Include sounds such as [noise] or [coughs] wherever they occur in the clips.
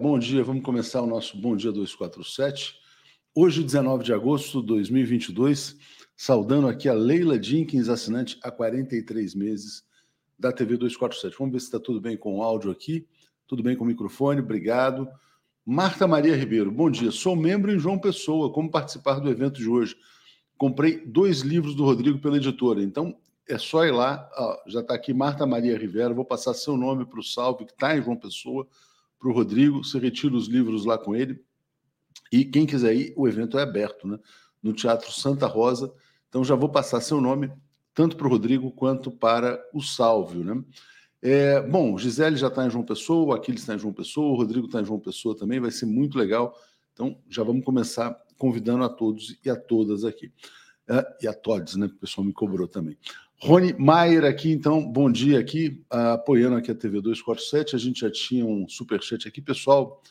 bom dia. Vamos começar o nosso Bom Dia 247. Hoje, 19 de agosto de 2022, saudando aqui a Leila Jenkins, assinante há 43 meses da TV 247. Vamos ver se está tudo bem com o áudio aqui, tudo bem com o microfone, obrigado. Marta Maria Ribeiro, bom dia. Sou membro em João Pessoa, como participar do evento de hoje. Comprei dois livros do Rodrigo pela editora, então é só ir lá. Ó, já está aqui Marta Maria Rivera, vou passar seu nome para o Salve, que está em João Pessoa, para o Rodrigo. Você retira os livros lá com ele. E quem quiser ir, o evento é aberto, né? No Teatro Santa Rosa. Então já vou passar seu nome, tanto para o Rodrigo quanto para o Sálvio, né? É, bom, Gisele já está em João Pessoa, o Aquiles está em João Pessoa, o Rodrigo está em João Pessoa também, vai ser muito legal. Então, já vamos começar convidando a todos e a todas aqui. É, e a todos, né? O pessoal me cobrou também. Rony Maier aqui, então, bom dia aqui, uh, apoiando aqui a TV 247. A gente já tinha um superchat aqui, pessoal,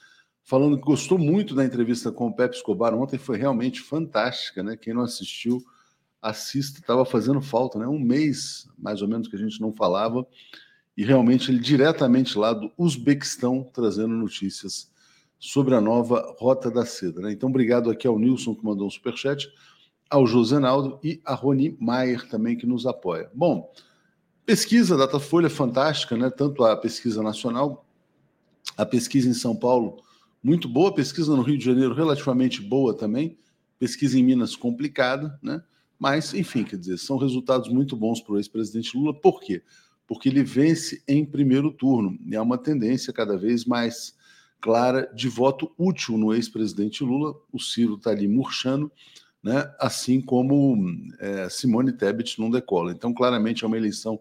falando que gostou muito da entrevista com o Pepe Escobar ontem, foi realmente fantástica, né? Quem não assistiu, assista, estava fazendo falta, né? Um mês, mais ou menos, que a gente não falava, e realmente ele diretamente lá do Uzbequistão, trazendo notícias sobre a nova Rota da Seda, né? Então, obrigado aqui ao Nilson, que mandou um superchat ao Josenaldo e a Roni Maier também, que nos apoia. Bom, pesquisa Datafolha fantástica, né? Tanto a pesquisa nacional, a pesquisa em São Paulo, muito boa, pesquisa no Rio de Janeiro relativamente boa também, pesquisa em Minas complicada, né? Mas, enfim, quer dizer, são resultados muito bons para o ex-presidente Lula. Por quê? Porque ele vence em primeiro turno. E há uma tendência cada vez mais clara de voto útil no ex-presidente Lula. O Ciro está ali murchando né? assim como é, Simone Tebet não decola. Então, claramente, é uma eleição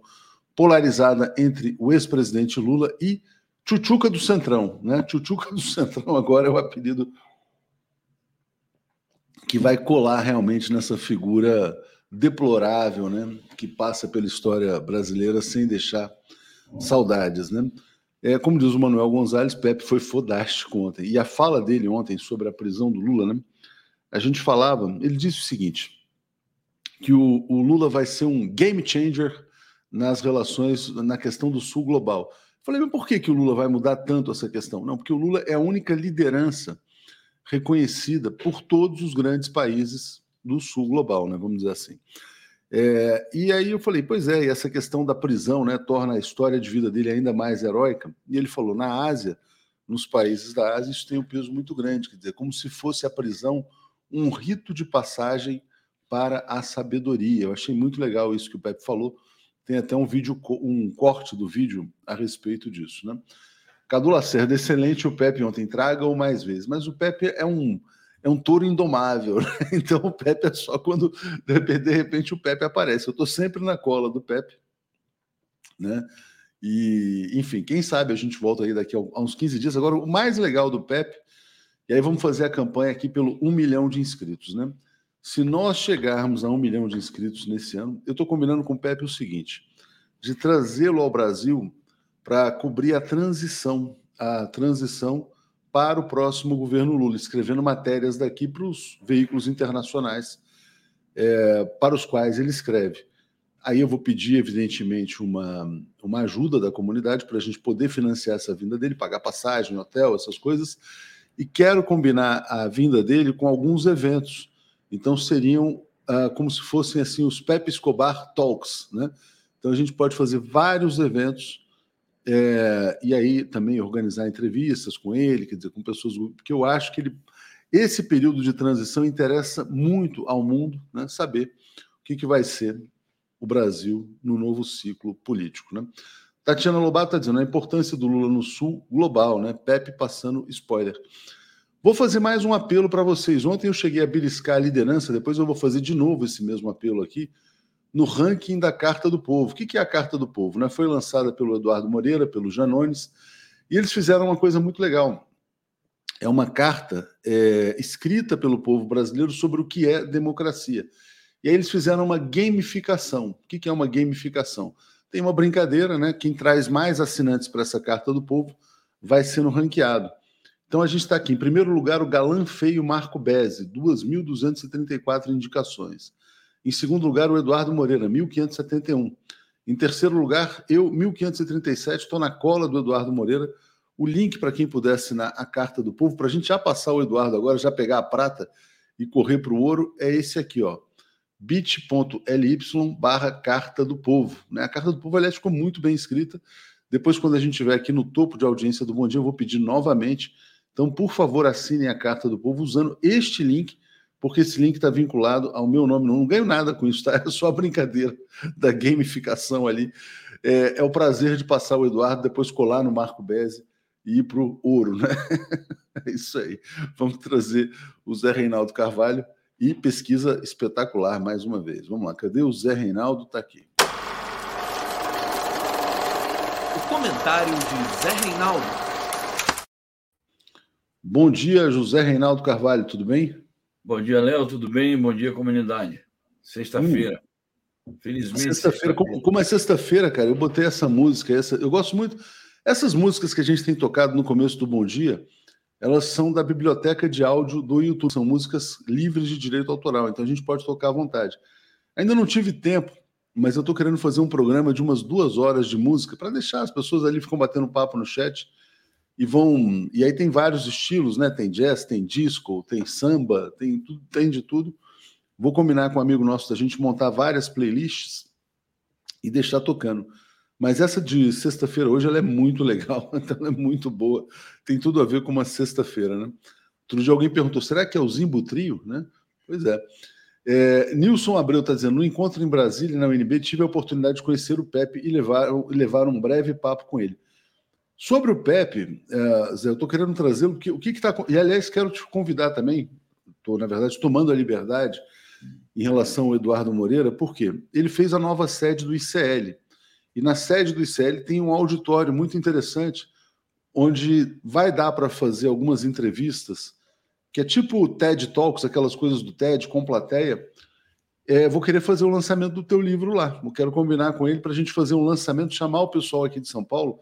polarizada entre o ex-presidente Lula e Chuchuca do Centrão. Né? Chuchuca do Centrão agora é o apelido que vai colar realmente nessa figura deplorável, né? que passa pela história brasileira sem deixar saudades. Né? É, como diz o Manuel Gonzalez, Pepe foi fodástico ontem. E a fala dele ontem sobre a prisão do Lula, né? A gente falava, ele disse o seguinte, que o, o, Lula vai ser um game changer nas relações, na questão do Sul global. Falei, mas por que, que o Lula vai mudar tanto essa questão? Não, porque o Lula é a única liderança reconhecida por todos os grandes países do Sul global, né, vamos dizer assim. É, e aí eu falei, pois é, e essa questão da prisão né, torna a história de vida dele ainda mais heróica. E ele falou, na Ásia, nos países da Ásia, isso tem um peso muito grande, quer dizer, como se fosse a prisão um rito de passagem para a sabedoria. Eu achei muito legal isso que o Pepe falou. Tem até um vídeo, um corte do vídeo a respeito disso, né? Cadu Lacerda, excelente o Pepe ontem, traga-o mais vezes. Mas o Pepe é um é um touro indomável, né? [laughs] então o Pepe é só quando de repente o Pepe aparece. Eu estou sempre na cola do Pepe, né? E enfim, quem sabe a gente volta aí daqui a uns 15 dias. Agora, o mais legal do Pepe e aí vamos fazer a campanha aqui pelo um milhão de inscritos, né? Se nós chegarmos a um milhão de inscritos nesse ano, eu estou combinando com o Pepe o seguinte: de trazê-lo ao Brasil para cobrir a transição, a transição para o próximo governo Lula, escrevendo matérias daqui para os veículos internacionais é, para os quais ele escreve. Aí eu vou pedir, evidentemente, uma, uma ajuda da comunidade para a gente poder financiar essa vinda dele, pagar passagem, hotel, essas coisas e quero combinar a vinda dele com alguns eventos. Então seriam ah, como se fossem assim os Pepe Escobar Talks, né? Então a gente pode fazer vários eventos é, e aí também organizar entrevistas com ele, quer dizer, com pessoas, porque eu acho que ele, esse período de transição interessa muito ao mundo, né? Saber o que, que vai ser o Brasil no novo ciclo político, né? Tatiana Lobato está dizendo a importância do Lula no Sul global, né? Pepe passando spoiler. Vou fazer mais um apelo para vocês. Ontem eu cheguei a beliscar a liderança, depois eu vou fazer de novo esse mesmo apelo aqui, no ranking da Carta do Povo. O que é a Carta do Povo? Né? Foi lançada pelo Eduardo Moreira, pelo Janones, e eles fizeram uma coisa muito legal. É uma carta é, escrita pelo povo brasileiro sobre o que é democracia. E aí eles fizeram uma gamificação. O que é uma gamificação? Tem uma brincadeira, né? Quem traz mais assinantes para essa carta do povo vai sendo ranqueado. Então a gente está aqui. Em primeiro lugar, o galã feio Marco Bezzi, 2.234 indicações. Em segundo lugar, o Eduardo Moreira, 1.571. Em terceiro lugar, eu, 1.537, estou na cola do Eduardo Moreira, O link para quem puder assinar a Carta do Povo, para a gente já passar o Eduardo agora, já pegar a prata e correr para o ouro, é esse aqui, ó bit.ly barra Carta do Povo. Né? A Carta do Povo, aliás, ficou muito bem escrita. Depois, quando a gente estiver aqui no topo de audiência do Bom Dia, eu vou pedir novamente. Então, por favor, assinem a Carta do Povo usando este link, porque esse link está vinculado ao meu nome. Não, ganho nada com isso, tá? É só a brincadeira da gamificação ali. É, é o prazer de passar o Eduardo, depois colar no Marco Bezzi e ir para o ouro, né? [laughs] É isso aí. Vamos trazer o Zé Reinaldo Carvalho e pesquisa espetacular mais uma vez. Vamos lá, cadê o Zé Reinaldo? Está aqui. O comentário de Zé Reinaldo. Bom dia, José Reinaldo Carvalho, tudo bem? Bom dia, Léo, tudo bem? Bom dia, comunidade. Sexta-feira. Hum. Felizmente. Sexta-feira. Sexta como, como, é sexta-feira, cara, eu botei essa música. Essa, eu gosto muito. Essas músicas que a gente tem tocado no começo do Bom Dia, elas são da biblioteca de áudio do YouTube, são músicas livres de direito autoral, então a gente pode tocar à vontade. Ainda não tive tempo, mas eu estou querendo fazer um programa de umas duas horas de música para deixar as pessoas ali ficam batendo papo no chat e vão. E aí tem vários estilos, né? Tem jazz, tem disco, tem samba, tem tudo, tem de tudo. Vou combinar com um amigo nosso da gente montar várias playlists e deixar tocando. Mas essa de sexta-feira hoje ela é muito legal, [laughs] então ela é muito boa. Tem tudo a ver com uma sexta-feira, né? Outro dia alguém perguntou: será que é o Zimbo Trio? Né? Pois é. é Nilson Abreu está dizendo: no encontro em Brasília, na UNB, tive a oportunidade de conhecer o Pepe e levar, levar um breve papo com ele. Sobre o Pepe, é, Zé, eu estou querendo trazer o que o que está. E aliás, quero te convidar também, estou, na verdade, tomando a liberdade em relação ao Eduardo Moreira, porque ele fez a nova sede do ICL. E na sede do ICL tem um auditório muito interessante, onde vai dar para fazer algumas entrevistas, que é tipo TED Talks, aquelas coisas do TED com plateia. É, vou querer fazer o lançamento do teu livro lá. Eu quero combinar com ele para a gente fazer um lançamento, chamar o pessoal aqui de São Paulo.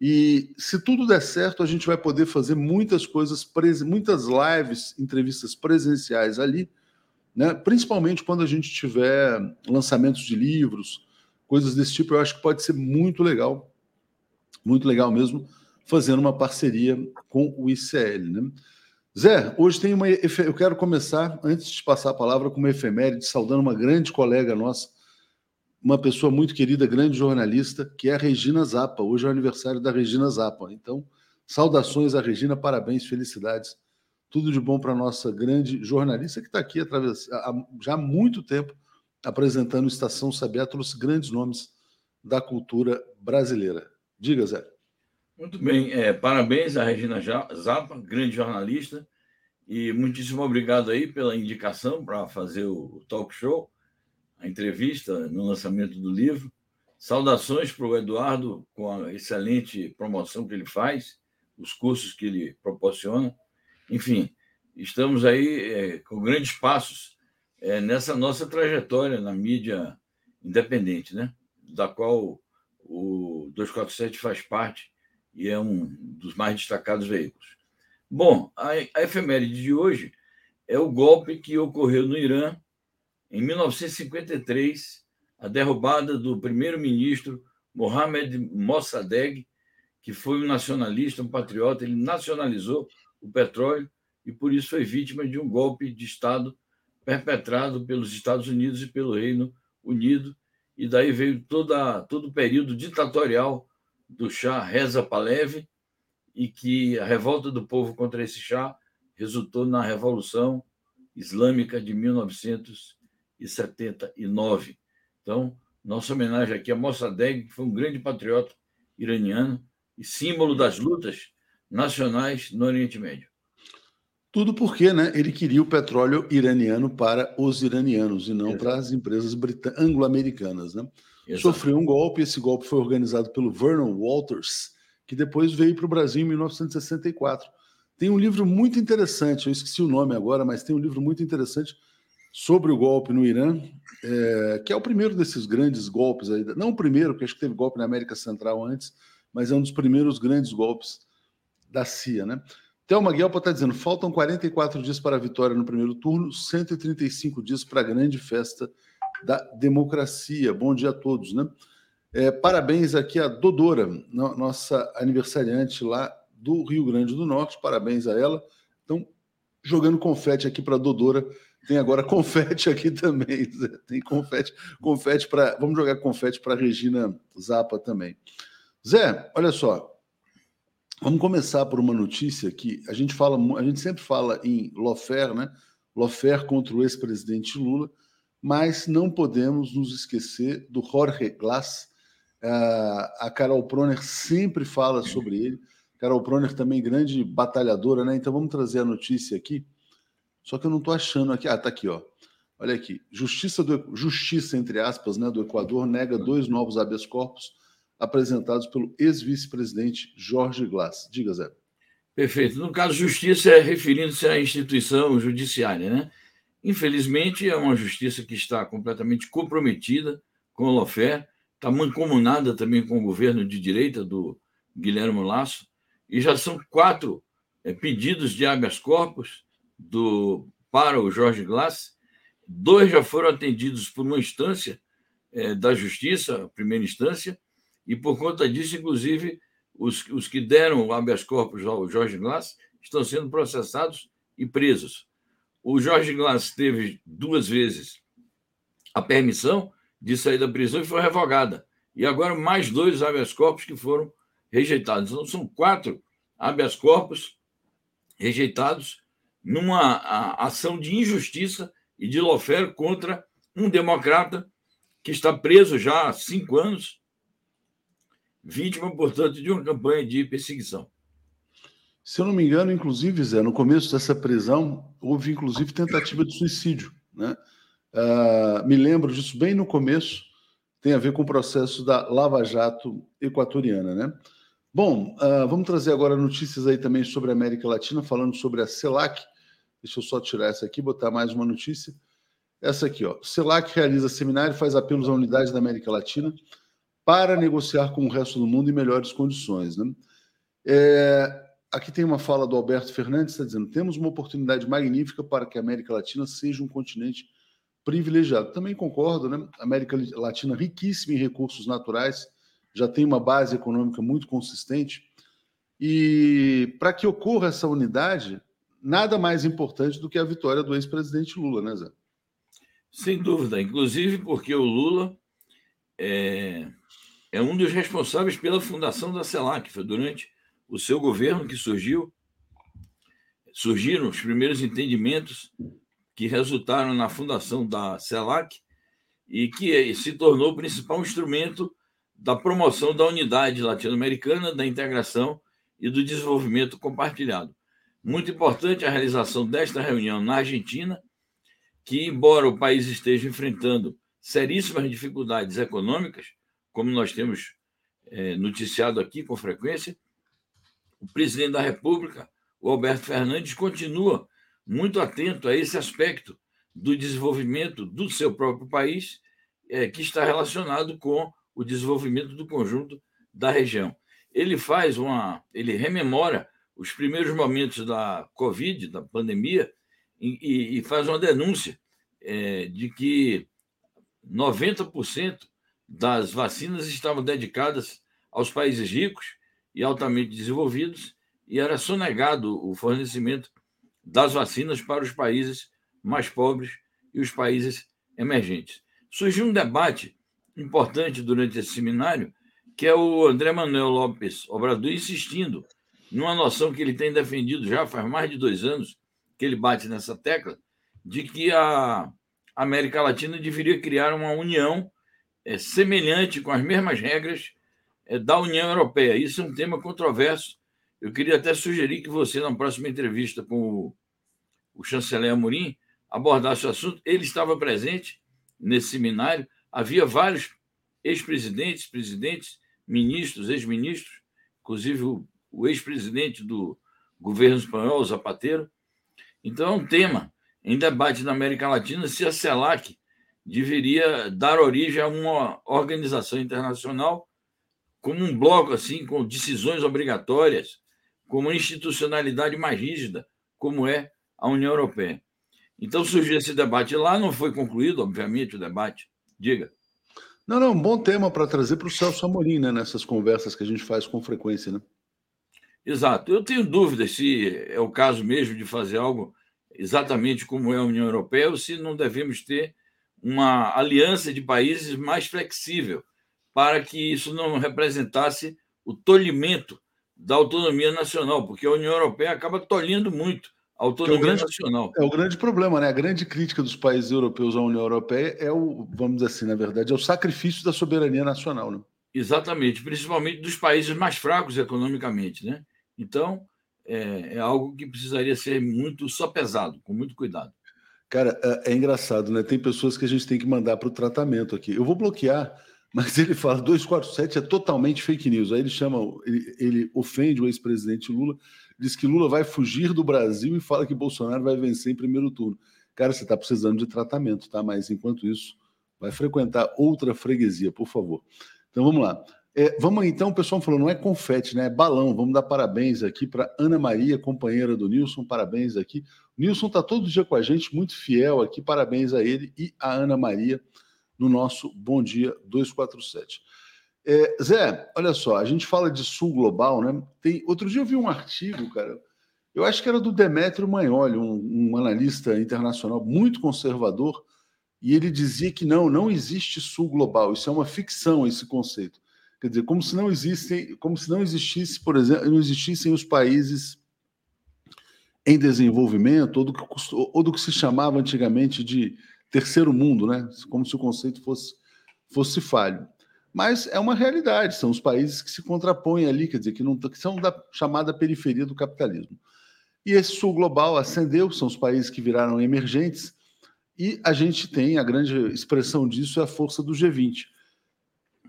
E se tudo der certo, a gente vai poder fazer muitas coisas, muitas lives, entrevistas presenciais ali, né? principalmente quando a gente tiver lançamentos de livros, coisas desse tipo, eu acho que pode ser muito legal, muito legal mesmo, fazendo uma parceria com o ICL. Né? Zé, hoje tem uma. Eu quero começar, antes de passar a palavra, com uma efeméride, saudando uma grande colega nossa, uma pessoa muito querida, grande jornalista, que é a Regina Zappa. Hoje é o aniversário da Regina Zappa. Então, saudações à Regina, parabéns, felicidades. Tudo de bom para a nossa grande jornalista que está aqui através, há já há muito tempo apresentando Estação trouxe grandes nomes da cultura brasileira. Diga, Zé. Muito bem, é, parabéns à Regina Zappa, grande jornalista, e muitíssimo obrigado aí pela indicação para fazer o talk show, a entrevista no lançamento do livro. Saudações para o Eduardo com a excelente promoção que ele faz, os cursos que ele proporciona. Enfim, estamos aí é, com grandes passos é, nessa nossa trajetória na mídia independente, né? da qual o 247 faz parte e é um dos mais destacados veículos. Bom, a, a efeméride de hoje é o golpe que ocorreu no Irã em 1953, a derrubada do primeiro-ministro Mohamed Mossadegh, que foi um nacionalista, um patriota, ele nacionalizou o petróleo e por isso foi vítima de um golpe de Estado perpetrado pelos Estados Unidos e pelo Reino Unido, e daí veio toda, todo o período ditatorial do Shah Reza Pahlavi, e que a revolta do povo contra esse Shah resultou na Revolução Islâmica de 1979. Então, nossa homenagem aqui a Mossadegh, que foi um grande patriota iraniano e símbolo das lutas nacionais no Oriente Médio. Tudo porque né, ele queria o petróleo iraniano para os iranianos e não Exato. para as empresas anglo-americanas. Né? Sofreu um golpe, esse golpe foi organizado pelo Vernon Walters, que depois veio para o Brasil em 1964. Tem um livro muito interessante, eu esqueci o nome agora, mas tem um livro muito interessante sobre o golpe no Irã, é, que é o primeiro desses grandes golpes aí. Não o primeiro, porque acho que teve golpe na América Central antes, mas é um dos primeiros grandes golpes da CIA, né? Thelma Guelpa está dizendo: faltam 44 dias para a vitória no primeiro turno, 135 dias para a grande festa da democracia. Bom dia a todos, né? É, parabéns aqui a Dodora, nossa aniversariante lá do Rio Grande do Norte. Parabéns a ela. Então, jogando confete aqui para a Dodora. Tem agora [laughs] confete aqui também. [laughs] Tem confete, confete para. Vamos jogar confete para Regina Zapa também. Zé, olha só. Vamos começar por uma notícia que a gente fala, a gente sempre fala em Lofer, né? Lofer contra o ex-presidente Lula, mas não podemos nos esquecer do Jorge Glass. A Carol Proner sempre fala sobre ele. Carol Proner também grande batalhadora, né? Então vamos trazer a notícia aqui. Só que eu não estou achando aqui. Ah, tá aqui, ó. Olha aqui. Justiça, do, justiça entre aspas, né, do Equador nega dois novos habeas corpus apresentados pelo ex-vice-presidente Jorge Glass. Diga, Zé. Perfeito. No caso, justiça é referindo-se à instituição judiciária, né? Infelizmente, é uma justiça que está completamente comprometida com o Lofer, está mancomunada também com o governo de direita do Guilherme Lasso, e já são quatro é, pedidos de habeas corpus do, para o Jorge Glass. Dois já foram atendidos por uma instância é, da Justiça, primeira instância, e por conta disso, inclusive, os, os que deram o habeas corpus ao Jorge Glass estão sendo processados e presos. O Jorge Glass teve duas vezes a permissão de sair da prisão e foi revogada. E agora mais dois habeas corpus que foram rejeitados. Então, são quatro habeas corpus rejeitados numa ação de injustiça e de lofero contra um democrata que está preso já há cinco anos, vítima, portanto, de uma campanha de perseguição. Se eu não me engano, inclusive, Zé, no começo dessa prisão, houve inclusive tentativa de suicídio. Né? Uh, me lembro disso bem no começo, tem a ver com o processo da Lava Jato equatoriana. Né? Bom, uh, vamos trazer agora notícias aí também sobre a América Latina, falando sobre a CELAC. Deixa eu só tirar essa aqui, botar mais uma notícia. Essa aqui, ó. CELAC realiza seminário faz apelos à unidade da América Latina para negociar com o resto do mundo em melhores condições. Né? É, aqui tem uma fala do Alberto Fernandes, está dizendo: temos uma oportunidade magnífica para que a América Latina seja um continente privilegiado. Também concordo, né? América Latina riquíssima em recursos naturais, já tem uma base econômica muito consistente. E para que ocorra essa unidade, nada mais importante do que a vitória do ex-presidente Lula, né, Zé? Sem dúvida, inclusive porque o Lula é, é um dos responsáveis pela fundação da CELAC. Foi durante o seu governo que surgiu, surgiram os primeiros entendimentos que resultaram na fundação da CELAC e que se tornou o principal instrumento da promoção da unidade latino-americana, da integração e do desenvolvimento compartilhado. Muito importante a realização desta reunião na Argentina, que, embora o país esteja enfrentando seríssimas dificuldades econômicas, como nós temos é, noticiado aqui com frequência, o presidente da República, o Alberto Fernandes, continua muito atento a esse aspecto do desenvolvimento do seu próprio país, é, que está relacionado com o desenvolvimento do conjunto da região. Ele faz uma, ele rememora os primeiros momentos da Covid, da pandemia, e, e faz uma denúncia é, de que 90% das vacinas estavam dedicadas aos países ricos e altamente desenvolvidos, e era sonegado o fornecimento das vacinas para os países mais pobres e os países emergentes. Surgiu um debate importante durante esse seminário, que é o André Manuel Lopes Obrador insistindo numa noção que ele tem defendido já faz mais de dois anos, que ele bate nessa tecla, de que a América Latina deveria criar uma união é, semelhante, com as mesmas regras é, da União Europeia. Isso é um tema controverso. Eu queria até sugerir que você, na próxima entrevista com o, o chanceler Amorim, abordasse o assunto. Ele estava presente nesse seminário Havia vários ex-presidentes, presidentes, ministros, ex-ministros, inclusive o, o ex-presidente do governo espanhol, Zapatero. Então, é um tema em debate na América Latina se a CELAC deveria dar origem a uma organização internacional como um bloco assim com decisões obrigatórias, com uma institucionalidade mais rígida, como é a União Europeia. Então surgiu esse debate lá, não foi concluído, obviamente, o debate Diga. Não, não, um bom tema para trazer para o Celso Amorim, né? Nessas conversas que a gente faz com frequência, né? Exato. Eu tenho dúvidas se é o caso mesmo de fazer algo exatamente como é a União Europeia ou se não devemos ter uma aliança de países mais flexível para que isso não representasse o tolhimento da autonomia nacional, porque a União Europeia acaba tolhendo muito a autonomia é grande, nacional. É o grande problema, né? A grande crítica dos países europeus à União Europeia é o, vamos dizer assim, na verdade, é o sacrifício da soberania nacional, né? Exatamente, principalmente dos países mais fracos economicamente, né? Então, é, é algo que precisaria ser muito só pesado, com muito cuidado. Cara, é, é engraçado, né? Tem pessoas que a gente tem que mandar para o tratamento aqui. Eu vou bloquear [laughs] mas ele fala 247 é totalmente fake news. Aí ele chama, ele, ele ofende o ex-presidente Lula, diz que Lula vai fugir do Brasil e fala que Bolsonaro vai vencer em primeiro turno. Cara, você está precisando de tratamento, tá? Mas enquanto isso, vai frequentar outra freguesia, por favor. Então vamos lá. É, vamos então, o pessoal falou, não é confete, né? É balão. Vamos dar parabéns aqui para Ana Maria, companheira do Nilson. Parabéns aqui. O Nilson está todo dia com a gente, muito fiel aqui. Parabéns a ele e a Ana Maria no nosso Bom Dia 247. É, Zé, olha só, a gente fala de Sul Global, né? Tem, outro dia eu vi um artigo, cara, eu acho que era do Demetrio Magnoli, um, um analista internacional muito conservador, e ele dizia que não, não existe Sul Global, isso é uma ficção, esse conceito. Quer dizer, como se não existem, como se não existisse, por exemplo, não existissem os países em desenvolvimento, ou do que, ou do que se chamava antigamente de terceiro mundo, né? Como se o conceito fosse, fosse falho. Mas é uma realidade, são os países que se contrapõem ali, quer dizer, que, não, que são da chamada periferia do capitalismo. E esse sul global ascendeu, são os países que viraram emergentes, e a gente tem a grande expressão disso é a força do G20.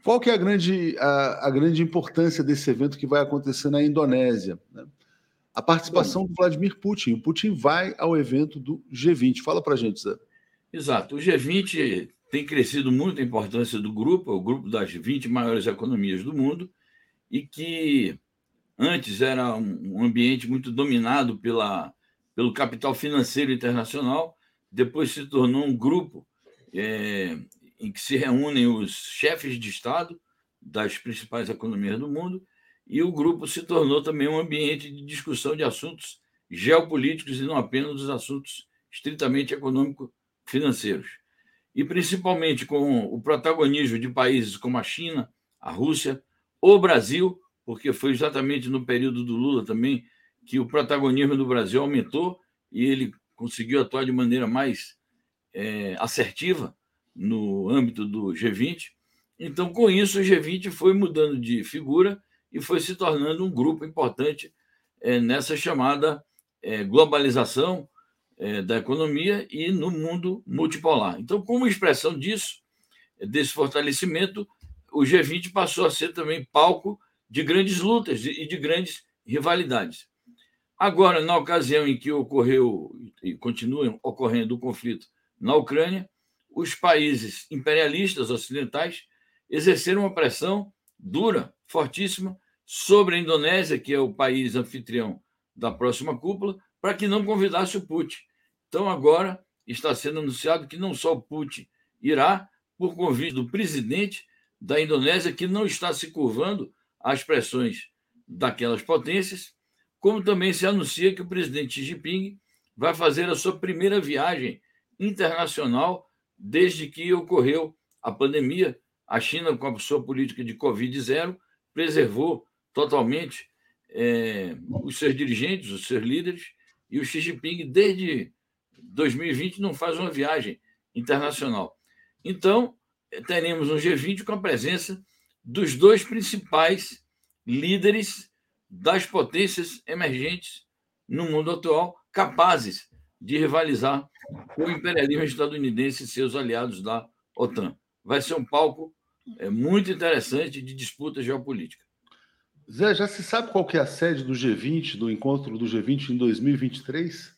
Qual que é a grande, a, a grande importância desse evento que vai acontecer na Indonésia? Né? A participação do Vladimir Putin. O Putin vai ao evento do G20. Fala para a gente, Zé. Exato. O G20 tem crescido muito a importância do grupo, é o grupo das 20 maiores economias do mundo, e que antes era um ambiente muito dominado pela, pelo capital financeiro internacional, depois se tornou um grupo é, em que se reúnem os chefes de Estado das principais economias do mundo, e o grupo se tornou também um ambiente de discussão de assuntos geopolíticos e não apenas dos assuntos estritamente econômicos financeiros. E principalmente com o protagonismo de países como a China, a Rússia, o Brasil, porque foi exatamente no período do Lula também que o protagonismo do Brasil aumentou e ele conseguiu atuar de maneira mais é, assertiva no âmbito do G20. Então, com isso, o G20 foi mudando de figura e foi se tornando um grupo importante é, nessa chamada é, globalização é, da economia e no mundo multipolar. Então, como expressão disso, desse fortalecimento, o G20 passou a ser também palco de grandes lutas e de grandes rivalidades. Agora, na ocasião em que ocorreu e continua ocorrendo o conflito na Ucrânia, os países imperialistas ocidentais exerceram uma pressão dura, fortíssima, sobre a Indonésia, que é o país anfitrião da próxima cúpula, para que não convidasse o Putin. Então, agora está sendo anunciado que não só o Putin irá, por convite do presidente da Indonésia, que não está se curvando às pressões daquelas potências, como também se anuncia que o presidente Xi Jinping vai fazer a sua primeira viagem internacional desde que ocorreu a pandemia. A China, com a sua política de Covid-0, preservou totalmente é, os seus dirigentes, os seus líderes, e o Xi Jinping, desde 2020, não faz uma viagem internacional. Então, teremos um G20 com a presença dos dois principais líderes das potências emergentes no mundo atual, capazes de rivalizar com o imperialismo estadunidense e seus aliados da OTAN. Vai ser um palco é, muito interessante de disputa geopolítica. Zé, já se sabe qual que é a sede do G20, do encontro do G20 em 2023?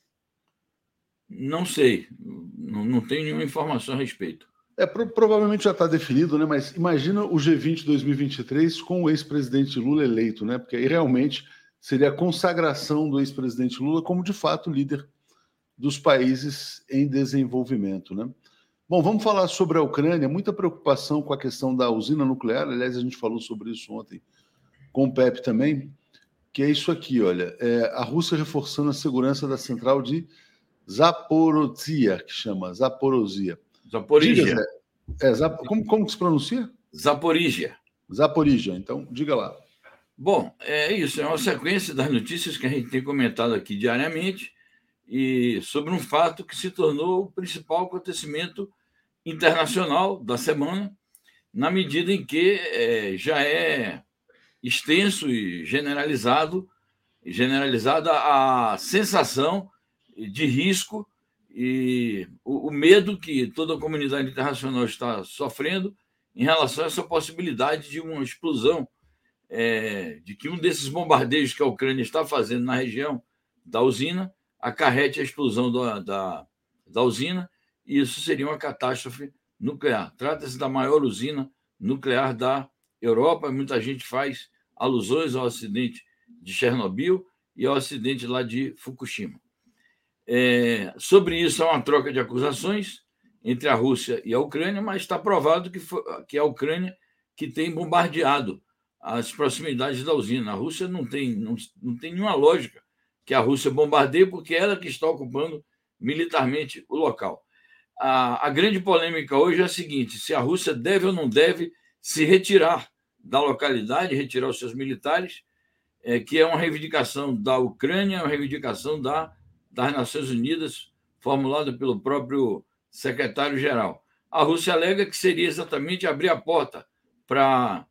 Não sei, não, não tenho nenhuma informação a respeito. É, pro, provavelmente já está definido, né? Mas imagina o G20 2023 com o ex-presidente Lula eleito, né? Porque aí realmente seria a consagração do ex-presidente Lula como de fato líder dos países em desenvolvimento, né? Bom, vamos falar sobre a Ucrânia. Muita preocupação com a questão da usina nuclear. Aliás, a gente falou sobre isso ontem com o Pepe também, que é isso aqui, olha. É a Rússia reforçando a segurança da central de Zaporozhia, que chama Zaporozhia. Zaporizhia. É, Zap... como, como que se pronuncia? Zaporizhia. Zaporizhia. Então, diga lá. Bom, é isso. É uma sequência das notícias que a gente tem comentado aqui diariamente e sobre um fato que se tornou o principal acontecimento internacional da semana, na medida em que é, já é extenso e generalizado, generalizada a sensação de risco e o, o medo que toda a comunidade internacional está sofrendo em relação a essa possibilidade de uma explosão, é, de que um desses bombardeios que a Ucrânia está fazendo na região da usina acarrete a explosão da, da, da usina, e isso seria uma catástrofe nuclear. Trata-se da maior usina nuclear da Europa, muita gente faz alusões ao acidente de Chernobyl e ao acidente lá de Fukushima. É, sobre isso, há uma troca de acusações entre a Rússia e a Ucrânia, mas está provado que, foi, que a Ucrânia que tem bombardeado as proximidades da usina. A Rússia não tem, não, não tem nenhuma lógica que a Rússia bombardeie, porque é ela que está ocupando militarmente o local. A, a grande polêmica hoje é a seguinte: se a Rússia deve ou não deve se retirar da localidade, retirar os seus militares, é, que é uma reivindicação da Ucrânia, uma reivindicação da, das Nações Unidas, formulada pelo próprio secretário-geral. A Rússia alega que seria exatamente abrir a porta para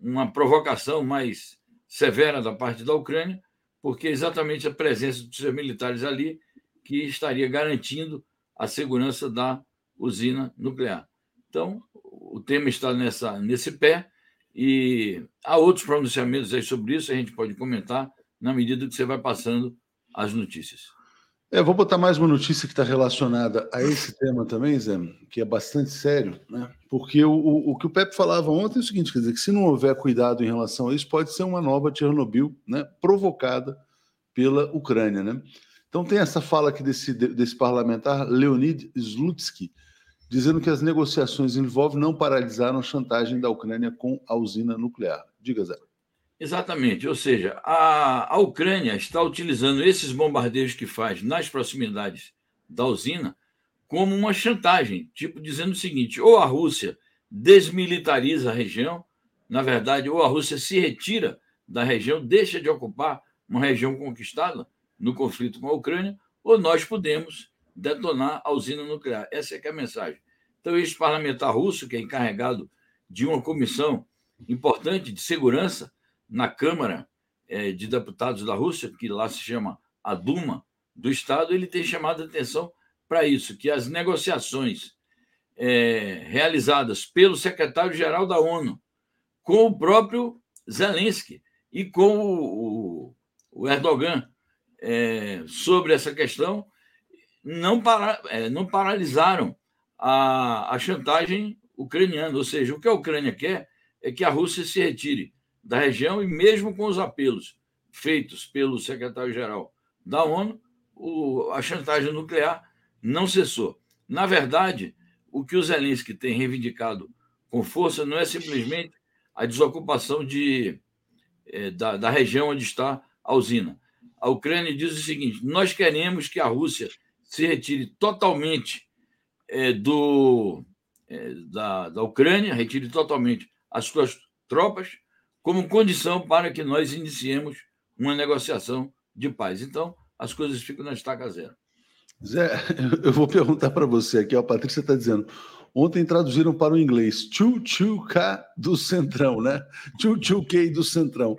uma provocação mais severa da parte da Ucrânia, porque é exatamente a presença dos seus militares ali que estaria garantindo a segurança da usina nuclear. Então, o tema está nessa, nesse pé e há outros pronunciamentos aí sobre isso, a gente pode comentar na medida que você vai passando as notícias. É, vou botar mais uma notícia que está relacionada a esse tema também, Zé, que é bastante sério, né? Porque o, o, o, que o Pepe falava ontem é o seguinte: quer dizer, que se não houver cuidado em relação a isso, pode ser uma nova Chernobyl, né? Provocada pela Ucrânia, né? Então tem essa fala aqui desse, desse parlamentar, Leonid Slutsky, dizendo que as negociações em Lvov não paralisaram a chantagem da Ucrânia com a usina nuclear. Diga, Zé. Exatamente, ou seja, a, a Ucrânia está utilizando esses bombardeios que faz nas proximidades da usina como uma chantagem, tipo dizendo o seguinte: ou a Rússia desmilitariza a região, na verdade, ou a Rússia se retira da região, deixa de ocupar uma região conquistada no conflito com a Ucrânia, ou nós podemos detonar a usina nuclear. Essa é, é a mensagem. Então, esse parlamentar russo, que é encarregado de uma comissão importante de segurança, na Câmara é, de Deputados da Rússia, que lá se chama a Duma do Estado, ele tem chamado a atenção para isso, que as negociações é, realizadas pelo secretário-geral da ONU com o próprio Zelensky e com o, o Erdogan é, sobre essa questão não, para, é, não paralisaram a, a chantagem ucraniana. Ou seja, o que a Ucrânia quer é que a Rússia se retire da região e mesmo com os apelos feitos pelo secretário-geral da ONU, o, a chantagem nuclear não cessou. Na verdade, o que o Zelensky tem reivindicado com força não é simplesmente a desocupação de, é, da, da região onde está a usina. A Ucrânia diz o seguinte: nós queremos que a Rússia se retire totalmente é, do, é, da, da Ucrânia, retire totalmente as suas tropas como condição para que nós iniciemos uma negociação de paz. Então, as coisas ficam na estaca zero. Zé, [laughs] eu vou perguntar para você aqui, a Patrícia está dizendo. Ontem traduziram para o inglês Chu-Chu-K do Centrão, né? Chu-Chu-K do Centrão.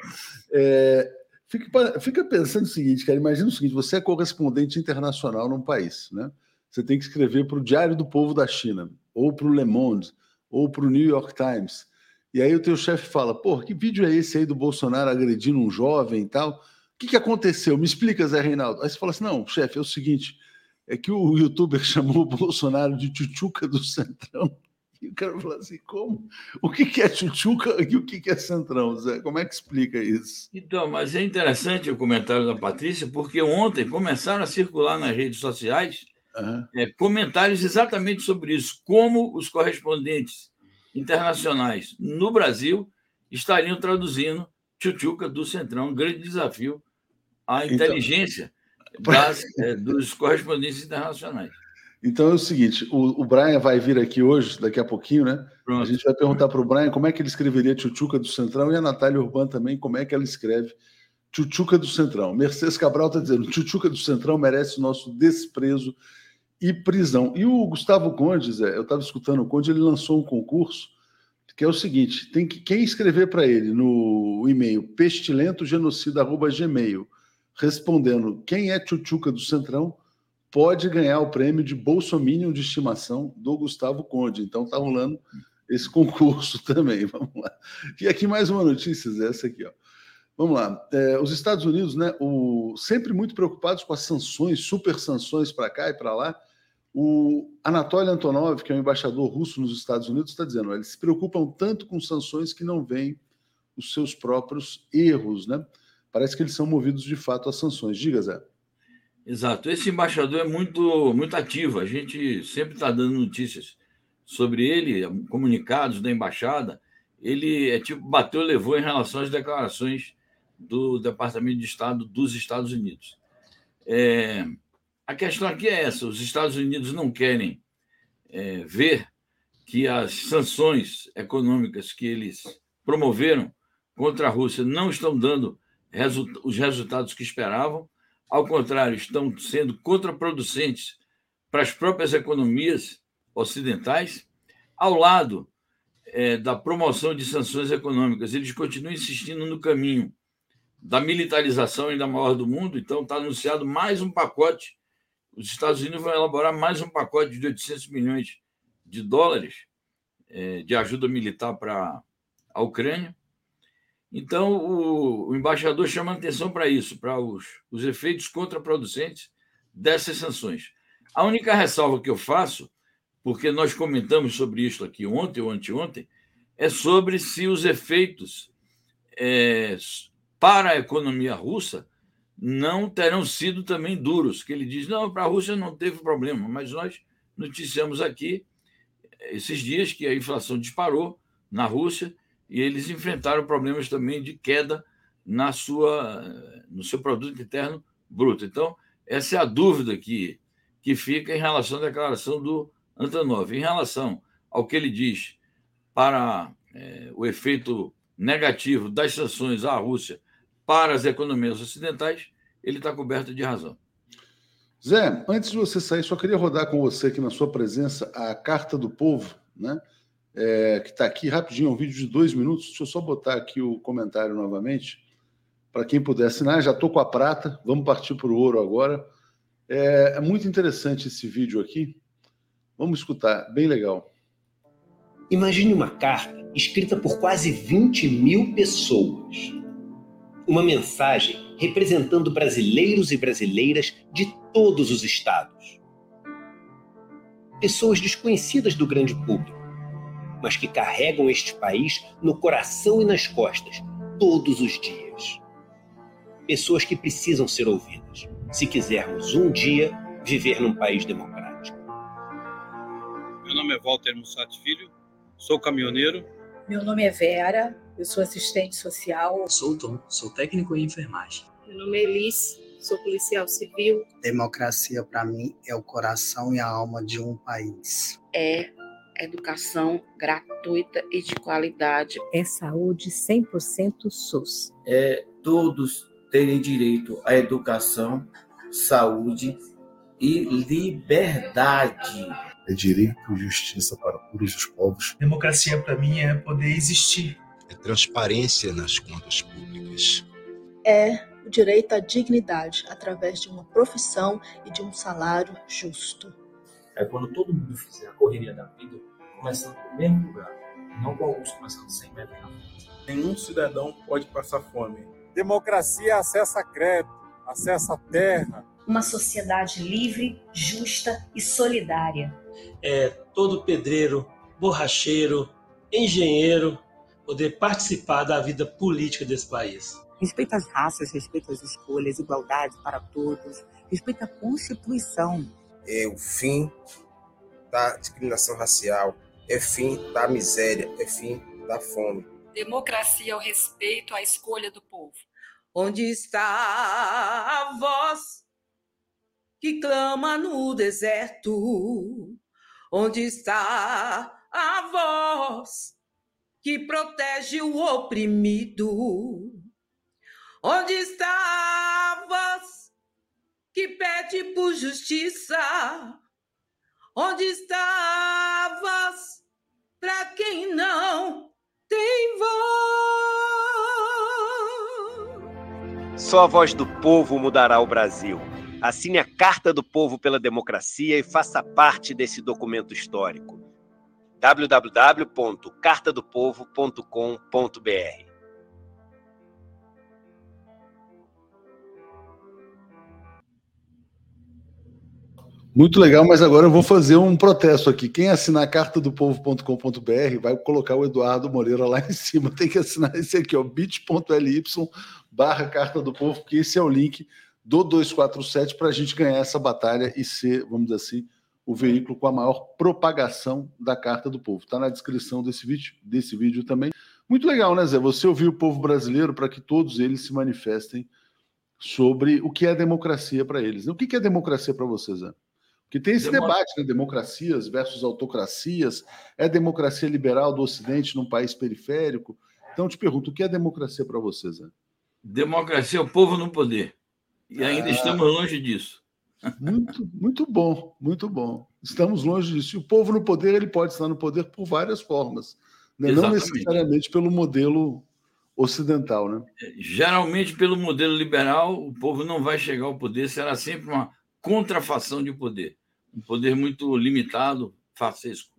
É, fica, fica pensando o seguinte, cara, imagina o seguinte, você é correspondente internacional num país, né? Você tem que escrever para o Diário do Povo da China, ou para o Le Monde, ou para o New York Times. E aí o teu chefe fala, pô, que vídeo é esse aí do Bolsonaro agredindo um jovem e tal? O que, que aconteceu? Me explica, Zé Reinaldo. Aí você fala assim, não, chefe, é o seguinte, é que o youtuber [laughs] chamou o Bolsonaro de tchutchuca do Centrão. E o cara falou assim, como? O que, que é tchutchuca e o que, que é Centrão, Zé? Como é que explica isso? Então, mas é interessante o comentário da Patrícia, porque ontem começaram a circular nas redes sociais uhum. é, comentários exatamente sobre isso, como os correspondentes internacionais no Brasil estariam traduzindo Tchutchuca do Centrão, um grande desafio à então inteligência [laughs] então... das, é, dos correspondentes internacionais. Então é o seguinte: o, o, Brian vai vir aqui hoje, daqui a pouquinho, né? Pronto. A gente vai perguntar para o Brian como é que ele escreveria Tchutchuca do Centrão e a Natália Urban também como é que ela escreve Tchutchuca do Centrão. Mercedes Cabral está dizendo: Tchutchuca do Centrão merece o nosso desprezo e prisão. E o Gustavo Conde, Zé, eu estava escutando o Conde, ele lançou um concurso que é o seguinte: tem que quem escrever para ele no e-mail pestilentogenocida@gmail respondendo quem é Tchutchuca do Centrão pode ganhar o prêmio de Bolsominion de estimação do Gustavo Conde. Então tá rolando esse concurso [laughs] também. Vamos lá. E aqui mais uma notícia, essa aqui, ó. Vamos lá. É, os Estados Unidos, né, o, sempre muito preocupados com as sanções, super sanções para cá e para lá. O Anatoly Antonov, que é o embaixador russo nos Estados Unidos, está dizendo: eles se preocupam tanto com sanções que não veem os seus próprios erros, né? Parece que eles são movidos de fato a sanções. Diga, Zé. Exato. Esse embaixador é muito, muito ativo. A gente sempre está dando notícias sobre ele, comunicados da embaixada. Ele é tipo bateu, levou em relação às declarações do Departamento de Estado dos Estados Unidos. É, a questão aqui é essa: os Estados Unidos não querem é, ver que as sanções econômicas que eles promoveram contra a Rússia não estão dando os resultados que esperavam ao contrário, estão sendo contraproducentes para as próprias economias ocidentais, ao lado é, da promoção de sanções econômicas. Eles continuam insistindo no caminho da militarização ainda maior do mundo, então está anunciado mais um pacote. Os Estados Unidos vão elaborar mais um pacote de 800 milhões de dólares é, de ajuda militar para a Ucrânia. Então, o, o embaixador chama atenção para isso, para os, os efeitos contraproducentes dessas sanções. A única ressalva que eu faço, porque nós comentamos sobre isso aqui ontem ou anteontem, é sobre se os efeitos é, para a economia russa não terão sido também duros. Que ele diz: não, para a Rússia não teve problema, mas nós noticiamos aqui esses dias que a inflação disparou na Rússia e eles enfrentaram problemas também de queda na sua, no seu produto interno bruto. Então, essa é a dúvida que, que fica em relação à declaração do Antonov. Em relação ao que ele diz para é, o efeito negativo das sanções à Rússia para as economias ocidentais, ele está coberto de razão. Zé, antes de você sair, só queria rodar com você aqui na sua presença a Carta do Povo, né? é, que está aqui rapidinho, um vídeo de dois minutos. Deixa eu só botar aqui o comentário novamente, para quem puder assinar. Já estou com a prata, vamos partir para o ouro agora. É, é muito interessante esse vídeo aqui. Vamos escutar, bem legal. Imagine uma carta escrita por quase 20 mil pessoas. Uma mensagem representando brasileiros e brasileiras de todos os estados. Pessoas desconhecidas do grande público mas que carregam este país no coração e nas costas, todos os dias. Pessoas que precisam ser ouvidas, se quisermos um dia viver num país democrático. Meu nome é Walter Mussat Filho, sou caminhoneiro. Meu nome é Vera, eu sou assistente social. Sou o Tom, sou técnico em enfermagem. Meu nome é Elis, sou policial civil. Democracia, para mim, é o coração e a alma de um país. É educação gratuita e de qualidade. É saúde 100% SUS. É todos terem direito à educação, saúde e liberdade. É direito e justiça para todos os povos. Democracia para mim é poder existir. Transparência nas contas públicas. É o direito à dignidade através de uma profissão e de um salário justo é quando todo mundo fizer a correria da vida, começando no mesmo lugar, não com alguns começando 100 metros na frente. Nenhum cidadão pode passar fome. Democracia é acesso a crédito, acesso à terra. Uma sociedade livre, justa e solidária. É todo pedreiro, borracheiro, engenheiro poder participar da vida política desse país. Respeita as raças, respeita as escolhas, igualdade para todos, respeita a Constituição é o fim da discriminação racial, é fim da miséria, é fim da fome. Democracia é o respeito à escolha do povo. Onde está a voz que clama no deserto? Onde está a voz que protege o oprimido? Onde está a voz que pede por justiça? Onde está a voz para quem não tem voz? Só a voz do povo mudará o Brasil. Assine a Carta do Povo pela Democracia e faça parte desse documento histórico. www.cartadopovo.com.br Muito legal, mas agora eu vou fazer um protesto aqui. Quem assinar cartadopovo.com.br vai colocar o Eduardo Moreira lá em cima. Tem que assinar esse aqui, ó, bit.ly barra Carta do Povo, porque esse é o link do 247 para a gente ganhar essa batalha e ser, vamos dizer assim, o veículo com a maior propagação da Carta do Povo. Está na descrição desse vídeo, desse vídeo também. Muito legal, né, Zé? Você ouviu o povo brasileiro para que todos eles se manifestem sobre o que é democracia para eles. O que é democracia para você, Zé? Que tem esse debate, né? Democracias versus autocracias. É democracia liberal do Ocidente num país periférico? Então, eu te pergunto, o que é democracia para você, Zé? Democracia é o povo no poder. E ainda ah, estamos longe disso. Muito, muito bom, muito bom. Estamos longe disso. E o povo no poder, ele pode estar no poder por várias formas. Né? Não necessariamente pelo modelo ocidental, né? É, geralmente, pelo modelo liberal, o povo não vai chegar ao poder, será sempre uma contrafação de poder um poder muito limitado, facesco.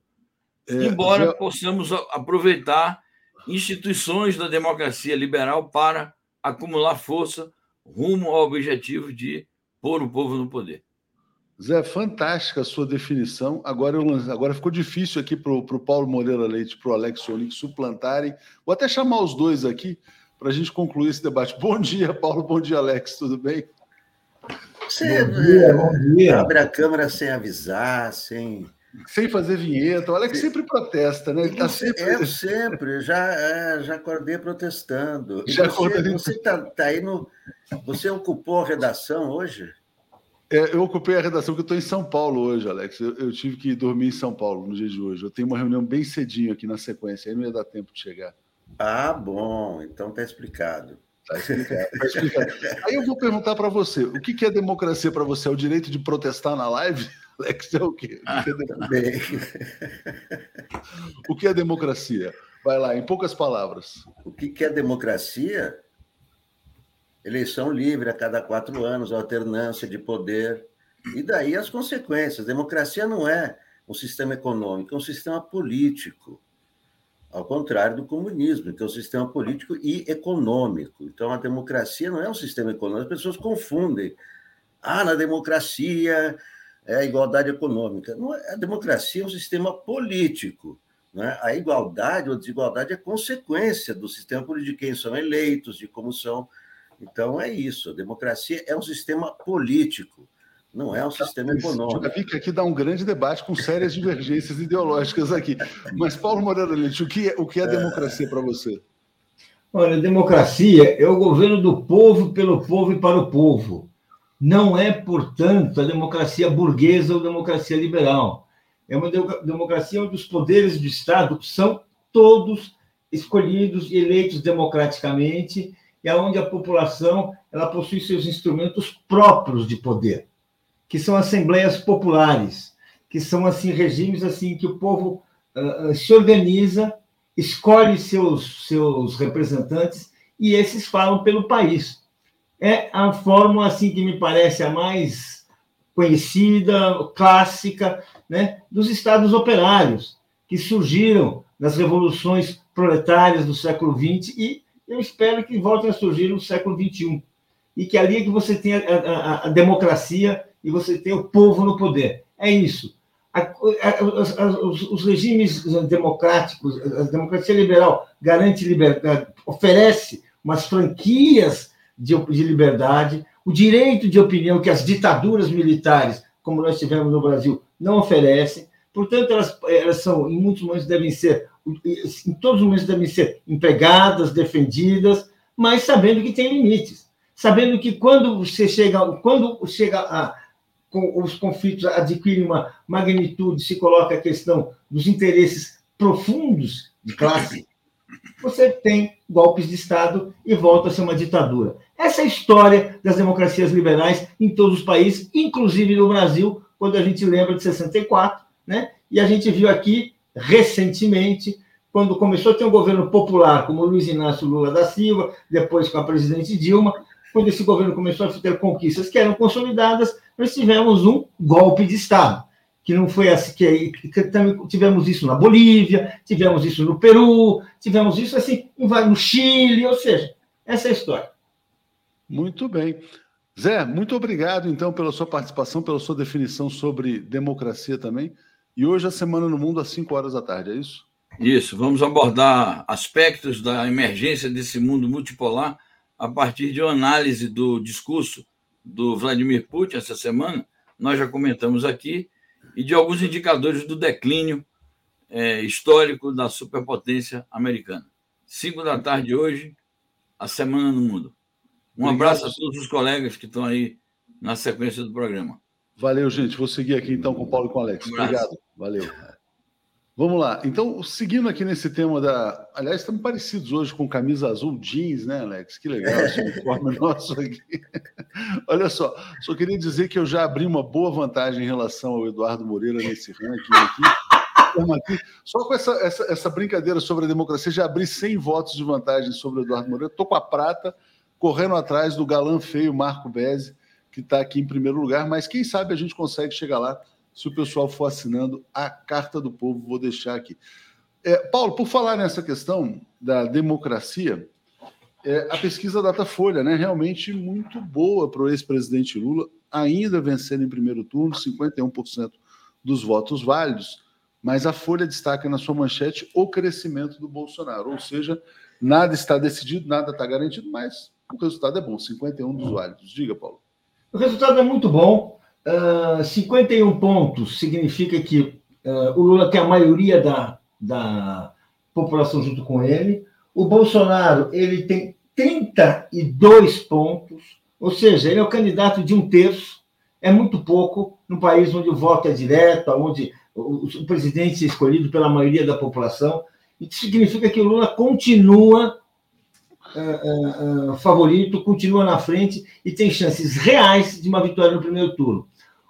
É, Embora já... possamos aproveitar instituições da democracia liberal para acumular força rumo ao objetivo de pôr o povo no poder. Zé, fantástica a sua definição. Agora, eu, agora ficou difícil aqui para o Paulo Moreira Leite e para o Alex Sonic suplantarem. Vou até chamar os dois aqui para a gente concluir esse debate. Bom dia, Paulo. Bom dia, Alex. Tudo bem? Você bom dia, bom dia. abre a câmera sem avisar, sem. Sem fazer vinheta. Olha que sempre protesta, né? Ele tá sempre... Eu sempre, já, é, já acordei protestando. já você, você está tá aí no. Você ocupou a redação hoje? É, eu ocupei a redação, porque eu estou em São Paulo hoje, Alex. Eu, eu, tive que dormir em São Paulo no dia de hoje. Eu tenho uma reunião bem cedinho aqui na sequência, aí não ia dar tempo de chegar. Ah, bom, então está explicado. Tá explicado, tá explicado. Aí eu vou perguntar para você: o que, é democracia para você? É o direito de protestar na live? Alex, é o quê? O que é, o que é democracia? Vai lá, em poucas palavras. O que é democracia? Eleição livre a cada quatro anos, alternância de poder. E daí as consequências. Democracia não é um sistema econômico, é um sistema político ao contrário do comunismo, que é um sistema político e econômico. Então, a democracia não é um sistema econômico, as pessoas confundem. Ah, na democracia é a igualdade econômica. Não é, a democracia é um sistema político. Né? A igualdade ou desigualdade é consequência do sistema político, de quem são eleitos, de como são. Então, é isso. A democracia é um sistema político. Não é um sistema econômico. Já vi que aqui dá um grande debate com sérias divergências ideológicas aqui. Mas, Paulo Moreira Leite, o que é, o que é democracia para você? Olha, democracia é o governo do povo, pelo povo e para o povo. Não é, portanto, a democracia burguesa ou democracia liberal. É uma democracia onde os poderes do Estado são todos escolhidos e eleitos democraticamente e onde a população ela possui seus instrumentos próprios de poder que são assembleias populares, que são assim regimes assim que o povo uh, se organiza, escolhe seus seus representantes e esses falam pelo país. É a forma assim que me parece a mais conhecida, clássica, né, dos estados operários que surgiram nas revoluções proletárias do século XX e eu espero que voltem a surgir no século XXI. E que ali é que você tem a, a, a democracia e você tem o povo no poder. É isso. A, os, os, regimes democráticos, a democracia liberal garante liberdade, oferece umas franquias de, de liberdade, o direito de opinião que as ditaduras militares como nós tivemos no Brasil, não oferecem. Portanto, elas, elas são, em muitos momentos, devem ser, em todos os momentos, devem ser empregadas, defendidas, mas sabendo que tem limites. Sabendo que quando você chega, quando chega a, os conflitos adquirem uma magnitude, se coloca a questão dos interesses profundos de classe, você tem golpes de Estado e volta a ser uma ditadura. Essa é a história das democracias liberais em todos os países, inclusive no Brasil, quando a gente lembra de 64, né? E a gente viu aqui recentemente, quando começou a ter um governo popular, como Luiz Inácio Lula da Silva, depois com a presidente Dilma, quando esse governo começou a ter conquistas que eram consolidadas, nós tivemos um golpe de Estado, que não foi assim, que, que também tivemos isso na Bolívia, tivemos isso no Peru, tivemos isso assim no Chile, ou seja, essa é a história. Muito bem. Zé, muito obrigado, então, pela sua participação, pela sua definição sobre democracia também. E hoje a Semana no Mundo às 5 horas da tarde, é isso? Isso, vamos abordar aspectos da emergência desse mundo multipolar a partir de uma análise do discurso do Vladimir Putin essa semana, nós já comentamos aqui, e de alguns indicadores do declínio é, histórico da superpotência americana. Cinco da tarde hoje, a Semana no Mundo. Um Obrigado. abraço a todos os colegas que estão aí na sequência do programa. Valeu, gente. Vou seguir aqui então com o Paulo e com o Alex. Um Obrigado. Valeu. Vamos lá. Então, seguindo aqui nesse tema da. Aliás, estamos parecidos hoje com camisa azul jeans, né, Alex? Que legal esse uniforme [laughs] nosso aqui. Olha só, só queria dizer que eu já abri uma boa vantagem em relação ao Eduardo Moreira nesse ranking aqui. Só com essa, essa, essa brincadeira sobre a democracia, já abri 100 votos de vantagem sobre o Eduardo Moreira. Estou com a prata, correndo atrás do galã feio Marco Bezzi, que está aqui em primeiro lugar, mas quem sabe a gente consegue chegar lá se o pessoal for assinando a Carta do Povo, vou deixar aqui. É, Paulo, por falar nessa questão da democracia, é, a pesquisa Datafolha, né, realmente muito boa para o ex-presidente Lula, ainda vencendo em primeiro turno, 51% dos votos válidos, mas a Folha destaca na sua manchete o crescimento do Bolsonaro, ou seja, nada está decidido, nada está garantido, mas o resultado é bom, 51 dos válidos. Diga, Paulo. O resultado é muito bom. Uh, ah, 51 pontos significa que uh, o Lula tem a maioria da, da população junto com ele. O Bolsonaro ele tem 32 pontos, ou seja, ele é o candidato de um terço. É muito pouco no país onde o voto é direto, onde o, o presidente é escolhido pela maioria da população. Isso significa que o Lula continua uh, favorito, continua na frente e tem chances reais de uma vitória no primeiro turno.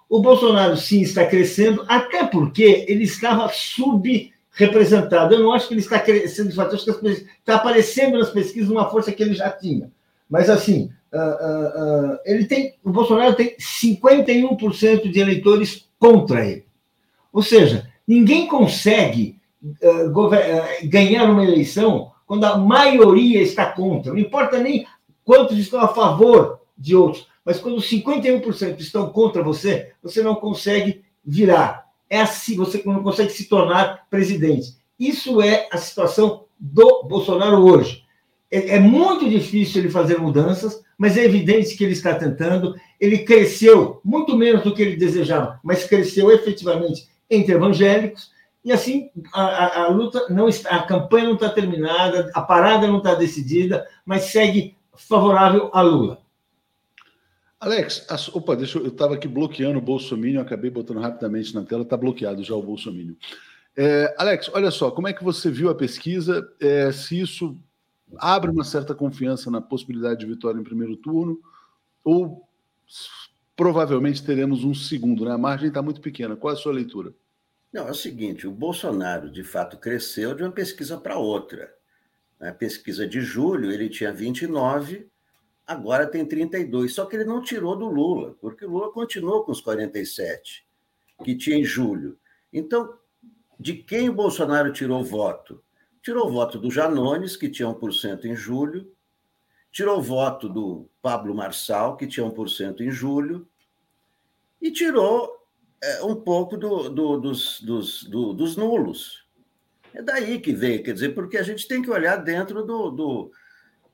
O Bolsonaro, sim, está crescendo, até porque ele estava subrepresentado. Eu não acho que ele está crescendo de fato, acho que está aparecendo nas pesquisas uma força que ele já tinha. Mas, assim, uh, uh, uh, ele tem, o Bolsonaro tem 51% de eleitores contra ele. Ou seja, ninguém consegue ganhar uma eleição quando a maioria está contra. Não importa nem quantos estão a favor de outros. Mas quando 51% estão contra você, você não consegue virar. É assim, você não consegue se tornar presidente. Isso é a situação do Bolsonaro hoje. É, é muito difícil ele fazer mudanças, mas é evidente que ele está tentando. Ele cresceu muito menos do que ele desejava, mas cresceu efetivamente entre evangélicos. E assim, a, a, luta não está, a campanha não está terminada, a parada não está decidida, mas segue favorável a Lula. Alex, as, opa, deixa eu, eu estava aqui bloqueando o Bolsonaro, acabei botando rapidamente na tela, está bloqueado já o Bolsonaro. É, Alex, olha só, como é que você viu a pesquisa? É, se isso abre uma certa confiança na possibilidade de vitória em primeiro turno, ou provavelmente teremos um segundo, né? A margem está muito pequena. Qual é a sua leitura? Não, é o seguinte: o Bolsonaro de fato cresceu de uma pesquisa para outra. Na pesquisa de julho, ele tinha 29, agora tem 32. Só que ele não tirou do Lula, porque o Lula continuou com os 47, que tinha em julho. Então, de quem o Bolsonaro tirou voto? Tirou voto do Janones, que tinha 1% em julho, tirou voto do Pablo Marçal, que tinha 1% em julho, e tirou é, um pouco do, do, dos, dos, do, dos nulos. É daí que veio, quer dizer, porque a gente tem que olhar dentro do, do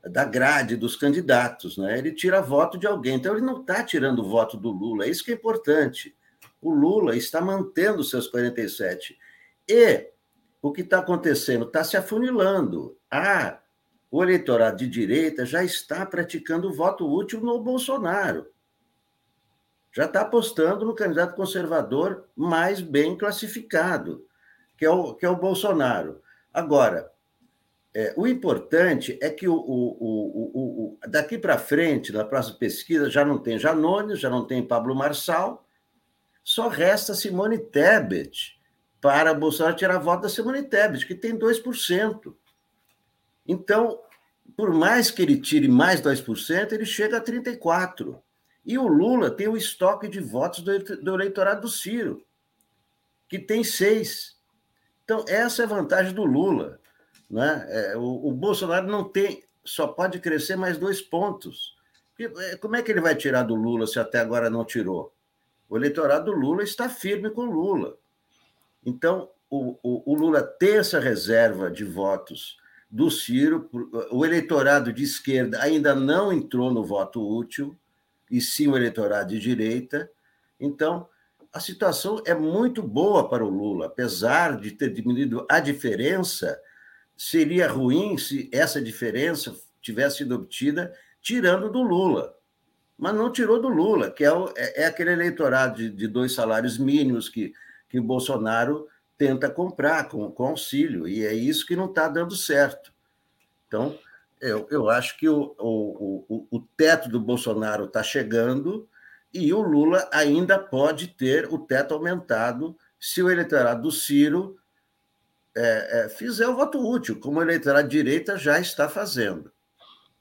da grade dos candidatos, né? Ele tira voto de alguém, então ele não está tirando o voto do Lula, é isso que é importante. O Lula está mantendo seus 47. E o que está acontecendo? Está se afunilando. Ah, o eleitorado de direita já está praticando voto útil no Bolsonaro. Já está apostando no candidato conservador mais bem classificado, que é o, que é o Bolsonaro. Agora, é, o importante é que o, o, o daqui para frente, na próxima pesquisa, já não tem Janones, já não tem Pablo Marçal, só resta Simone Tebet para Bolsonaro tirar voto da Simone Tebet, que tem 2%. Então, por mais que ele tire mais 2%, ele chega a 34%. E o Lula tem o estoque de votos do eleitorado do Ciro, que tem 6%. Então, essa é a vantagem do Lula. Né? É, o, o Bolsonaro não tem, só pode crescer mais dois pontos. É, como é que ele vai tirar do Lula se até agora não tirou? O eleitorado do Lula está firme com o Lula. Então, o, o, o Lula tem essa reserva de votos do Ciro, o eleitorado de esquerda ainda não entrou no voto útil, e sim o eleitorado de direita. Então, a situação é muito boa para o Lula, apesar de ter diminuído a diferença, seria ruim se essa diferença tivesse sido obtida tirando do Lula. Mas não tirou do Lula, que é, o, é, é aquele eleitorado de, de, dois salários mínimos que, que o Bolsonaro tenta comprar com, com auxílio, e é isso que não está dando certo. Então, eu, eu acho que o, o, o, o teto do Bolsonaro está chegando e o Lula ainda pode ter o teto aumentado se o eleitorado do Ciro é, é, fizer o voto útil, como o eleitorado de direita já está fazendo.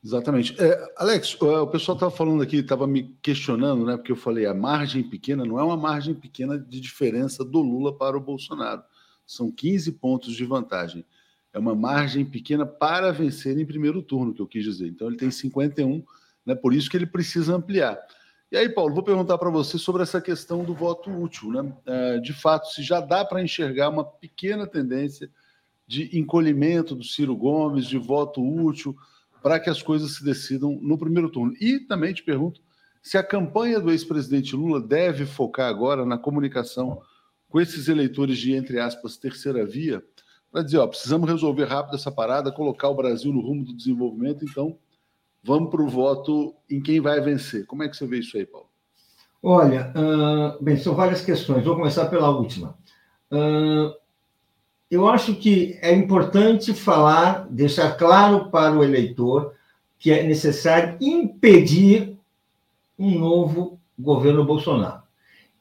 Exatamente. É, Alex, o pessoal estava falando aqui, estava me questionando, né? Porque eu falei, a margem pequena não é uma margem pequena de diferença do Lula para o Bolsonaro. São 15 pontos de vantagem. É uma margem pequena para vencer em primeiro turno, que eu quis dizer. Então ele tem 51, né? Por isso que ele precisa ampliar. E aí, Paulo, vou perguntar para você sobre essa questão do voto útil. Né? É, de fato, se já dá para enxergar uma pequena tendência de encolhimento do Ciro Gomes, de voto útil, para que as coisas se decidam no primeiro turno. E também te pergunto se a campanha do ex-presidente Lula deve focar agora na comunicação com esses eleitores de, entre aspas, terceira via, para dizer, ó, precisamos resolver rápido essa parada, colocar o Brasil no rumo do desenvolvimento, então vamos para o voto em quem vai vencer. Como é que você vê isso aí, Paulo? Olha, uh, bem, são várias questões. Vou começar pela última. Uh, eu acho que é importante falar, deixar claro para o eleitor que é necessário impedir um novo governo Bolsonaro.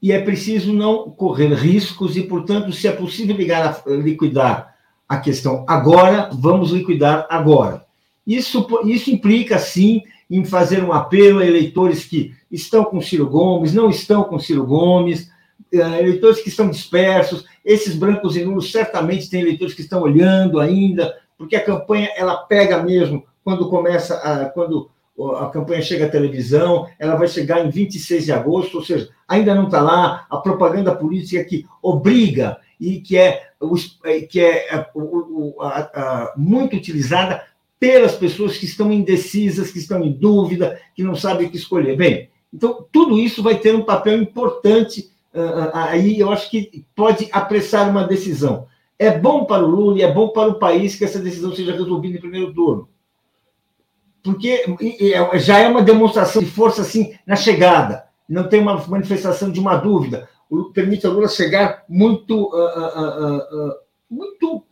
E é preciso não correr riscos e, portanto, se é possível ligar, liquidar a questão agora, vamos liquidar agora. Isso, isso implica, sim, em fazer um apelo a eleitores que estão com Ciro Gomes, não estão com Ciro Gomes, eh, eleitores que estão dispersos, esses brancos e nulos certamente têm eleitores que estão olhando ainda, porque a campanha ela pega mesmo quando começa a, quando a campanha chega à televisão, ela vai chegar em 26 de agosto, ou seja, ainda não está lá. A propaganda política que obriga e que é, que é a, a, muito utilizada pelas pessoas que estão indecisas, que estão em dúvida, que não sabem o que escolher. Bem, então tudo isso vai ter um papel importante uh, aí, eu acho que pode apressar uma decisão. É bom para o Lula e é bom para o país que essa decisão seja resolvida em primeiro turno. Porque é, já é uma demonstração de força assim na chegada, não tem uma manifestação de uma dúvida. Permite ao Lula chegar muito, uh, uh, muito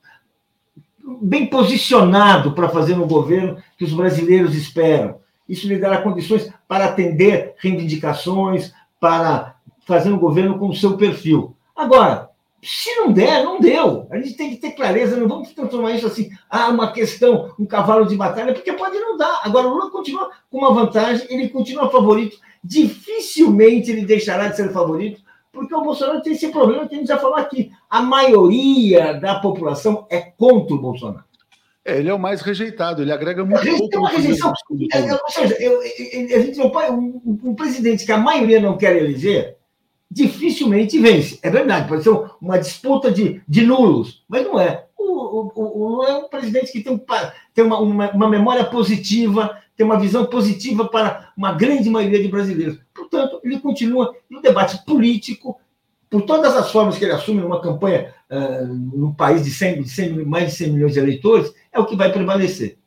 bem posicionado para fazer um governo que os brasileiros esperam. Isso lhe dará condições para atender reivindicações, para fazer um governo com o seu perfil. Agora, se não der, não deu. A gente tem que ter clareza, não vamos transformar isso assim, ah, uma questão, um cavalo de batalha, porque pode não dar. Agora, o Lula continua com uma vantagem, ele continua favorito, dificilmente ele deixará de ser favorito, porque o Bolsonaro tem esse problema que a gente já falou aqui. A maioria da população é contra o Bolsonaro. É, ele é o mais rejeitado, ele agrega muito ele pouco. Tem uma rejeição. É, ou seja, eu, a gente não pode, um, um, presidente que a maioria não quer eleger, dificilmente vence. É verdade, pode ser uma disputa de, de nulos, mas não é. O, o, o é um presidente que tem, um, tem uma, uma, uma memória positiva, tem uma visão positiva para uma grande maioria de brasileiros. Portanto, ele continua no debate político, por todas as formas que ele assume numa campanha uh, num país de, 100, de 100, mais de 100 milhões de eleitores, é o que vai prevalecer.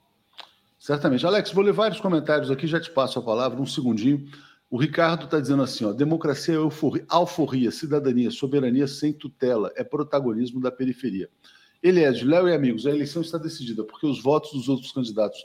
Certamente. Alex, vou ler vários comentários aqui, já te passo a palavra, um segundinho. O Ricardo está dizendo assim: ó, democracia é euforia, alforria, cidadania, soberania sem tutela, é protagonismo da periferia. De Léo e amigos, a eleição está decidida, porque os votos dos outros candidatos,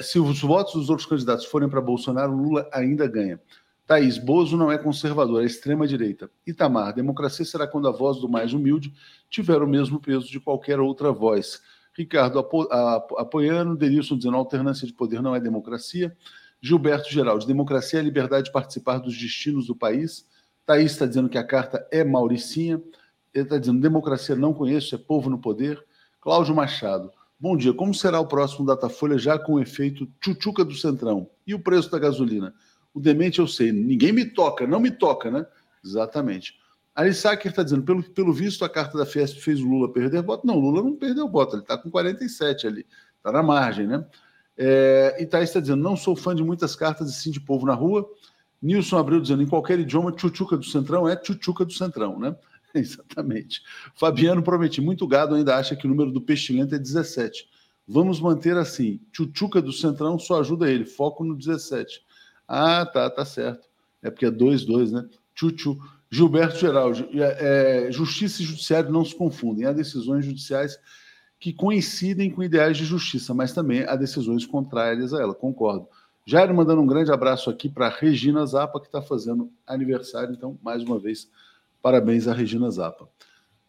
se os votos dos outros candidatos forem para Bolsonaro, Lula ainda ganha. Thaís, Bozo não é conservador, é extrema-direita. Itamar, democracia será quando a voz do mais humilde tiver o mesmo peso de qualquer outra voz. Ricardo apo, a, apoiando, Denilson dizendo alternância de poder não é democracia. Gilberto Geraldo, democracia é a liberdade de participar dos destinos do país. Thaís está dizendo que a carta é Mauricinha. Ele está dizendo democracia não conheço, é povo no poder. Cláudio Machado, bom dia. Como será o próximo Datafolha já com o efeito tchutchuca do Centrão? E o preço da gasolina? O demente eu sei, ninguém me toca, não me toca, né? Exatamente. Arissaker está dizendo, pelo, pelo visto, a carta da Fiesp fez o Lula perder voto. Não, Lula não perdeu voto, ele está com 47 ali, está na margem, né? É, e Thaís está dizendo, não sou fã de muitas cartas e sim de povo na rua. Nilson Abreu dizendo, em qualquer idioma, tchutchuca do Centrão é tchutchuca do Centrão, né? [laughs] Exatamente. Fabiano prometi, muito gado ainda acha que o número do pestilento é 17. Vamos manter assim, tchutchuca do Centrão só ajuda ele, foco no 17. Ah, tá, tá certo. É porque é 2-2, né? Tchutchu. Gilberto Geraldo, é, é, justiça e judiciário não se confundem. Há decisões judiciais que coincidem com ideais de justiça, mas também há decisões contrárias a ela, concordo. Jair mandando um grande abraço aqui para Regina Zappa, que está fazendo aniversário, então, mais uma vez, parabéns a Regina Zappa.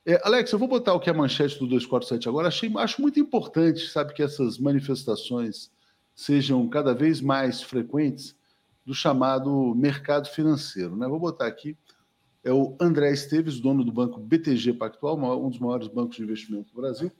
É, Alex, eu vou botar o que é a manchete do 247 agora. Achei, acho muito importante, sabe, que essas manifestações sejam cada vez mais frequentes do chamado mercado financeiro. Né? Vou botar aqui, é o André Esteves, dono do banco BTG Pactual, um dos maiores bancos de investimento do Brasil.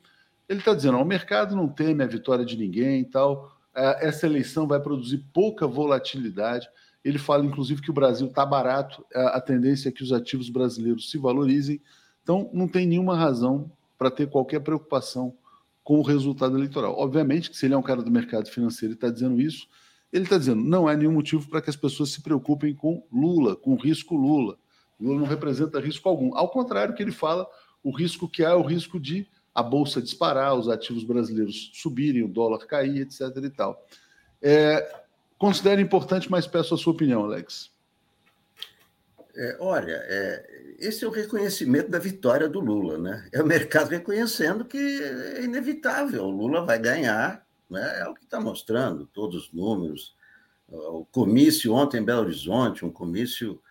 Ele está dizendo: o mercado não teme a vitória de ninguém e tal. É, essa eleição vai produzir pouca volatilidade. Ele fala, inclusive, que o Brasil está barato, a tendência é que os ativos brasileiros se valorizem. Então, não tem nenhuma razão para ter qualquer preocupação com o resultado eleitoral. Obviamente que se ele é um cara do mercado financeiro e está dizendo isso, ele está dizendo não há nenhum motivo para que as pessoas se preocupem com Lula, com o risco Lula. Lula não representa risco algum. Ao contrário, que ele fala, o risco que há é o risco de a bolsa disparar, os ativos brasileiros subirem, o dólar cair, etc. e tal. É, considero importante, mas peço a sua opinião, Alex. É, olha, é, esse é o reconhecimento da vitória do Lula, né? É o mercado reconhecendo que é inevitável, o Lula vai ganhar né? É o que está mostrando todos os números. O comício ontem em Belo Horizonte, um comício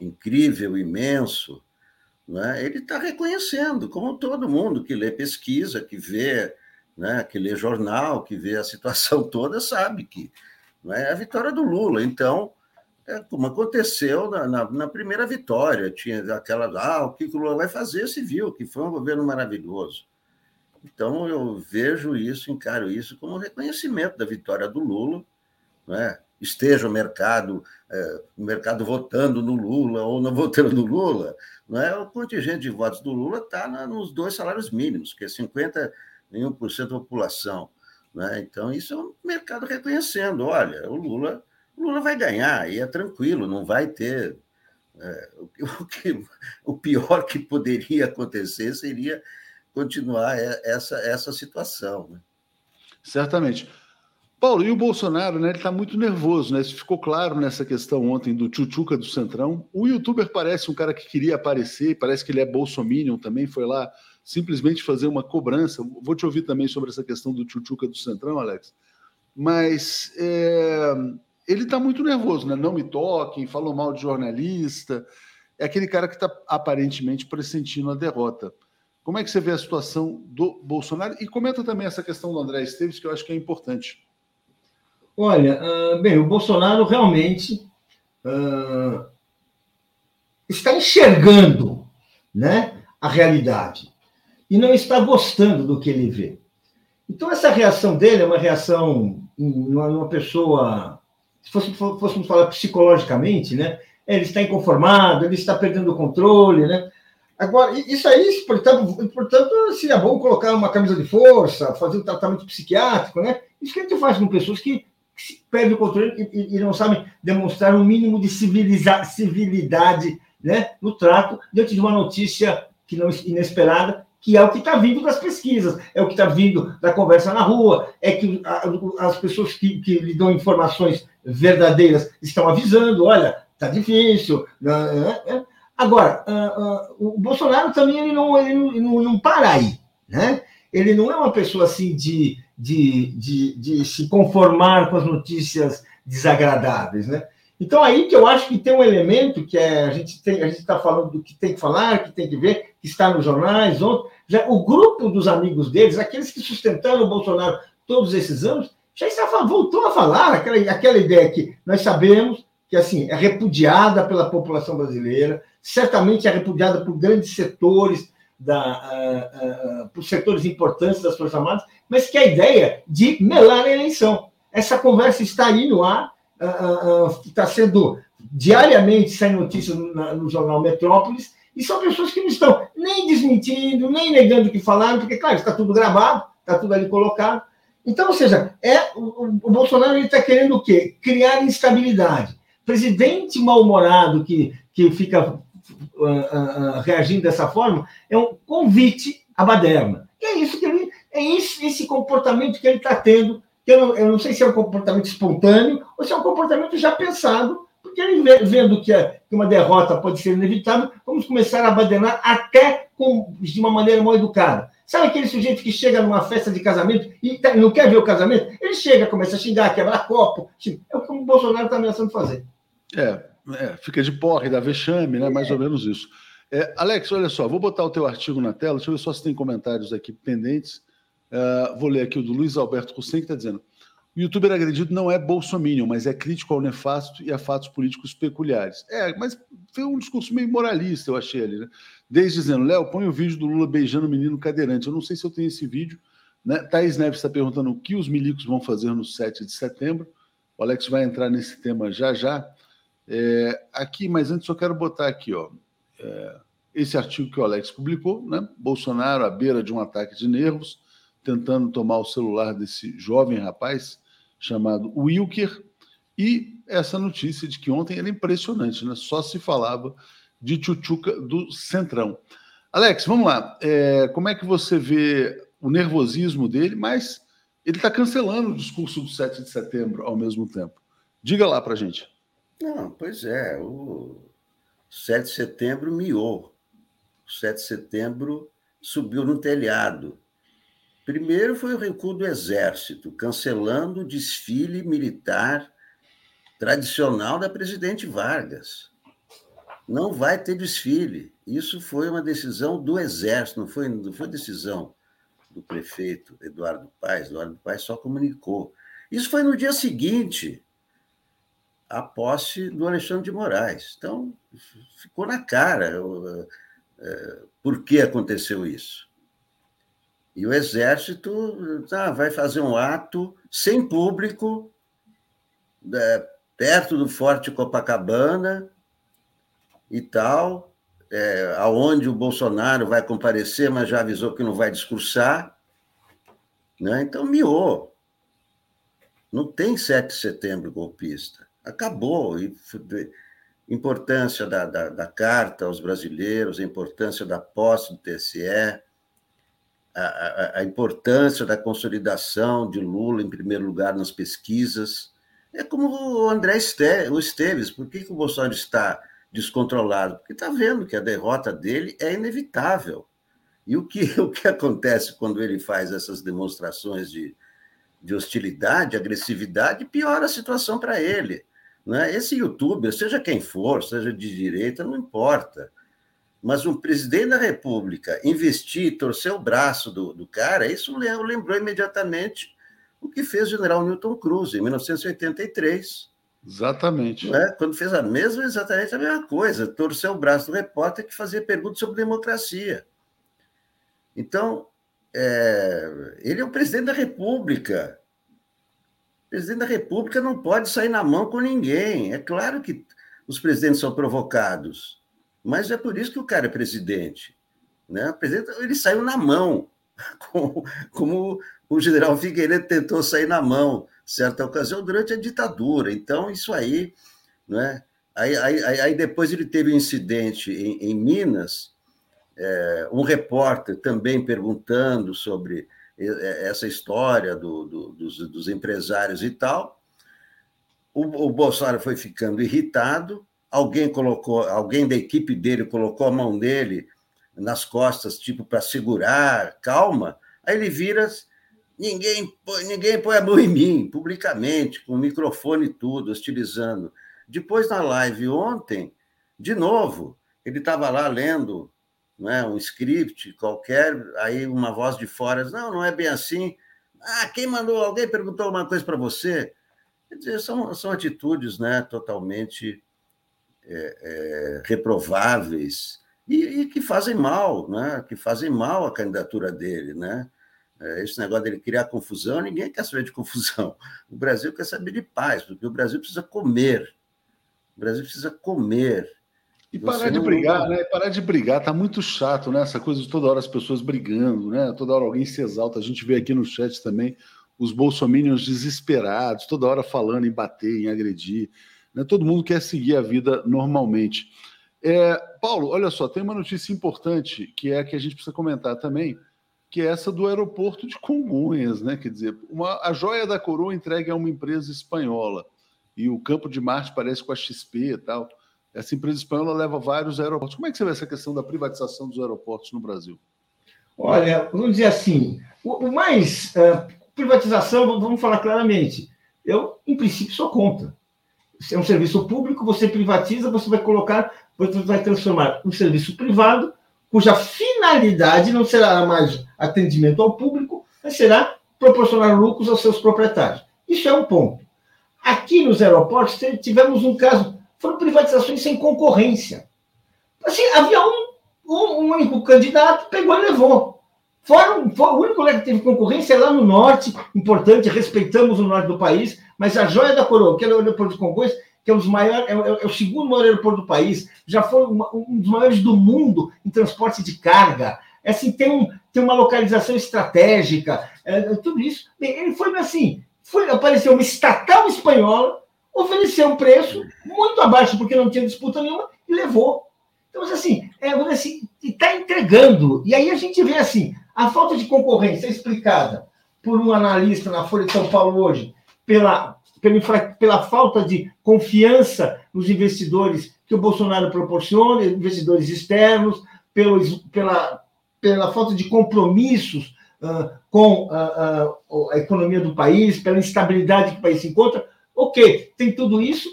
incrível, imenso, né? ele está reconhecendo, como todo mundo que lê pesquisa, que vê, né? que lê jornal, que vê a situação [laughs] toda, sabe que né? é a vitória do Lula. Então, é como aconteceu na, na, na, primeira vitória, tinha aquela, ah, o que o Lula vai fazer, se viu, que foi um governo maravilhoso. Então, eu vejo isso, encaro isso como um reconhecimento da vitória do Lula, né? esteja o mercado, é, o mercado votando no Lula ou não [laughs] votando no Lula, é o contingente de votos do Lula está nos dois salários mínimos, que é 51% da população. Né? Então, isso é o mercado reconhecendo: olha, o Lula, o Lula vai ganhar, e é tranquilo, não vai ter. É, [laughs] o, que, o pior que poderia acontecer seria continuar essa, essa situação. Né? Certamente. Paulo, e o Bolsonaro, né? Ele está muito nervoso, né? Isso ficou claro nessa questão ontem do Tchutchuca do Centrão. O youtuber parece um cara que queria aparecer, parece que ele é bolsominion também, foi lá simplesmente fazer uma cobrança. Vou te ouvir também sobre essa questão do Tchutchuca do Centrão, Alex. Mas é, ele está muito nervoso, né? Não me toquem, falou mal de jornalista. É aquele cara que está aparentemente pressentindo a derrota. Como é que você vê a situação do Bolsonaro? E comenta também essa questão do André Esteves, que eu acho que é importante. Olha, uh, bem, o Bolsonaro realmente uh, está enxergando né, a realidade e não está gostando do que ele vê. Então, essa reação dele é uma reação numa pessoa, se fosse, fôssemos falar psicologicamente, né? Ele está inconformado, ele está perdendo o controle, né? Agora, isso aí, portanto, portanto, seria bom colocar uma camisa de força, fazer um tratamento psiquiátrico, né? Isso que a gente faz com pessoas que, perdem o controle e, e, e, não sabem demonstrar um mínimo de civiliza, civilidade né, no trato diante de uma notícia que não inesperada, que é o que está vindo das pesquisas, é o que está vindo da conversa na rua, é que as pessoas que, que lhe dão informações verdadeiras estão avisando, olha, está difícil. Né, né. Agora, o Bolsonaro também ele não, ele não, não para aí, né? Ele não é uma pessoa assim de, de, de, de se conformar com as notícias desagradáveis, né? Então, aí que eu acho que tem um elemento que é, a gente está falando do que tem que falar, que tem que ver, que está nos jornais, ontem, já, o grupo dos amigos deles, aqueles que sustentaram o Bolsonaro todos esses anos, já está, voltou a falar aquela, aquela ideia que nós sabemos que assim é repudiada pela população brasileira, certamente é repudiada por grandes setores, da, uh, uh, por setores importantes das Forças Armadas, mas que a ideia de melar a eleição. Essa conversa está aí no ar, está sendo diariamente sem notícias no, jornal Metrópolis, e são pessoas que não estão nem desmentindo, nem negando o que falaram, porque, claro, está tudo gravado, está tudo ali colocado. Então, ou seja, é, o, o Bolsonaro está querendo o quê? Criar instabilidade. Presidente mal-humorado que, que fica uh, uh, reagindo dessa forma é um convite à baderna. E é isso que ele, é esse, esse comportamento que ele está tendo eu não, eu não sei se é um comportamento espontâneo ou se é um comportamento já pensado, porque ele vendo que, é, que uma derrota pode ser inevitável, vamos começar a badenar até com, de uma maneira mal educada. Sabe aquele sujeito que chega numa festa de casamento e tá, não quer ver o casamento? Ele chega, começa a xingar, quebrar copo. É o que o Bolsonaro está ameaçando fazer. É, é, fica de porre, dá vexame, né? Mais ou menos isso. É, Alex, olha só, vou botar o teu artigo na tela, deixa eu ver só se tem comentários aqui pendentes. Uh, vou ler aqui o do Luiz Alberto Hussein, que está dizendo: o youtuber agredido não é bolsominion, mas é crítico ao nefasto e a fatos políticos peculiares. É, mas foi um discurso meio moralista, eu achei ali, né? Desde dizendo, Léo, põe o vídeo do Lula beijando o menino cadeirante. Eu não sei se eu tenho esse vídeo. Né? Thaís Neves está perguntando o que os milicos vão fazer no 7 de setembro. O Alex vai entrar nesse tema já já. É, aqui, mas antes eu quero botar aqui, ó. É, esse artigo que o Alex publicou, né? Bolsonaro à beira de um ataque de nervos tentando tomar o celular desse jovem rapaz chamado Wilker. E essa notícia de que ontem era impressionante, né? Só se falava de Tchutchuca do Centrão. Alex, vamos lá. É, como é que você vê o nervosismo dele, mas ele está cancelando o discurso do 7 de setembro ao mesmo tempo. Diga lá para gente. Não, pois é. O 7 de setembro miou. O 7 de setembro subiu no telhado. Primeiro foi o recuo do Exército, cancelando o desfile militar tradicional da presidente Vargas. Não vai ter desfile. Isso foi uma decisão do Exército, não foi, não foi decisão do prefeito Eduardo Paes. Eduardo Paes só comunicou. Isso foi no dia seguinte à posse do Alexandre de Moraes. Então, ficou na cara eh, por que aconteceu isso. E o Exército tá, vai fazer um ato sem público, é, perto do Forte Copacabana e tal, é, aonde o Bolsonaro vai comparecer, mas já avisou que não vai discursar. Né? Então, miou. Não tem 7 de setembro golpista. Acabou. E, importância da, da, da carta aos brasileiros, a importância da posse do TSE, a, a, importância da consolidação de Lula em primeiro lugar nas pesquisas. É como o André Esteves, o por que, que o Bolsonaro está descontrolado? Porque está vendo que a derrota dele é inevitável. E o que, [laughs] o que acontece quando ele faz essas demonstrações de, de hostilidade, agressividade, piora a situação para ele. Né? Esse youtuber, seja quem for, seja de direita, não importa. Mas um presidente da República investir, torcer o braço do, do cara, isso lembrou imediatamente o que fez o general Newton Cruz em 1983. Exatamente. Né? Quando fez a mesma, exatamente a mesma coisa, torcer o braço do repórter que fazia perguntas sobre democracia. Então, é, ele é o presidente da República. O presidente da República não pode sair na mão com ninguém. É claro que os presidentes são provocados. Mas é por isso que o cara é presidente. Né? Ele saiu na mão, [laughs] como, como o general Figueiredo tentou sair na mão, certa ocasião, durante a ditadura. Então, isso aí né, Aí, aí, aí depois ele teve um incidente em, em Minas, é, um repórter também perguntando sobre essa história do, do, dos, dos, empresários e tal. O, o, Bolsonaro foi ficando irritado, alguém colocou, alguém da equipe dele colocou a mão dele nas costas, tipo, para segurar, calma. Aí ele vira, ninguém, ninguém põe a mão em mim, publicamente, com o microfone e tudo, hostilizando. Depois, na live ontem, de novo, ele estava lá lendo né, um script qualquer, aí uma voz de fora, não, não é bem assim. Ah, quem mandou? Alguém perguntou alguma coisa para você? Quer dizer, são, são atitudes né, totalmente é, é, reprováveis e, e, que fazem mal, né, que fazem mal à candidatura dele. Né? É, esse negócio dele criar confusão, ninguém quer saber de confusão. O Brasil quer saber de paz, porque o Brasil precisa comer. O Brasil precisa comer. E parar Você de brigar, não... né? Parar de brigar, tá muito chato, né? Essa coisa de toda hora as pessoas brigando, né? Toda hora alguém se exalta. A gente vê aqui no chat também os bolsominions desesperados, toda hora falando em bater, em agredir. Né? Todo mundo quer seguir a vida normalmente. É, Paulo, olha só, tem uma notícia importante que é a que a gente precisa comentar também, que é essa do aeroporto de Congonhas, né? Quer dizer, uma, a joia da coroa entregue a uma empresa espanhola e o campo de Marte parece com a XP e tal. Essa empresa espanhola leva vários aeroportos. Como é que você vê essa questão da privatização dos aeroportos no Brasil? Olha, vamos dizer assim, o, mais uh, privatização, vamos falar claramente. Eu, em princípio, sou contra. É um serviço público, você privatiza, você vai colocar, você vai transformar um serviço privado, cuja finalidade não será mais atendimento ao público, mas será proporcionar lucros aos seus proprietários. Isso é um ponto. Aqui nos aeroportos tivemos um caso, foram privatizações sem concorrência. Assim, havia um, um, um único candidato, pegou e levou. Fora, fora, o único lugar que teve concorrência é lá no norte, importante, respeitamos o norte do país, mas a joia da coroa, que é o aeroporto de Congonhas, que é, maiores, é, é, é, o segundo maior aeroporto do país, já foi uma, um dos maiores do mundo em transporte de carga. É assim, tem, um, tem uma localização estratégica, é, tudo isso. Bem, ele foi assim, foi, apareceu uma estatal espanhola, ofereceu um preço muito abaixo, porque não tinha disputa nenhuma, e levou. Então, assim, é, assim está entregando. E aí a gente vê assim, a falta de concorrência é explicada por um analista na Folha de São Paulo hoje, pela, pela, pela falta de confiança nos investidores que o Bolsonaro proporciona, investidores externos, pela, pela falta de compromissos uh, com uh, uh, a economia do país, pela instabilidade que o país se encontra. Ok, tem tudo isso.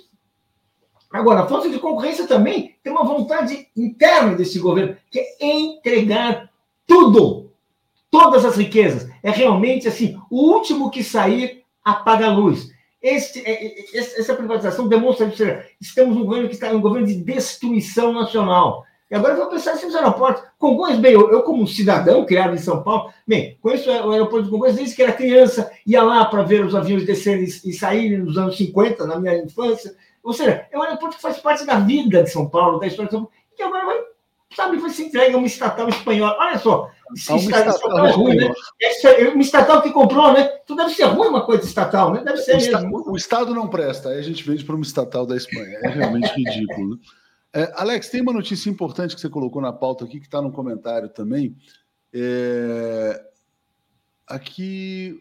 Agora, a falta de concorrência também tem uma vontade interna desse governo, que é entregar tudo, todas as riquezas. É realmente assim, o último que sair apaga a luz. Este, é, é, essa privatização demonstra que estamos num governo que está um governo de destruição nacional. E agora eu vou pensar assim nos aeroportos. Congonhas, bem, eu, eu, como cidadão criado em São Paulo, bem, conheço o aeroporto de Congonhas desde que era criança, ia lá para ver os aviões descerem e saírem nos anos 50, na minha infância. Ou seja, é um aeroporto que faz parte da vida de São Paulo, da história de São Paulo, e agora vai, sabe, se entrega uma estatal espanhola. Olha só, se uma estatal, estatal é ruim, né? É uma estatal que comprou, né? Tu deve ser ruim uma coisa estatal, né? Deve ser o o Estado não presta, aí a gente vende para uma estatal da Espanha. É realmente ridículo. Né? É, Alex, tem uma notícia importante que você colocou na pauta aqui, que está no comentário também. É... Aqui.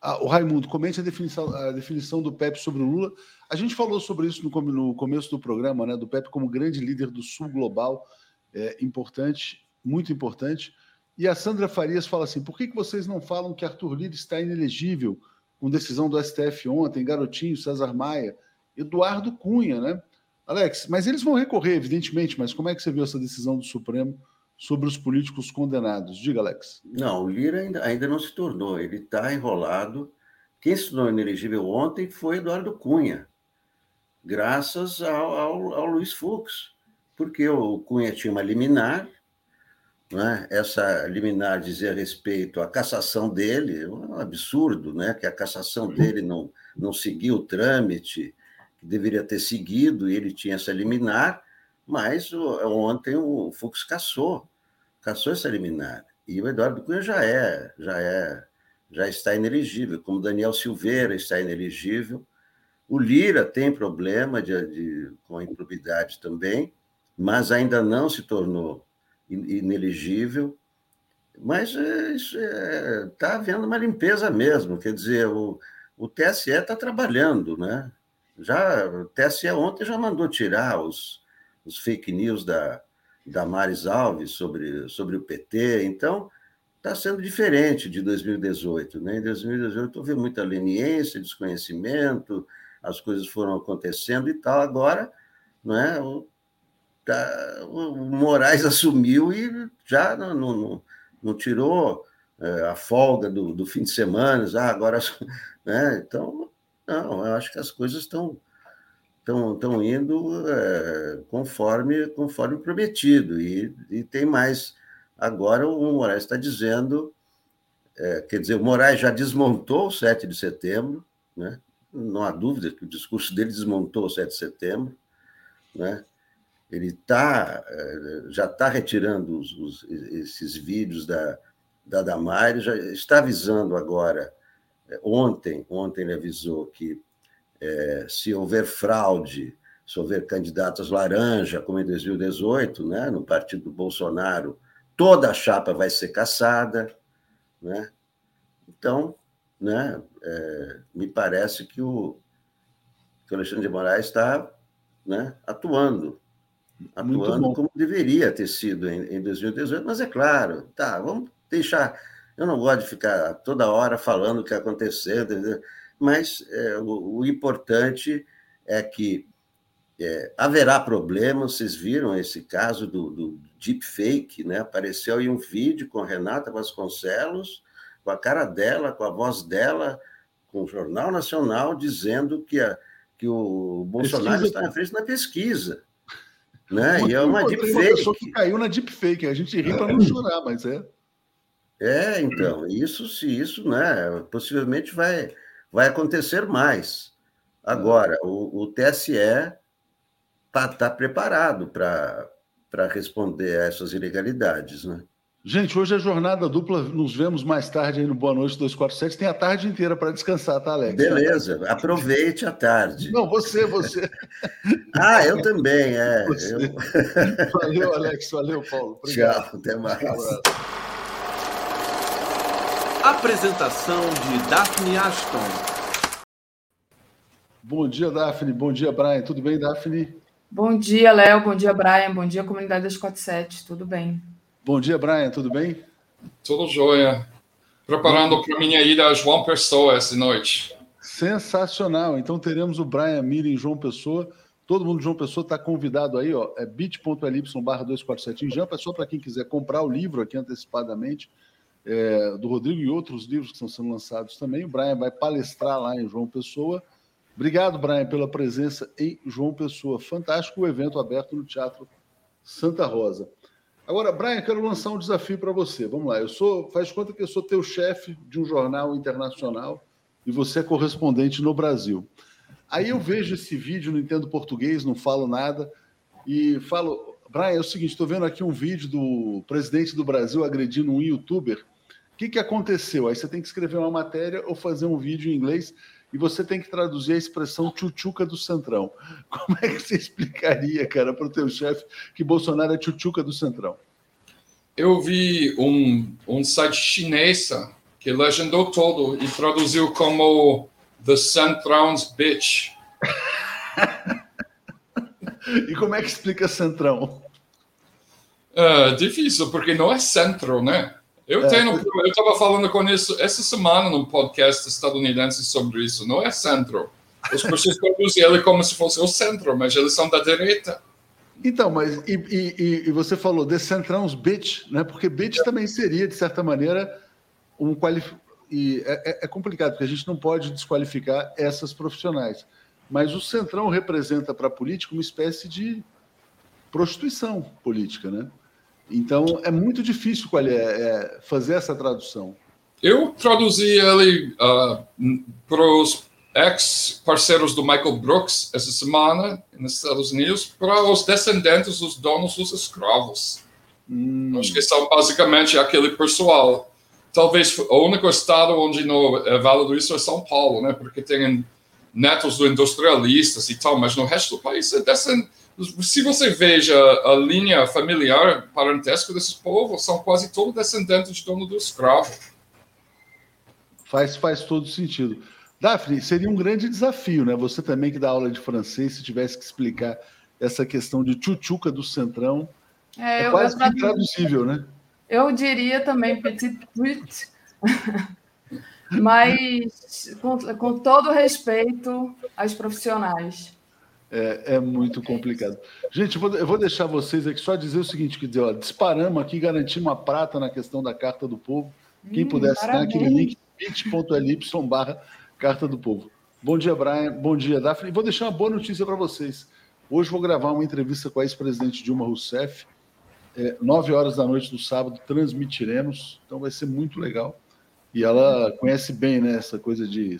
Ah, o Raimundo, comente a definição, a definição do PEP sobre o Lula. A gente falou sobre isso no, no começo do programa, né? Do PEP como grande líder do Sul global. É importante, muito importante. E a Sandra Farias fala assim: por que, que vocês não falam que Arthur Lira está inelegível com decisão do STF ontem, Garotinho, César Maia, Eduardo Cunha, né? Alex, mas eles vão recorrer, evidentemente, mas como é que você viu essa decisão do Supremo sobre os políticos condenados? Diga, Alex. Não, o Lira ainda, ainda não se tornou, ele está enrolado. Quem se tornou inelegível ontem foi Eduardo Cunha, graças ao, ao, ao Luiz Fux, porque o Cunha tinha uma liminar, né? essa liminar dizia respeito à cassação dele, é um absurdo, né? que a cassação dele não, não seguiu o trâmite, que deveria ter seguido, e ele tinha essa liminar, mas ontem o Fux caçou, caçou essa liminar. E o Eduardo Cunha já é, já é, já está inelegível, como Daniel Silveira está inelegível. O Lira tem problema de, de, com a improbidade também, mas ainda não se tornou inelegível. Mas está é, é, tá havendo uma limpeza mesmo, quer dizer, o, o TSE está trabalhando, né? Já, o TSE ontem já mandou tirar os, os fake news da, da Maris Alves sobre, sobre o PT, então está sendo diferente de 2018. Né? Em 2018 houve muita leniência, desconhecimento, as coisas foram acontecendo e tal. Agora, não é, o, tá, o Moraes [laughs] assumiu e já não, não, não tirou é, a folga do, do, fim de semana, ah, agora. [laughs] Né? Então, não, eu acho que as coisas estão estão, indo é, conforme, conforme prometido. E, e tem mais. Agora o Moraes está dizendo, é, quer dizer, o Moraes já desmontou o 7 de setembro, né? Não há dúvida que o discurso dele desmontou o 7 de setembro, né? ele tá, é, já está retirando os, os, esses vídeos da, da Damares, já está avisando agora, é, ontem, ontem ele avisou que é, se houver fraude, se houver candidatos laranja, como em 2018, né, no partido do Bolsonaro, toda a chapa vai ser caçada. Né? Então, né, é, me parece que o, que o Alexandre de Moraes está né, atuando, atuando como deveria ter sido em, em 2018, mas é claro, tá, vamos deixar. Eu não gosto de ficar toda hora falando o que aconteceu, mas é, o, o, importante é que é, haverá problemas. Vocês viram esse caso do, do deepfake, né? Apareceu aí um vídeo com Renata Vasconcelos, com a cara dela, com a voz dela, com o Jornal Nacional, dizendo que, a, que o Bolsonaro pesquisa. está na frente na pesquisa. Né? e é uma deepfake. Uma pessoa que caiu na deepfake. A gente ri para não chorar, mas é. É, então, isso se isso, né, possivelmente vai vai acontecer mais. Agora, o, o TSE está tá preparado para responder a essas ilegalidades, né? Gente, hoje é jornada dupla, nos vemos mais tarde aí no Boa Noite 247. Tem a tarde inteira para descansar, tá, Alex? Beleza, aproveite a tarde. Não, você, você. [laughs] ah, eu também, é. Eu... Valeu, Alex, valeu, Paulo. Obrigado. Tchau, até mais. Um Apresentação de Daphne Ashton. Bom dia, Daphne. Bom dia, Brian. Tudo bem, Daphne? Bom dia, Léo. Bom dia, Brian. Bom dia, comunidade das 47. Tudo bem? Bom dia, Brian. Tudo bem? Tudo jóia. Preparando para minha ida a João Pessoa essa noite. Sensacional. Então teremos o Brian Mira em João Pessoa. Todo mundo de João Pessoa está convidado aí, ó. É bit.ly barra 247 em Jampa. É só para quem quiser comprar o livro aqui antecipadamente é, do Rodrigo e outros livros que estão sendo lançados também. O Brian vai palestrar lá em João Pessoa. Obrigado, Brian, pela presença em João Pessoa. Fantástico o evento aberto no Teatro Santa Rosa. Agora, Brian, quero lançar um desafio para você. Vamos lá. Eu sou, faz conta que eu sou teu chefe de um jornal internacional e você é correspondente no Brasil. Aí eu vejo esse vídeo, não entendo português, não falo nada e falo, Brian, é o seguinte, estou vendo aqui um vídeo do presidente do Brasil agredindo um youtuber o que, que aconteceu? Aí você tem que escrever uma matéria ou fazer um vídeo em inglês e você tem que traduzir a expressão tchutchuca do Centrão. [laughs] Como é que você explicaria, cara, para o teu chefe que Bolsonaro é tchutchuca do Centrão? Eu vi um, um site chinês que legendou todo e traduziu como The Centrão's Bitch. [laughs] e como é que explica Centrão? Uh, difícil, porque não é centro, né? Eu é, tenho, eu estava falando com isso essa semana no podcast estadunidense sobre isso. Não é centro. Os pessoas produzem ele como se fosse o centro, mas eles são da direita. Então, mas e, e, e você falou de centrão bitch, né? Porque bitch é. também seria, de certa maneira, um qualif... e é, é, é complicado, porque a gente não pode desqualificar essas profissionais. Mas o centrão representa para a política uma espécie de prostituição política, né? Então é muito difícil é, é, fazer essa tradução. Eu traduzi ele uh, para os ex-parceiros do Michael Brooks essa semana nos Estados Unidos para os descendentes dos donos dos escravos. Hum. Acho que são basicamente aquele pessoal. Talvez o único estado onde não é válido isso é São Paulo, né? Porque tem netos do industrialistas e tal, mas no resto do país é descendente. Se você veja a linha familiar parentesca desses povos, são quase todos descendentes de dono do escravo. Faz, faz todo sentido. Daphne, seria um grande desafio, né? Você também que dá aula de francês, se tivesse que explicar essa questão de tchutchuca do centrão, é, é quase eu, intraduzível, né? Eu diria também petit put, [laughs] mas com, com todo respeito às profissionais. É, é, muito complicado. Gente, eu vou, eu vou, deixar vocês aqui só dizer o seguinte: que ó, disparamos aqui, garantimos uma prata na questão da Carta do Povo. Quem hum, puder assinar aquele link, bit.ly barra Carta do Povo. Bom dia, Brian. Bom dia, Daphne. Vou deixar uma boa notícia para vocês. Hoje vou gravar uma entrevista com a ex-presidente Dilma Rousseff. É, nove horas da noite do sábado, transmitiremos. Então vai ser muito legal. E ela conhece bem né, essa coisa de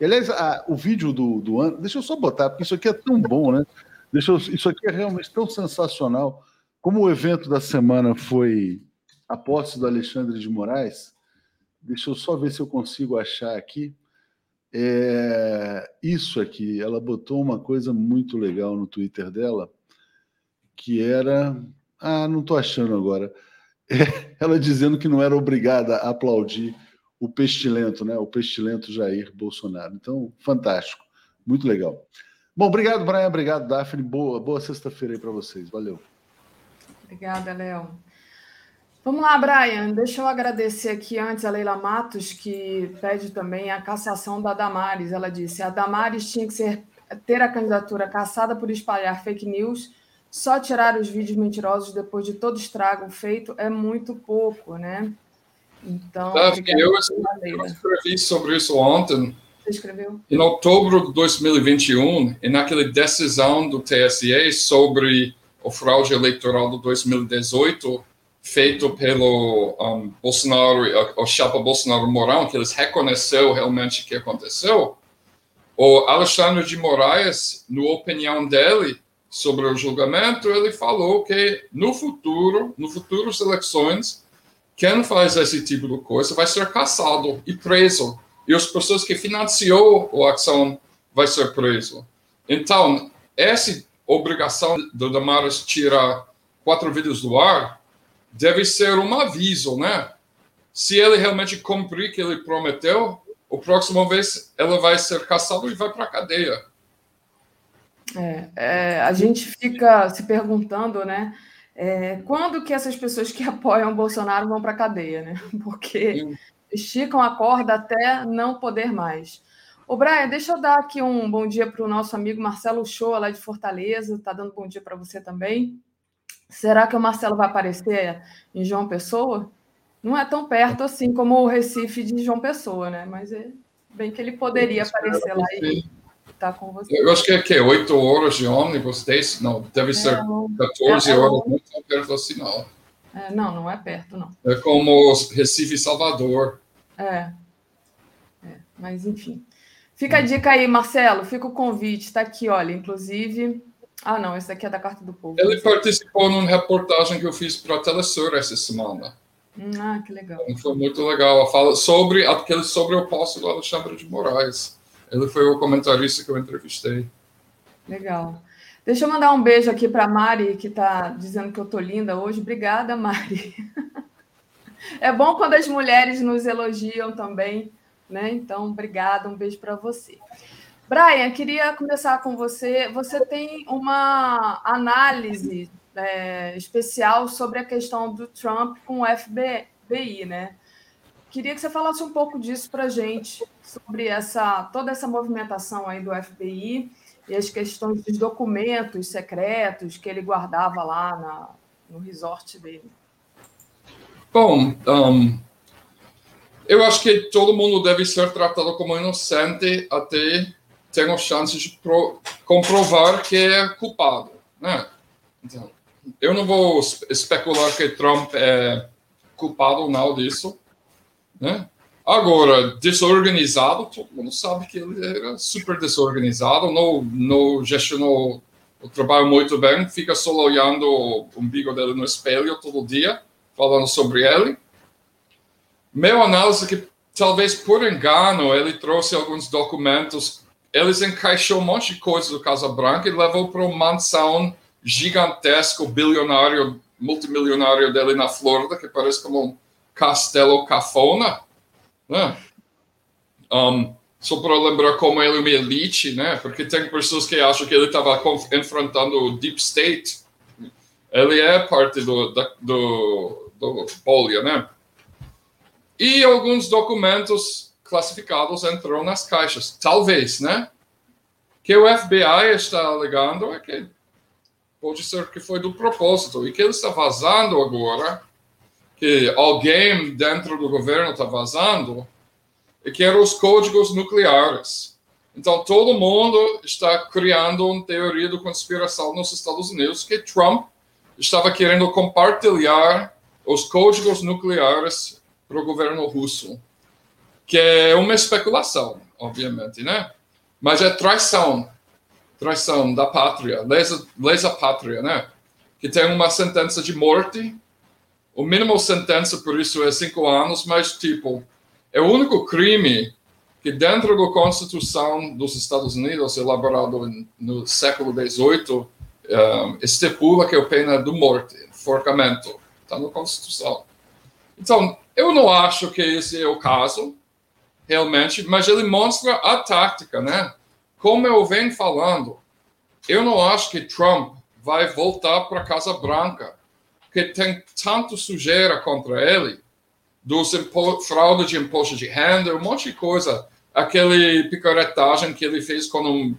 aliás, a, o vídeo do, do ano, deixa eu só botar, porque isso aqui é tão bom, né? Deixa eu, isso aqui é realmente tão sensacional. Como o evento da semana foi a posse do Alexandre de Moraes, deixa eu só ver se eu consigo achar aqui. É, isso aqui, ela botou uma coisa muito legal no Twitter dela, que era. Ah, não estou achando agora. É, [laughs] ela dizendo que não era obrigada a aplaudir o pestilento, né? O pestilento Jair Bolsonaro. Então, fantástico, muito legal. Bom, obrigado, Brian, obrigado, Daphne. Boa, boa sexta-feira aí para vocês. Valeu. Obrigada, Léo. Vamos lá, Brian. Deixa eu agradecer aqui antes a Leila Matos, que pede também a cassação da Damares. Ela disse: a Damares tinha que ser, ter a candidatura cassada por espalhar fake news. Só tirar os vídeos mentirosos depois de todo estrago feito é muito pouco, né? Então, eu, eu escrevi sobre isso ontem. Você escreveu? Em outubro de 2021, e naquela decisão do TSE sobre o fraude eleitoral de 2018, feito pelo um, Bolsonaro, o chapa Bolsonaro Mourão, que eles reconheceu realmente o que aconteceu, o Alexandre de Moraes, na opinião dele sobre o julgamento, ele falou que no futuro, no futuras eleições, quem faz esse tipo de coisa vai ser caçado e preso. E as pessoas que financiou a ação vai ser preso. Então, essa obrigação do Damares tirar quatro vídeos do ar deve ser um aviso, né? Se ele realmente cumprir o que ele prometeu, a próxima vez ela vai ser caçada e vai para a cadeia. É, é, a gente fica se perguntando, né? É, quando que essas pessoas que [laughs] apoiam o Bolsonaro vão para a cadeia, né? Porque Sim. esticam a corda até não poder mais. Ô, Brian, deixa eu dar aqui um bom dia para o nosso amigo Marcelo Shoa, lá de Fortaleza. Está dando bom dia para você também. Será que o Marcelo vai aparecer em João Pessoa? Não é tão perto assim como o Recife de João Pessoa, né? Mas é bem que ele poderia aparecer lá e tá com você. Eu acho que é que 8 horas de ônibus, 10, não, deve é, ser 14 é, é, horas, não perto assim, não. É, não, não é perto, não. É como Recife Salvador. É. é. Mas, enfim. Fica a dica aí, Marcelo, fica o convite, está aqui, olha, inclusive. Ah, não, esse aqui é da Carta do Povo. Ele participou numa reportagem que eu fiz para a Telesur essa semana. Hum, ah, que legal. Então, foi muito legal. Fala sobre aquele sobre o posto do Alexandre de Moraes. Ele foi o comentarista que eu entrevistei. Legal. Deixa eu mandar um beijo aqui para Mari, que está dizendo que eu estou linda hoje. Obrigada, Mari. [laughs] É bom quando as mulheres nos elogiam também, né? Então, obrigada, um beijo para você. Brian, queria começar com você. Você tem uma análise é, especial sobre a questão do Trump com o FBI, né? Queria que você falasse um pouco disso para a gente, sobre essa, toda essa movimentação aí do FBI e as questões dos documentos secretos que ele guardava lá na, no resort dele. Bom, um, eu acho que todo mundo deve ser tratado como inocente até ter a chance de pro, comprovar que é culpado. Né? Então, eu não vou especular que Trump é culpado ou não disso. Né? Agora, desorganizado, todo mundo sabe que ele era super desorganizado, não, não gestionou o trabalho muito bem, fica só olhando o umbigo dele no espelho todo dia, falando sobre ele. Meu análise é que talvez por engano ele trouxe alguns documentos eles encaixou um monte de coisa do Casa Branca e levou para uma mansão gigantesco, bilionário, multimilionário dele na Flórida, que parece como um castelo cafona, né? Um, só para lembrar como ele é uma elite, né? Porque tem pessoas que acham que ele estava enfrentando o Deep State. Ele é parte do, da, do, do Polia, né? E alguns documentos classificados entrou nas caixas. Talvez, né? Que o FBI está alegando é que pode ser que foi do propósito. E que ele está vazando agora, que alguém dentro do governo está vazando, e que eram os códigos nucleares. Então, todo mundo está criando uma teoria de conspiração nos Estados Unidos que Trump estava querendo compartilhar os códigos nucleares para o governo russo que é uma especulação, obviamente, né? Mas é traição, traição da pátria, lesa, lesa pátria, né? Que tem uma sentença de morte, o mínimo sentença por isso é cinco anos, mas tipo é o único crime que dentro da Constituição dos Estados Unidos, elaborado no século XVIII, um, eh, estipula que é a pena do morte, forcamento, está na Constituição. Então, eu não acho que esse é o caso, realmente, mas ele mostra a tática, né? Como eu venho falando, eu não acho que Trump vai voltar para a Casa Branca, porque tem tanto sujeira contra ele, dos fraude de imposto de renda, um monte de coisa. Aquele picaretagem que ele fez com uma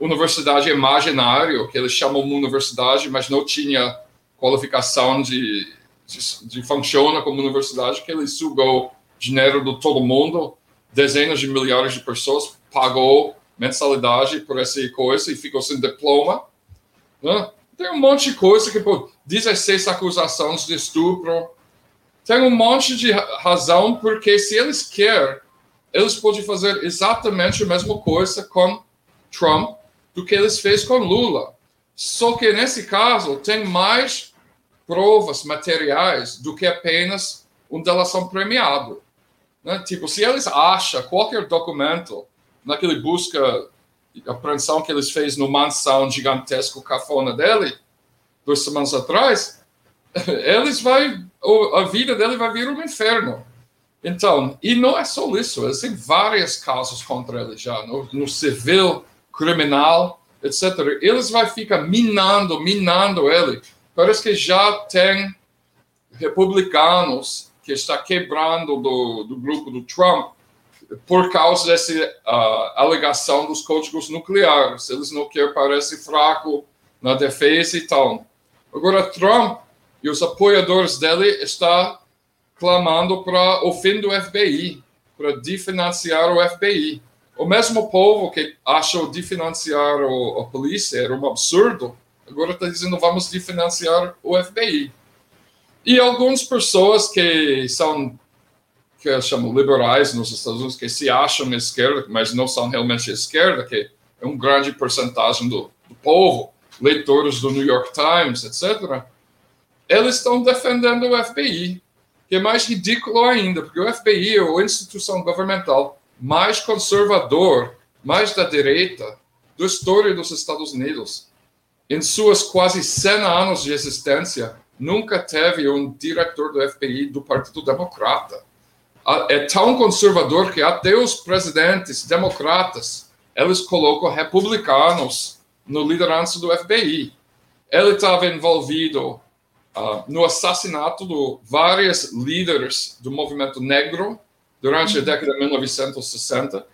universidade imaginária, que ele chamou uma universidade, mas não tinha qualificação de, de, de funciona como universidade, que ele sugou dinheiro de todo mundo dezenas de milhares de pessoas pagou mensalidade por essa coisa e ficou sem diploma. Né? Tem um monte de coisa que, por 16 acusações de estupro, tem um monte de razão, porque se eles querem, eles podem fazer exatamente a mesma coisa com Trump do que eles fez com Lula. Só que nesse caso tem mais provas materiais do que apenas uma delação premiada. Né? Tipo, se eles acham qualquer documento naquele busca apreensão que eles fez no mansão gigantesco cafona dele, duas semanas atrás, [laughs] eles vai a vida dele vai vir um inferno. Então, e não é só isso, eles têm vários casos contra ele já, no, no civil, criminal, etc. Eles vão ficar minando, minando ele. Parece que já tem republicanos que está quebrando do, do grupo do Trump por causa dessa uh, alegação dos códigos nucleares. Eles não querem parecer fraco na defesa e tal. Agora, Trump e os apoiadores dele estão clamando para o fim do FBI, para definanciar o FBI. O mesmo povo que achou definanciar o, a polícia era um absurdo, agora está dizendo vamos definanciar o FBI. E algumas pessoas que são, que eu chamo liberais nos Estados Unidos, que se acham esquerda, mas não são realmente esquerda, que é um grande porcentagem do, do povo, leitores do New York Times, etc., eles estão defendendo o FBI, que é mais ridículo ainda, porque o FBI é a instituição governamental mais conservador, mais da direita da história dos Estados Unidos. Em suas quase 100 anos de existência, nunca teve um diretor do FBI do Partido Democrata. É tão conservador que até os presidentes democratas eles colocam republicanos no liderança do FBI. Ele estava envolvido uh, no assassinato de vários líderes do movimento negro durante a uhum. década de 1960,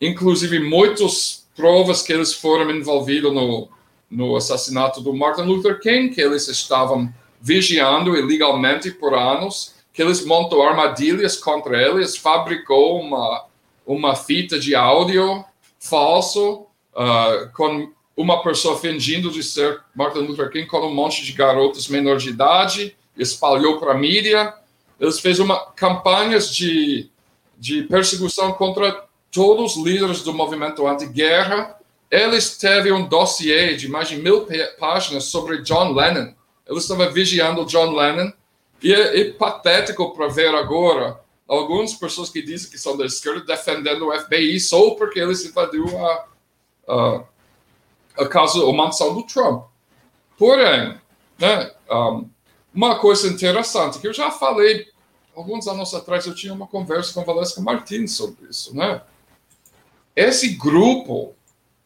inclusive muitas provas que eles foram envolvidos no no assassinato do Martin Luther King, que eles estavam vigiando ilegalmente por anos, que eles montou armadilhas contra eles, fabricou uma, uma fita de áudio falso uh, com uma pessoa fingindo de ser Martin Luther King com um monte de garotas menor de idade, espalhou para a mídia. Eles fez uma campanhas de, de perseguição contra todos os líderes do movimento anti-guerra eles teve um dossiê de mais de mil páginas sobre John Lennon. Eles estavam vigiando John Lennon. E é, é patético para ver agora algumas pessoas que dizem que são da esquerda defendendo o FBI só porque eles invadiu a, a, a casa, a mansão do Trump. Porém, né, um, uma coisa interessante que eu já falei alguns anos atrás, eu tinha uma conversa com Valesca Martins sobre isso, né? Esse grupo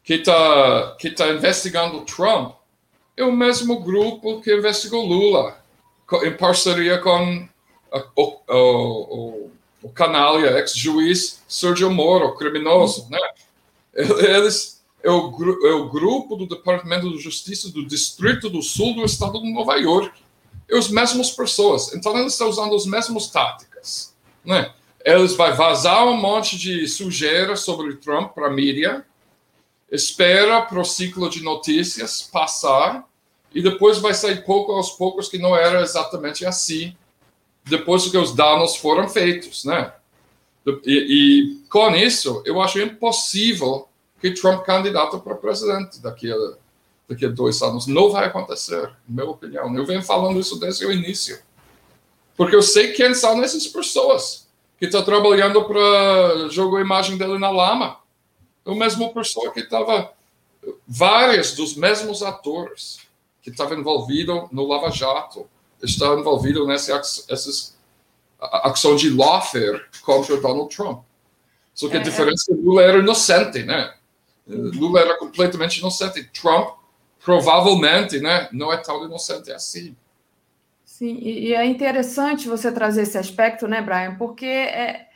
que está que tá investigando Trump é o mesmo grupo que investigou Lula, em parceria com o, o, o, o canalha, ex-juiz Sergio Moro, criminoso, né? Eles é o, é o grupo do Departamento de Justiça do Distrito do Sul do Estado de Nova York. É as mesmas pessoas. Então, eles estão usando as mesmas táticas, né? Eles vão vazar um monte de sujeira sobre Trump para a mídia, espera para o ciclo de notícias passar e depois vai sair pouco aos poucos que não era exatamente assim depois que os danos foram feitos, né? E, e com isso, eu acho impossível que Trump candidato para presidente daqui a, daqui a dois anos. Não vai acontecer, na minha opinião. Eu venho falando isso desde o início. Porque eu sei quem são essas pessoas que estão trabalhando para jogar a imagem dele na lama. É a mesma pessoa que estava... Vários dos mesmos atores que estavam envolvidos no Lava Jato está envolvido nessa essas ação de lawfare contra Donald Trump. Só que a é, é. diferença é que Lula era inocente, né? Lula era completamente inocente. Trump provavelmente, né, não é tão inocente assim. Sim, e é interessante você trazer esse aspecto, né, Brian? Porque é,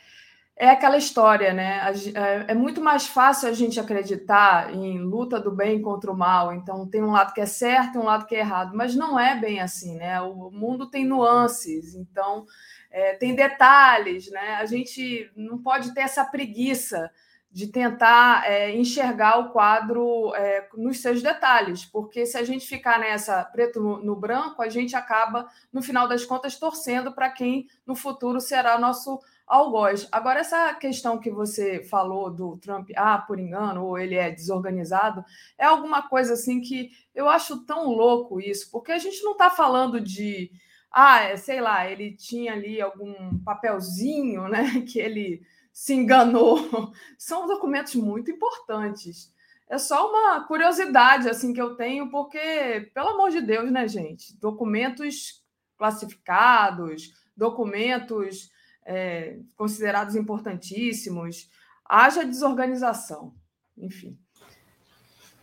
é aquela história, né? É, é muito mais fácil a gente acreditar em luta do bem contra o mal. Então, tem um lado que é certo e um lado que é errado, mas não é bem assim, né? O mundo tem nuances, então é, tem detalhes, né? A gente não pode ter essa preguiça de tentar é, enxergar o quadro é, nos seus detalhes, porque se a gente ficar nessa preto no, no branco, a gente acaba, no final das contas, torcendo para quem no futuro será nosso algoz. Agora, essa questão que você falou do Trump, ah, por engano, ou ele é desorganizado, é alguma coisa assim que eu acho tão louco isso, porque a gente não está falando de, ah, é, sei lá, ele tinha ali algum papelzinho, né, [laughs] que ele se enganou. [laughs] São documentos muito importantes. É só uma curiosidade assim que eu tenho, porque, pelo amor de Deus, né, gente? Documentos classificados, documentos é, considerados importantíssimos, haja desorganização, enfim.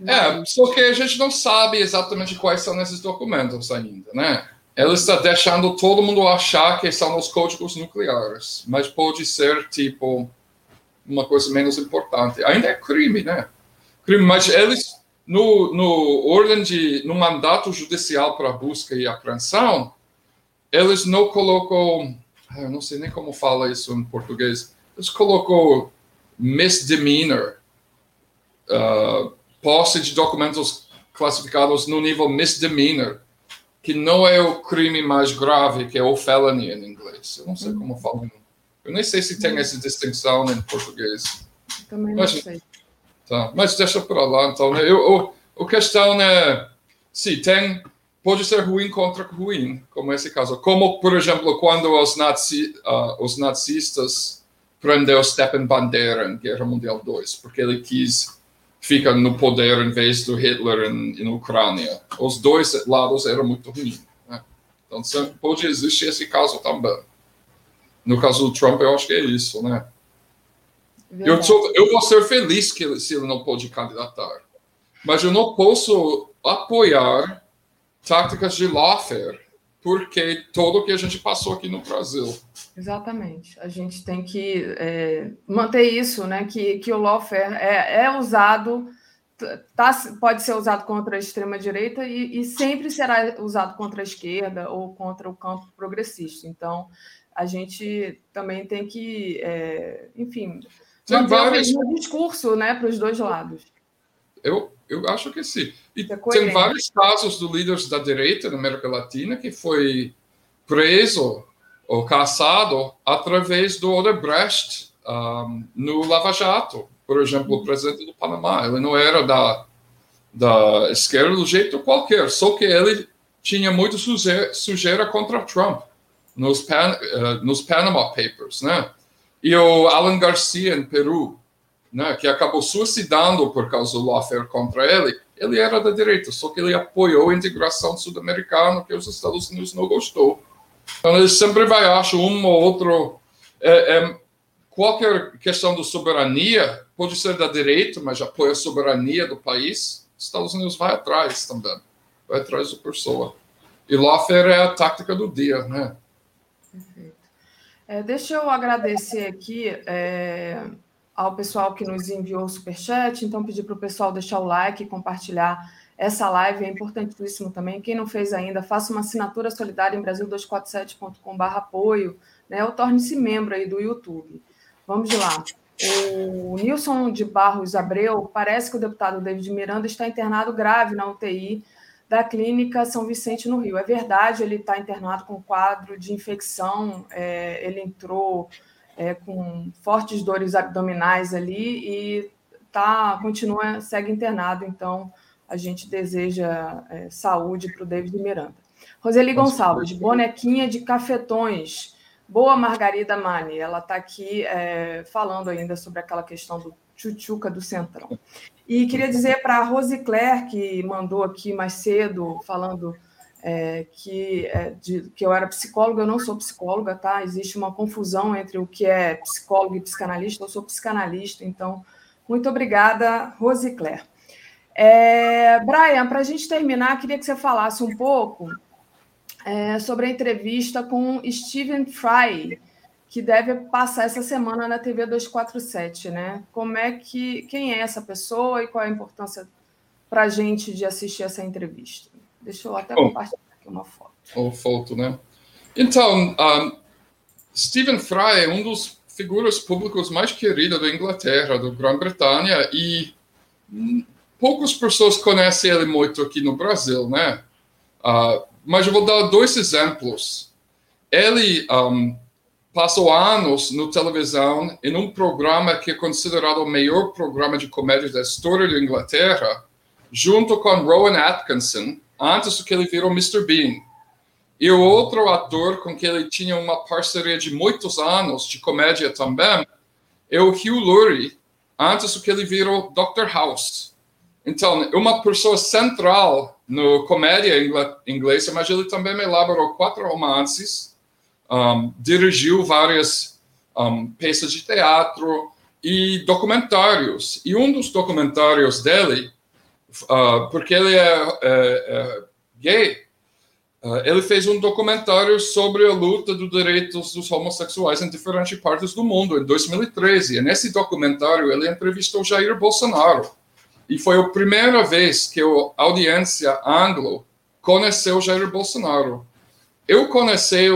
É, só que a gente não sabe exatamente quais são esses documentos ainda, né? Ela está deixando todo mundo achar que são os códigos nucleares, mas pode ser, tipo, uma coisa menos importante. Ainda é crime, né? Crime, mas eles, no, no ordem de, no mandato judicial para busca e apreensão, eles não colocam ah, eu não sei nem como fala isso em português. Eles colocou misdemeanor, uh, posse de documentos classificados no nível misdemeanor, que não é o crime mais grave, que é o felony em inglês. Eu não sei como falam. Eu nem sei se tem essa distinção em português. Também não mas, sei. Tá, mas deixa para lá, então. Né? Eu, o, a questão é, sim, tem pode ser ruim contra ruim, como esse caso. Como, por exemplo, quando os, nazi, uh, os nazistas prendeu Stepan Bandera em Guerra Mundial II, porque ele quis ficar no poder em vez do Hitler em, Ucrânia. Os dois lados eram muito ruins. Né? Então, pode existir esse caso também. No caso do Trump, eu acho que é isso, né? Eu, sou, eu vou ser feliz que, se ele não pode candidatar. Mas eu não posso apoiar táticas de lawfare, porque todo o que a gente passou aqui no Brasil. Exatamente. A gente tem que é, manter isso, né? Que, que o lawfare é, é usado, tá, pode ser usado contra a extrema-direita e, e, sempre será usado contra a esquerda ou contra o campo progressista. Então, a gente também tem que, é, enfim, tem manter várias... o mesmo discurso né, para os dois lados. Eu, eu acho que sim. E é tem vários casos de líderes da direita na América Latina que foi preso ou caçado através do Odebrecht um, no Lava Jato. Por exemplo, o presidente do Panamá, ele não era da, da esquerda do jeito qualquer, só que ele tinha muito sujeira, sujeira contra Trump. nos, Pan, uh, nos Panama Papers, né? E o Alan Garcia, em Peru, né, que acabou suicidando por causa do lawfare contra ele, ele era da direita, só que ele apoiou a integração sul-americana que os Estados Unidos não gostou. Então ele sempre vai achar um ou outro. É, é, qualquer questão de soberania pode ser da direita, mas apoia a soberania do país. Os Estados Unidos vai atrás também, vai atrás da pessoa. E lawfare é a tática do dia, né? Perfeito. É, deixa eu agradecer aqui é, ao pessoal que nos enviou o superchat, então pedir para o pessoal deixar o like, compartilhar essa live, é importantíssimo também. Quem não fez ainda, faça uma assinatura solidária em Brasil247.com.br apoio, né, ou torne-se membro aí do YouTube. Vamos lá. O Nilson de Barros Abreu, parece que o deputado David Miranda está internado grave na UTI da Clínica São Vicente, no Rio. É verdade, ele está internado com quadro de infecção, é, ele entrou é, com fortes dores abdominais ali e tá, continua, segue internado, então a gente deseja é, saúde para o David Miranda. Roseli Gonçalves, bonequinha de cafetões. Boa Margarida Mani, ela está aqui é, falando ainda sobre aquela questão do tchutchuca do Centrão. E queria dizer para a Rose Claire, que mandou aqui mais cedo, falando é, que, é, de, que eu era psicóloga, eu não sou psicóloga, tá? Existe uma confusão entre o que é psicólogo e psicanalista, eu sou psicanalista, então, muito obrigada, Rose Claire. É, Brian, para a gente terminar, queria que você falasse um pouco é, sobre a entrevista com Stephen Fry, que deve passar essa semana na TV 247, né? Como é que quem é essa pessoa e qual é a importância para a gente de assistir essa entrevista? Deixa eu até compartilhar aqui uma foto. Uma foto, né? Então, um, Stephen Fry é um dos figuras públicas mais queridas da Inglaterra, da Grã-Bretanha, e poucas pessoas conhecem ele muito aqui no Brasil, né? Uh, mas eu vou dar dois exemplos. Ele um, passou anos no televisão em um programa que é considerado o melhor programa de comédia da história da Inglaterra, junto com Rowan Atkinson, antes do que ele virou Mr. Bean. E o outro ator com quem ele tinha uma parceria de muitos anos de comédia também é o Hugh Laurie, antes do que ele virou Dr. House. Então, uma pessoa central no comédia inglesa, mas ele também elaborou quatro romances, um, dirigiu várias um, peças de teatro e documentários. E um dos documentários dele, uh, porque ele é, é, é gay, uh, ele fez um documentário sobre a luta dos direitos dos homossexuais em diferentes partes do mundo, em 2013. E nesse documentário ele entrevistou Jair Bolsonaro. E foi a primeira vez que a audiência anglo conheceu Jair Bolsonaro. Eu conheci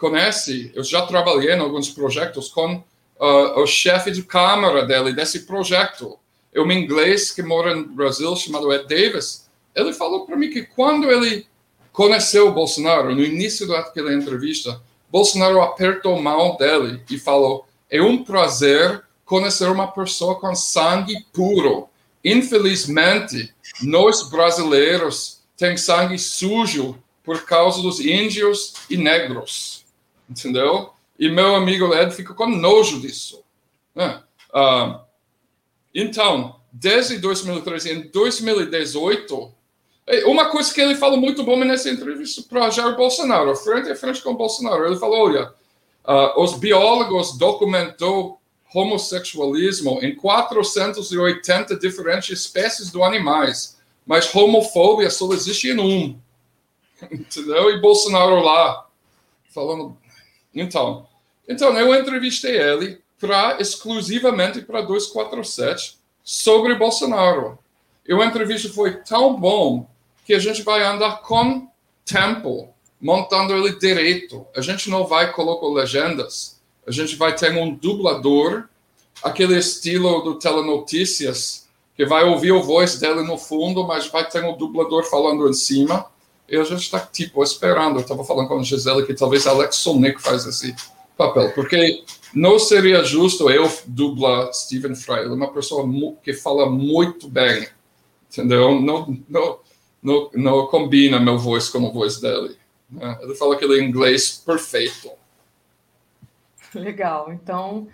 conhece, eu já trabalhei em alguns projetos com uh, o chefe de câmara dele, desse projeto. Eu, um inglês que mora no Brasil, chamado Ed Davis, ele falou para mim que quando ele conheceu Bolsonaro, no início daquela entrevista, Bolsonaro apertou a mão dele e falou: é um prazer conhecer uma pessoa com sangue puro. Infelizmente, nós brasileiros temos sangue sujo por causa dos índios e negros entendeu? E meu amigo Ed fica com nojo disso. Né? Uh, então, desde 2013, em 2018, uma coisa que ele falou muito bom nessa entrevista para Jair Bolsonaro, frente a frente com Bolsonaro, ele falou, olha, uh, os biólogos documentou homossexualismo em 480 diferentes espécies de animais, mas homofobia só existe em um. [laughs] Entendeu? E Bolsonaro lá, falando então, então eu entrevistei ele para exclusivamente para 247 sobre Bolsonaro. E entrevista foi tão bom que a gente vai andar com tempo, montando ele direito. A gente não vai colocar legendas. A gente vai ter um dublador, aquele estilo do telenotícias, que vai ouvir a voz dele no fundo, mas vai ter um dublador falando em cima e a gente está, tipo, esperando. Eu estava falando com a Gisele que talvez Alex Sonic faz esse papel, porque não seria justo eu dublar Stephen Fry. Ele é uma pessoa que fala muito bem, entendeu? Não, não, não, não combina meu voz com a voz dele. né? Ele fala aquele inglês perfeito. Legal. Então,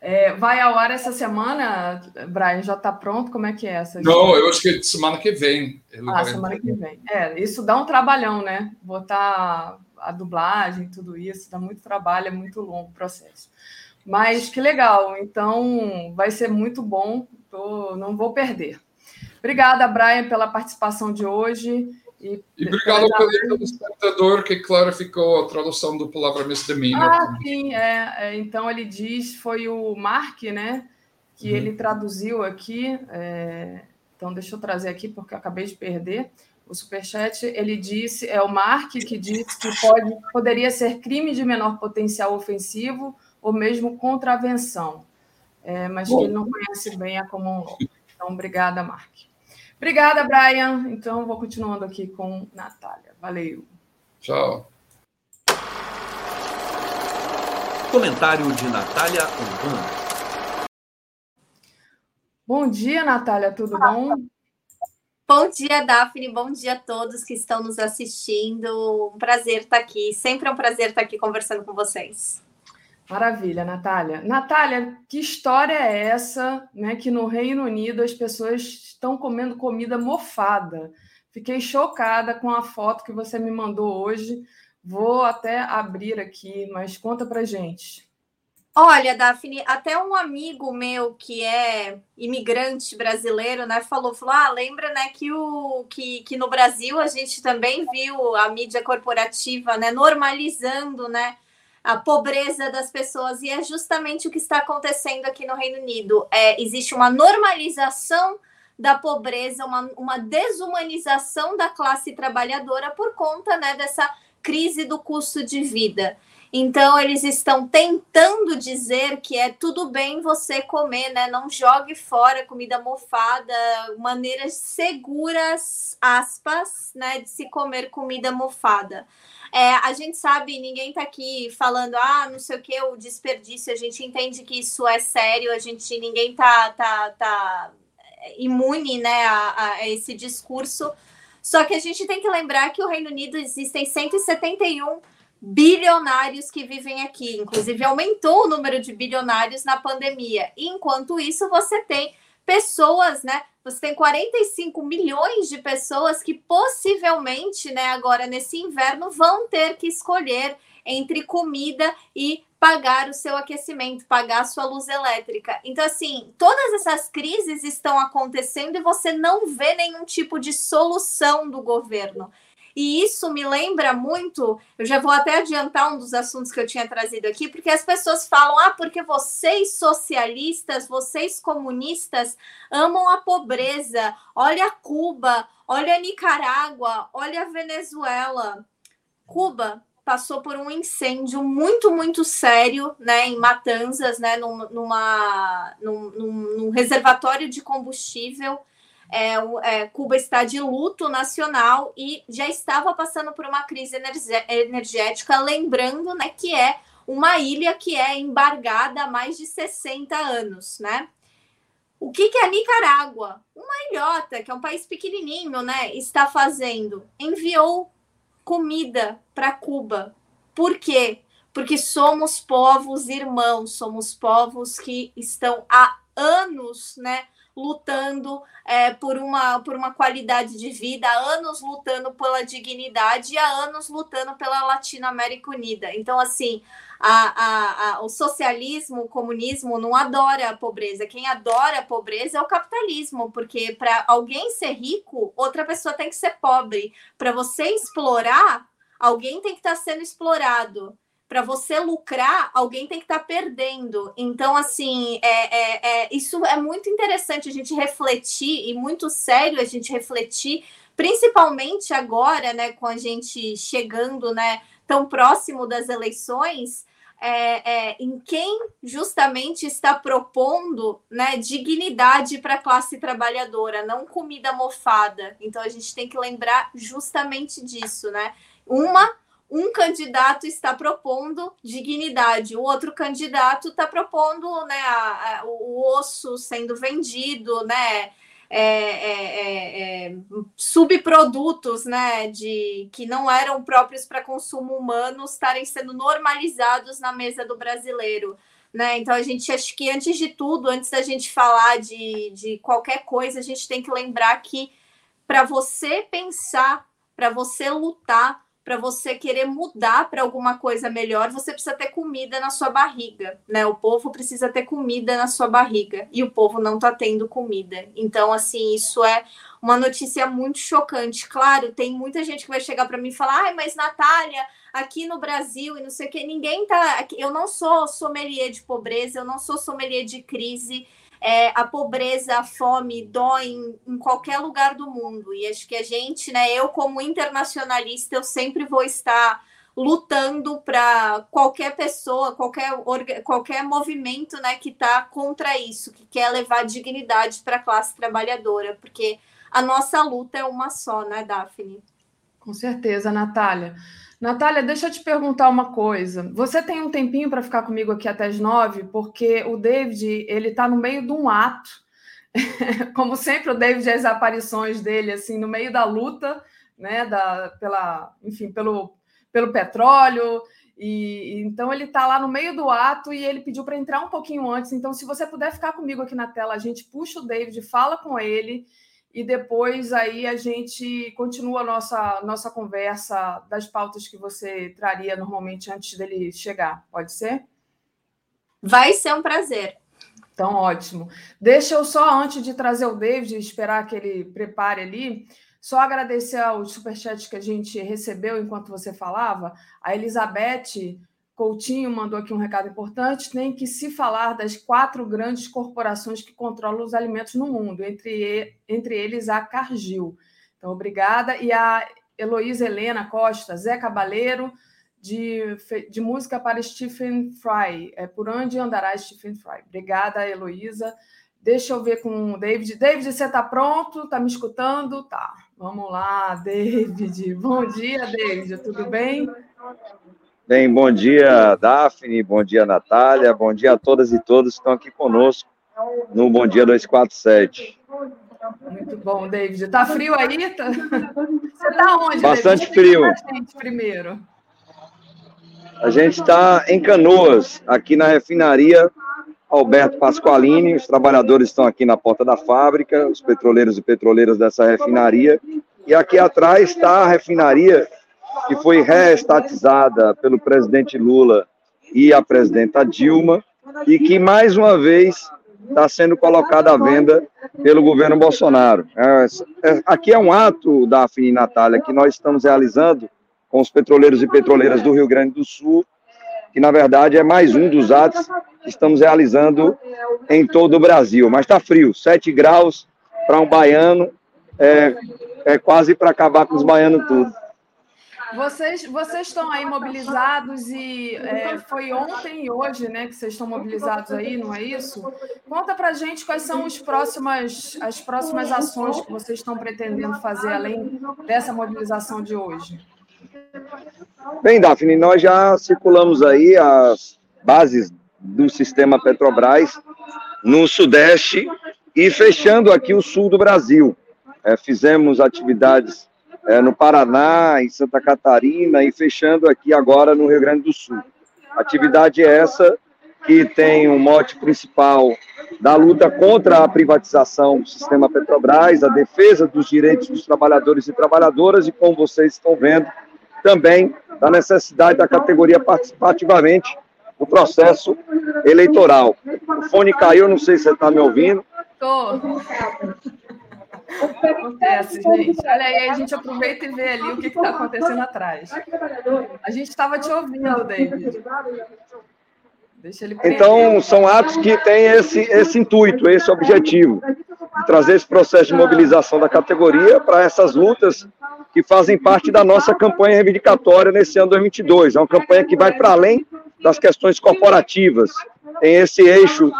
é, vai ao ar essa semana, Brian? Já está pronto? Como é que é essa? Não, eu acho que semana que vem. ah, semana que vem. É, isso dá um trabalhão, né? Botar a dublagem, tudo isso, dá muito trabalho, é muito longo o processo. Mas que legal, então vai ser muito bom, tô, não vou perder. Obrigada, Brian, pela participação de hoje. E, e obrigado pelo espectador que clarificou a tradução do palavra misdemeanor. Ah, sim, é, é, então ele diz, foi o Mark, né, que uhum. ele traduziu aqui, é, então deixa eu trazer aqui porque eu acabei de perder o superchat, ele disse, é o Mark que disse que pode, poderia ser crime de menor potencial ofensivo ou mesmo contravenção, é, mas Bom. que ele não conhece bem a comum law. Então, obrigada, Mark. Obrigada, Brian. Então, vou continuando aqui com Natália. Valeu. Tchau. Comentário de Natália Urbano. Bom dia, Natália, tudo bom? Bom dia, Daphne. Bom dia a todos que estão nos assistindo. Um prazer estar aqui. Sempre é um prazer estar aqui conversando com vocês. Maravilha, Natália. Natália, que história é essa, né? Que no Reino Unido as pessoas estão comendo comida mofada. Fiquei chocada com a foto que você me mandou hoje. Vou até abrir aqui, mas conta pra gente. Olha, Daphne, até um amigo meu que é imigrante brasileiro, né, falou, falou, ah, lembra, né, que o que, que no Brasil a gente também viu a mídia corporativa, né, normalizando, né, a pobreza das pessoas, e é justamente o que está acontecendo aqui no Reino Unido. É, existe uma normalização da pobreza, uma, uma desumanização da classe trabalhadora por conta né, dessa crise do custo de vida. Então, eles estão tentando dizer que é tudo bem você comer, né? Não jogue fora comida mofada, maneiras seguras, aspas, né, de se comer comida mofada. É, a gente sabe, ninguém está aqui falando, ah, não sei o que, o desperdício, a gente entende que isso é sério, a gente, ninguém tá, tá, tá imune, né, a, a esse discurso. Só que a gente tem que lembrar que o Reino Unido existem 171 bilionários que vivem aqui. Inclusive, aumentou o número de bilionários na pandemia. E, enquanto isso, você tem pessoas, né? Você tem 45 milhões de pessoas que possivelmente, né, agora nesse inverno, vão ter que escolher entre comida e pagar o seu aquecimento, pagar a sua luz elétrica. Então, assim, todas essas crises estão acontecendo e você não vê nenhum tipo de solução do governo. E isso me lembra muito, eu já vou até adiantar um dos assuntos que eu tinha trazido aqui, porque as pessoas falam: ah, porque vocês socialistas, vocês comunistas amam a pobreza. Olha Cuba, olha Nicarágua, olha Venezuela. Cuba passou por um incêndio muito, muito sério, né, em Matanzas, né, num, numa, num, num, num reservatório de combustível é, é, Cuba está de luto nacional e já estava passando por uma crise energética, lembrando né, que é uma ilha que é embargada há mais de 60 anos, né? O que, que a Nicarágua, uma ilhota, que é um país pequenininho, né, está fazendo? Enviou comida para Cuba. Por quê? Porque somos povos irmãos, somos povos que estão há anos, né, lutando é, por, uma, por uma qualidade de vida, há anos lutando pela dignidade e há anos lutando pela Latinoamérica Unida. Então, assim, a, a, a, o socialismo, o comunismo não adora a pobreza. Quem adora a pobreza é o capitalismo, porque para alguém ser rico, outra pessoa tem que ser pobre. Para você explorar, alguém tem que estar tá sendo explorado para você lucrar, alguém tem que estar tá perdendo. Então, assim, é, é, é, isso é muito interessante a gente refletir e muito sério a gente refletir, principalmente agora, né, com a gente chegando, né, tão próximo das eleições. É, é, em quem justamente está propondo né, dignidade para a classe trabalhadora, não comida mofada. Então a gente tem que lembrar justamente disso, né? Uma um candidato está propondo dignidade, o outro candidato está propondo né, a, a, o osso sendo vendido, né? é, é, é, subprodutos né, de, que não eram próprios para consumo humano estarem sendo normalizados na mesa do brasileiro. Né? Então, a gente acha que, antes de tudo, antes da gente falar de, de qualquer coisa, a gente tem que lembrar que para você pensar, para você lutar, para você querer mudar para alguma coisa melhor, você precisa ter comida na sua barriga, né? O povo precisa ter comida na sua barriga e o povo não está tendo comida. Então, assim, isso é uma notícia muito chocante. Claro, tem muita gente que vai chegar para mim e falar: "Ai, mas Natália, aqui no Brasil e não sei o que, ninguém tá, eu não sou sommelier de pobreza, eu não sou sommelier de crise é, a pobreza, a fome dói em, em, qualquer lugar do mundo. E acho que a gente, né, eu como internacionalista, eu sempre vou estar lutando para qualquer pessoa, qualquer, qualquer movimento né, que está contra isso, que quer levar dignidade para a classe trabalhadora, porque a nossa luta é uma só, né, Daphne? Com certeza, Natália. Natália, deixa eu te perguntar uma coisa. Você tem um tempinho para ficar comigo aqui até as nove, porque o David ele está no meio de um ato. [laughs] Como sempre, o David as aparições dele assim no meio da luta, né? Da, pela, enfim, pelo, pelo petróleo. E, então ele está lá no meio do ato e ele pediu para entrar um pouquinho antes. Então, se você puder ficar comigo aqui na tela, a gente puxa o David, fala com ele e depois aí a gente continua a nossa, nossa conversa das pautas que você traria normalmente antes dele chegar. Pode ser? Vai ser um prazer. Então, ótimo. Deixa eu só, antes de trazer o David, esperar que ele prepare ali, só agradecer aos superchats que a gente recebeu enquanto você falava. A Elizabeth Coutinho mandou aqui um recado importante: tem que se falar das quatro grandes corporações que controlam os alimentos no mundo, entre, entre eles a Cargill. Então, obrigada. E a Heloísa Helena Costa, Zé Cabaleiro, de, de música para Stephen Fry. É Por onde andará Stephen Fry? Obrigada, Heloísa. Deixa eu ver com o David. David, você está pronto? Está me escutando? Tá. Vamos lá, David. Bom dia, David. Tudo bem? Bem, bom dia, Daphne, bom dia, Natália, bom dia a todas e todos que estão aqui conosco no Bom Dia 247. Muito bom, David. Tá frio aí? Tá... Você tá onde, Bastante David? frio. gente primeiro. A gente está em Canoas, aqui na refinaria Alberto Pasqualini. Os trabalhadores estão aqui na porta da fábrica, os petroleiros e petroleiras dessa refinaria. E aqui atrás está a refinaria que foi reestatizada pelo presidente Lula e a presidenta Dilma, e que mais uma vez está sendo colocada à venda pelo governo Bolsonaro. É, é, aqui é um ato da Afini Natália que nós estamos realizando com os petroleiros e petroleiras do Rio Grande do Sul, que na verdade é mais um dos atos que estamos realizando em todo o Brasil. Mas está frio, 7 graus para um baiano, é, é quase para acabar com os baianos tudo. Vocês, vocês estão aí mobilizados e é, foi ontem e hoje, né, que vocês estão mobilizados aí, não é isso? Conta para gente quais são os próximas, as próximas ações que vocês estão pretendendo fazer além dessa mobilização de hoje. Bem, Daphne, nós já circulamos aí as bases do sistema Petrobras no Sudeste e fechando aqui o sul do Brasil. É, fizemos atividades é, no Paraná, em Santa Catarina e fechando aqui agora no Rio Grande do Sul. Atividade essa que tem um mote principal da luta contra a privatização do sistema Petrobras, a defesa dos direitos dos trabalhadores e trabalhadoras e, como vocês estão vendo, também da necessidade da categoria participar ativamente no processo eleitoral. O fone caiu, não sei se você está me ouvindo. Estou. Acontece, gente. Olha aí, a gente aproveita e vê ali o que está acontecendo atrás. A gente estava te ouvindo, David. Deixa ele então, são atos que têm esse, esse intuito, esse objetivo, de trazer esse processo de mobilização da categoria para essas lutas que fazem parte da nossa campanha reivindicatória nesse ano 2022. É uma campanha que vai para além das questões corporativas, tem esse eixo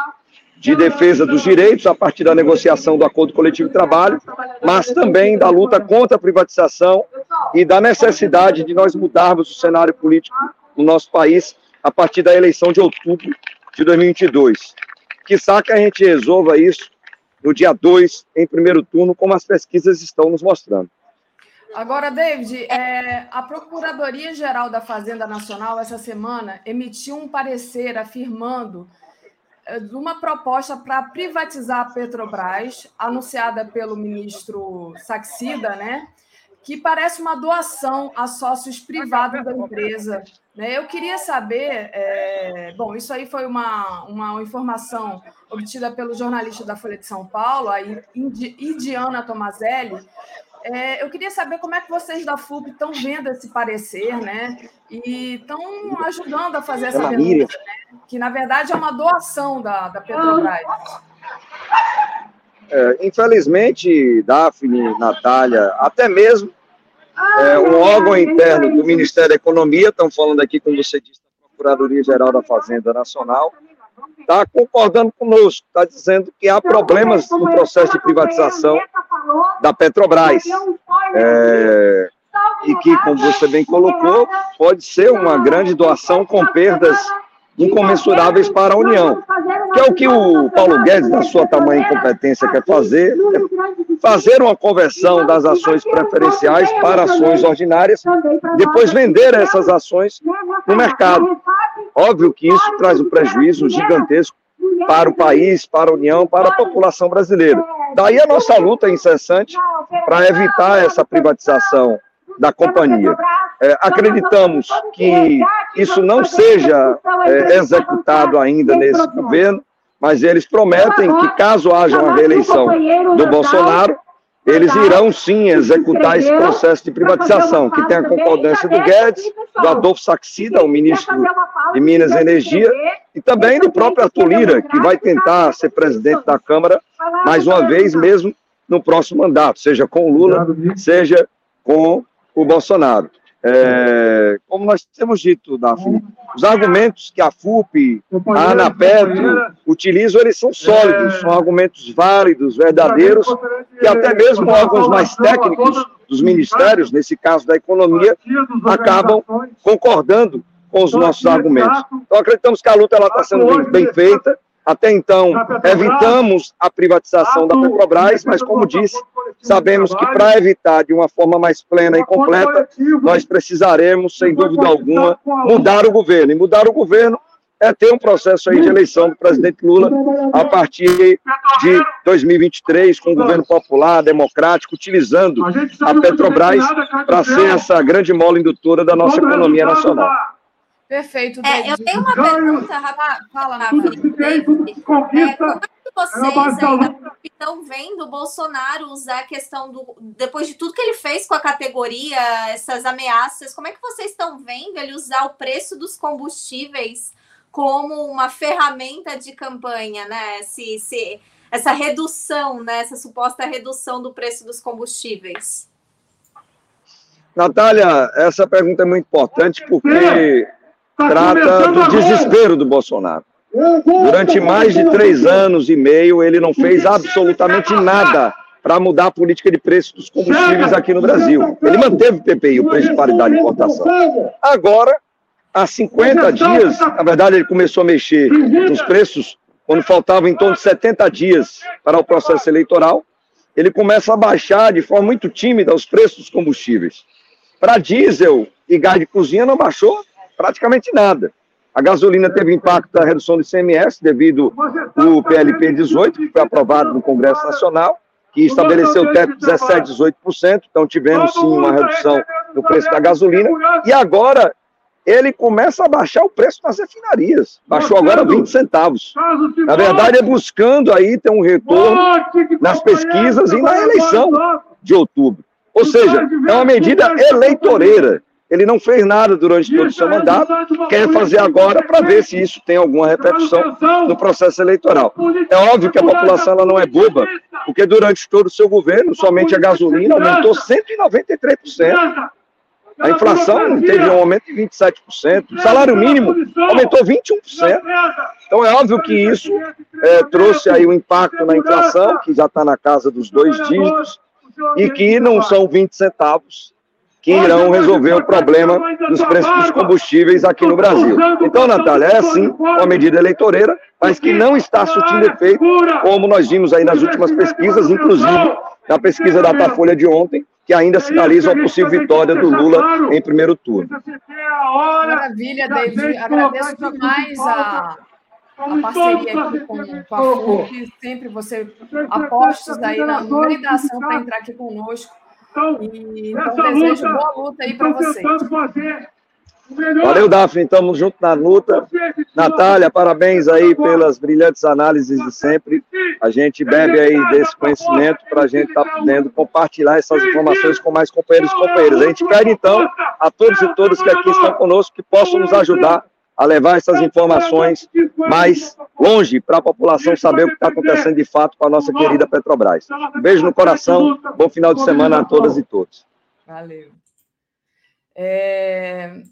de defesa dos direitos a partir da negociação do acordo coletivo de trabalho, mas também da luta contra a privatização e da necessidade de nós mudarmos o cenário político no nosso país a partir da eleição de outubro de 2022. Que saca a gente resolva isso no dia 2, em primeiro turno, como as pesquisas estão nos mostrando. Agora, David, é, a Procuradoria-Geral da Fazenda Nacional, essa semana, emitiu um parecer afirmando de uma proposta para privatizar a Petrobras, anunciada pelo ministro Saxida, né? que parece uma doação a sócios privados da empresa. Né? Eu queria saber, é, bom, isso aí foi uma, uma informação obtida pelo jornalista da Folha de São Paulo, a Idiana Tomazelli. É, eu queria saber como é que vocês da FUP estão vendo esse parecer, né? E estão ajudando a fazer essa denúncia, né? que na verdade é uma doação da, da Petrobras. É, infelizmente, Daphne, Natália, até mesmo é, um órgão interno do Ministério da Economia, estamos falando aqui, como você disse, da Procuradoria-Geral da Fazenda Nacional, está concordando conosco, está dizendo que há problemas no processo de privatização da Petrobras. É, e que, como você bem colocou, pode ser uma grande doação com perdas incomensuráveis para a União. Que é o que o Paulo Guedes, na sua tamanha incompetência, quer fazer, é fazer uma conversão das ações preferenciais para ações ordinárias, depois vender essas ações no mercado. Óbvio que isso traz um prejuízo gigantesco para o país, para a União, para a população brasileira. Daí a nossa luta incessante para evitar essa privatização da companhia. É, acreditamos que isso não seja é, executado ainda nesse governo, mas eles prometem que, caso haja uma reeleição do Bolsonaro, eles irão sim executar esse processo de privatização, que tem a concordância do Guedes, do Adolfo Saxida, o ministro de Minas e Energia, e também do próprio Arthur Lira, que vai tentar ser presidente da Câmara mais uma vez, mesmo no próximo mandato, seja com o Lula, seja com o Bolsonaro. É, como nós temos dito, Daphne, os argumentos que a FUP, a ANAPETRO utilizam, eles são sólidos, são argumentos válidos, verdadeiros, que até mesmo órgãos mais técnicos dos ministérios, nesse caso da economia, acabam concordando com os nossos argumentos. Então, acreditamos que a luta está sendo bem feita, até então, evitamos a privatização da Petrobras, mas, como disse, sabemos que para evitar de uma forma mais plena e completa, nós precisaremos, sem dúvida alguma, mudar o governo. E mudar o governo é ter um processo aí de eleição do presidente Lula a partir de 2023, com o governo popular, democrático, utilizando a Petrobras para ser essa grande mola indutora da nossa economia nacional. Perfeito. É, eu tenho uma pergunta, Rafa. Fala, Rafa. É, como é que vocês estão vendo o Bolsonaro usar a questão do. Depois de tudo que ele fez com a categoria, essas ameaças, como é que vocês estão vendo ele usar o preço dos combustíveis como uma ferramenta de campanha, né? Se, se, essa redução, né? essa suposta redução do preço dos combustíveis? Natália, essa pergunta é muito importante porque Tá trata do desespero do Bolsonaro. Durante mais de três anos e meio, ele não fez absolutamente nada para mudar a política de preço dos combustíveis aqui no Brasil. Ele manteve o PPI, o preço de paridade de importação. Agora, há 50 dias, na verdade, ele começou a mexer nos preços quando faltavam em torno de 70 dias para o processo eleitoral. Ele começa a baixar de forma muito tímida os preços dos combustíveis. Para diesel e gás de cozinha não baixou praticamente nada. A gasolina teve impacto da redução do ICMS devido ao PLP 18, que foi aprovado no Congresso Nacional, que estabeleceu o teto de 17, 18%, então tivemos sim uma redução no preço da gasolina, e agora ele começa a baixar o preço nas refinarias. Baixou agora 20 centavos. Na verdade, é buscando aí ter um retorno nas pesquisas e na eleição de outubro. Ou seja, é uma medida eleitoreira. Ele não fez nada durante todo o seu mandato, quer fazer agora para ver se isso tem alguma repercussão no processo eleitoral. É óbvio que a população ela não é boba, porque durante todo o seu governo, somente a gasolina aumentou 193%. A inflação teve um aumento de 27%, o salário mínimo aumentou 21%. Então é óbvio que isso é, trouxe aí um impacto na inflação, que já está na casa dos dois dígitos, e que não são 20 centavos que irão resolver o problema dos preços dos combustíveis aqui no Brasil. Então, Natália, é sim uma medida eleitoreira, mas que não está surtindo efeito, como nós vimos aí nas últimas pesquisas, inclusive na pesquisa da Datafolha de ontem, que ainda sinaliza uma possível vitória do Lula em primeiro turno. Maravilha, David. Agradeço demais a, a parceria aqui com, com a FUC. Sempre você apostos aí na, no meio da ação para entrar aqui conosco. E, então, desejo boa luta aí para vocês. Valeu, Daphne. Estamos juntos na luta. Natália, parabéns aí pelas brilhantes análises de sempre. A gente bebe aí desse conhecimento para a gente estar tá podendo compartilhar essas informações com mais companheiros e companheiras. A gente pede, então, a todos e todas que aqui estão conosco que possam nos ajudar a levar essas informações mais longe para a população saber o que está acontecendo de fato com a nossa querida Petrobras. Um beijo no coração, bom final de semana a todas e todos. Valeu. É,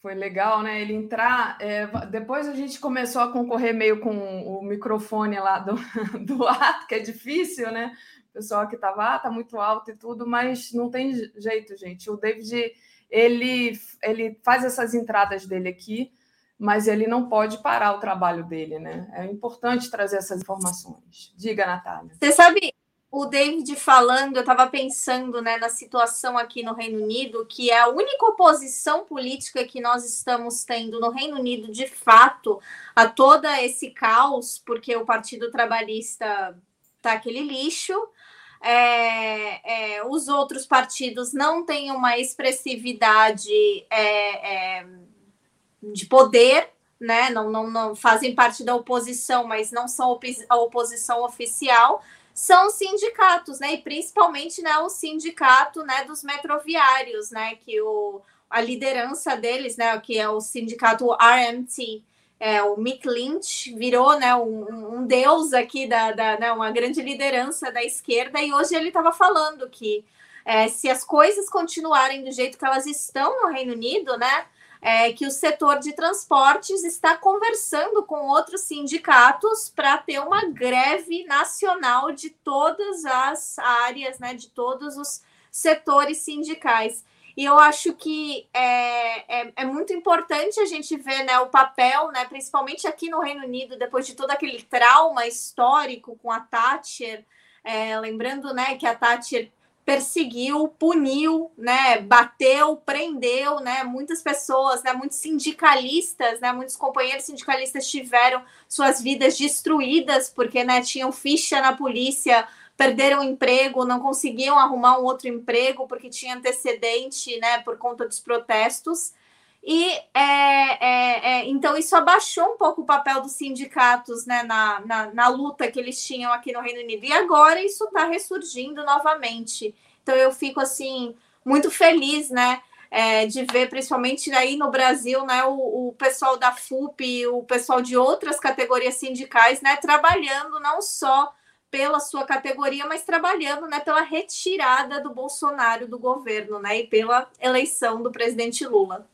foi legal, né? Ele entrar. É, depois a gente começou a concorrer meio com o microfone lá do, [laughs] do ato, que é difícil, né? O pessoal que estava, ah, tá muito alto e tudo, mas não tem jeito, gente. O David, ele, ele faz essas entradas dele aqui, mas ele não pode parar o trabalho dele, né? É importante trazer essas informações. Diga, Natália. Você sabe, o David falando, eu estava pensando né, na situação aqui no Reino Unido, que é a única oposição política que nós estamos tendo no Reino Unido, de fato, a todo esse caos, porque o Partido Trabalhista está aquele lixo. É, é, os outros partidos não têm uma expressividade é, é de poder, né? Não, não, não fazem parte da oposição, mas não são a oposição oficial são sindicatos, né? E principalmente né, o sindicato né, dos metroviários, né? Que o, a liderança deles, né? Que é o sindicato RMT, é, o Mick Lynch virou né, um, um deus aqui da, da né, uma grande liderança da esquerda, e hoje ele estava falando que é, se as coisas continuarem do jeito que elas estão no Reino Unido, né? É, que o setor de transportes está conversando com outros sindicatos para ter uma greve nacional de todas as áreas, né, de todos os setores sindicais. E eu acho que é, é, é, muito importante a gente ver né, o papel, né, principalmente aqui no Reino Unido, depois de todo aquele trauma histórico com a Thatcher. É, lembrando né, que a Thatcher perseguiu, puniu, né, bateu, prendeu, né, muitas pessoas, né, muitos sindicalistas, né, muitos companheiros sindicalistas tiveram suas vidas destruídas porque, né, tinham ficha na polícia, perderam emprego, não conseguiam arrumar um outro emprego porque tinha antecedente, né, por conta dos protestos. E é, é, é, então isso abaixou um pouco o papel dos sindicatos né, na, na, na, luta que eles tinham aqui no Reino Unido. E agora isso está ressurgindo novamente. Então eu fico assim muito feliz, né? É, de ver, principalmente aí no Brasil, né, o, o, pessoal da FUP, o pessoal de outras categorias sindicais, né, trabalhando não só pela sua categoria, mas trabalhando, né, pela retirada do Bolsonaro do governo, né, e pela eleição do presidente Lula.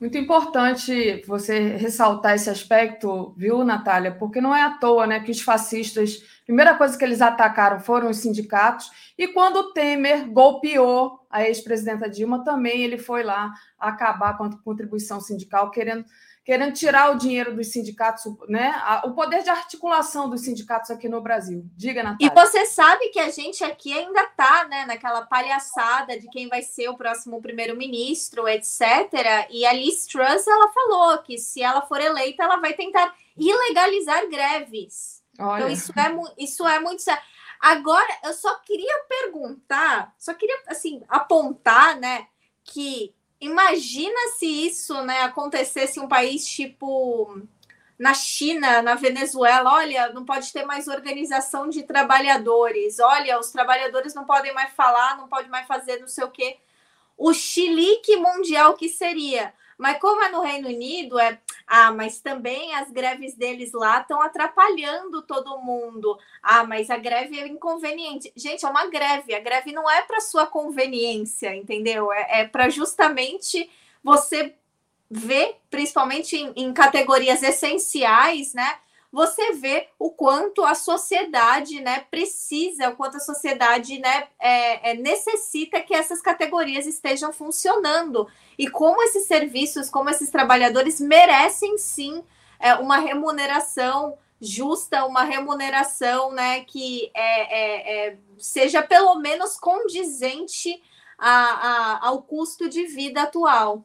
Muito importante você ressaltar esse aspecto, viu, Natália? Porque não é à toa né, que os fascistas, a primeira coisa que eles atacaram foram os sindicatos, e quando o Temer golpeou a ex-presidenta Dilma, também ele foi lá acabar com a contribuição sindical, querendo querendo tirar o dinheiro dos sindicatos, né? O poder de articulação dos sindicatos aqui no Brasil. Diga, Natália. E você sabe que a gente aqui ainda está né, naquela palhaçada de quem vai ser o próximo primeiro-ministro, etc. E a Liz Truss, ela falou que se ela for eleita, ela vai tentar ilegalizar greves. Então, Olha. Então, isso é, isso é muito sério. Agora, eu só queria perguntar, só queria, assim, apontar, né, que Imagina se isso né, acontecesse em um país tipo na China, na Venezuela, olha, não pode ter mais organização de trabalhadores, olha, os trabalhadores não podem mais falar, não pode mais fazer não sei o quê. O chilique mundial que seria. Mas como é no Reino Unido, é. Ah, mas também as greves deles lá estão atrapalhando todo mundo. Ah, mas a greve é inconveniente. Gente, é uma greve. A greve não é para sua conveniência, entendeu? É, é para justamente você ver, principalmente em, em categorias essenciais, né? Você vê o quanto a sociedade né, precisa, o quanto a sociedade né, é, é, necessita que essas categorias estejam funcionando. E como esses serviços, como esses trabalhadores merecem sim é, uma remuneração justa, uma remuneração né, que é, é, é seja pelo menos condizente a, a, ao custo de vida atual.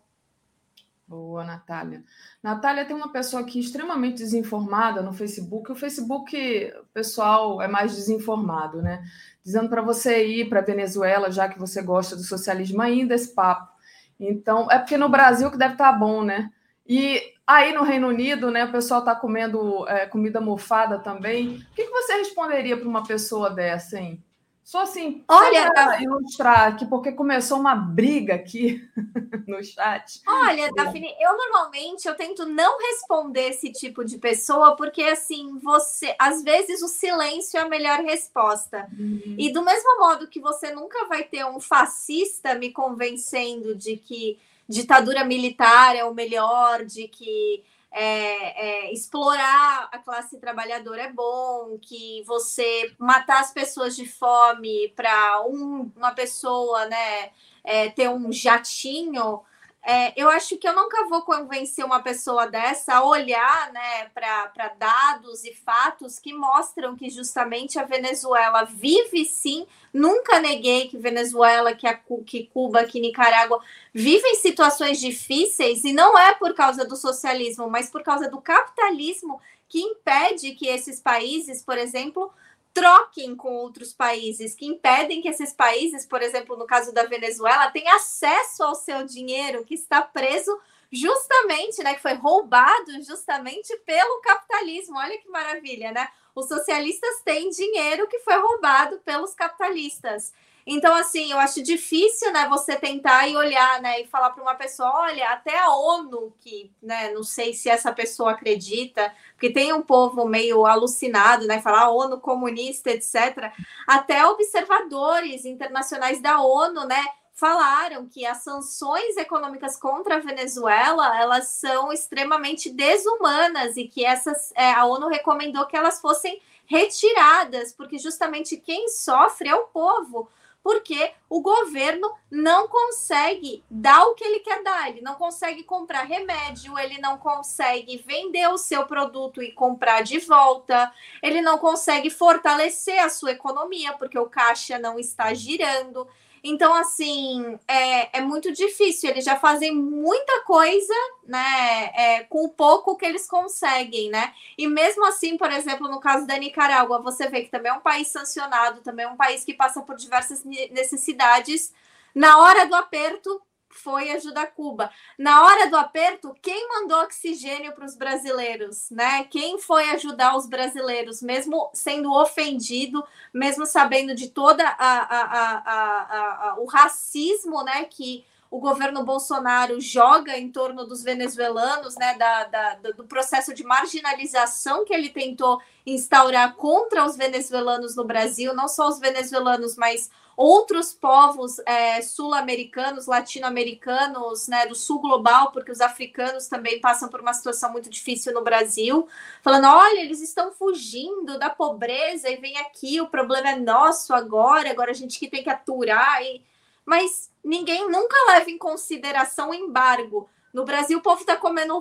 Boa, Natália. Natália, tem uma pessoa aqui extremamente desinformada no Facebook. O Facebook, o pessoal é mais desinformado, né? Dizendo para você ir para Venezuela, já que você gosta do socialismo ainda, esse papo. Então, é porque no Brasil que deve estar tá bom, né? E aí no Reino Unido, né, o pessoal está comendo é, comida mofada também. O que, que você responderia para uma pessoa dessa, hein? Só assim, olha, para ilustrar aqui, porque começou uma briga aqui [laughs] no chat. Olha, Daphne, eu normalmente eu tento não responder esse tipo de pessoa, porque assim, você, às vezes o silêncio é a melhor resposta. Uhum. E do mesmo modo que você nunca vai ter um fascista me convencendo de que ditadura militar é o melhor, de que é, é, explorar a classe trabalhadora é bom, que você matar as pessoas de fome para um, uma pessoa né, é, ter um jatinho é, eu acho que eu nunca vou convencer uma pessoa dessa a olhar né, para dados e fatos que mostram que justamente a Venezuela vive sim. Nunca neguei que Venezuela, que, a, que Cuba, que Nicarágua vivem situações difíceis, e não é por causa do socialismo, mas por causa do capitalismo que impede que esses países, por exemplo, troquem com outros países, que impedem que esses países, por exemplo, no caso da Venezuela, tenham acesso ao seu dinheiro que está preso justamente, né, que foi roubado justamente pelo capitalismo. Olha que maravilha, né? Os socialistas têm dinheiro que foi roubado pelos capitalistas. Então, assim, eu acho difícil, né, você tentar e olhar, né, e falar para uma pessoa, olha, até a ONU, que, né, não sei se essa pessoa acredita, porque tem um povo meio alucinado, né, falar ONU comunista, etc. Até observadores internacionais da ONU, né, falaram que as sanções econômicas contra a Venezuela elas são extremamente desumanas e que essas é, a ONU recomendou que elas fossem retiradas, porque justamente quem sofre é o povo porque o governo não consegue dar o que ele quer dar, ele não consegue comprar remédio, ele não consegue vender o seu produto e comprar de volta, ele não consegue fortalecer a sua economia, porque o caixa não está girando. Então, assim, é, é muito difícil. Eles já fazem muita coisa, né? É, com o pouco que eles conseguem, né? E mesmo assim, por exemplo, no caso da Nicarágua, você vê que também é um país sancionado, também é um país que passa por diversas necessidades. Na hora do aperto, foi ajudar Cuba. Na hora do aperto, quem mandou oxigênio para os brasileiros, né? Quem foi ajudar os brasileiros, mesmo sendo ofendido, mesmo sabendo de toda a, a, a, o racismo, né? Que o governo Bolsonaro joga em torno dos venezuelanos, né, da, da, do processo de marginalização que ele tentou instaurar contra os venezuelanos no Brasil, não só os venezuelanos, mas outros povos é, sul-americanos, latino-americanos, né, do sul global, porque os africanos também passam por uma situação muito difícil no Brasil, falando: olha, eles estão fugindo da pobreza e vem aqui, o problema é nosso agora, agora a gente que tem que aturar. E... Mas ninguém nunca leva em consideração o embargo. No Brasil, o povo está comendo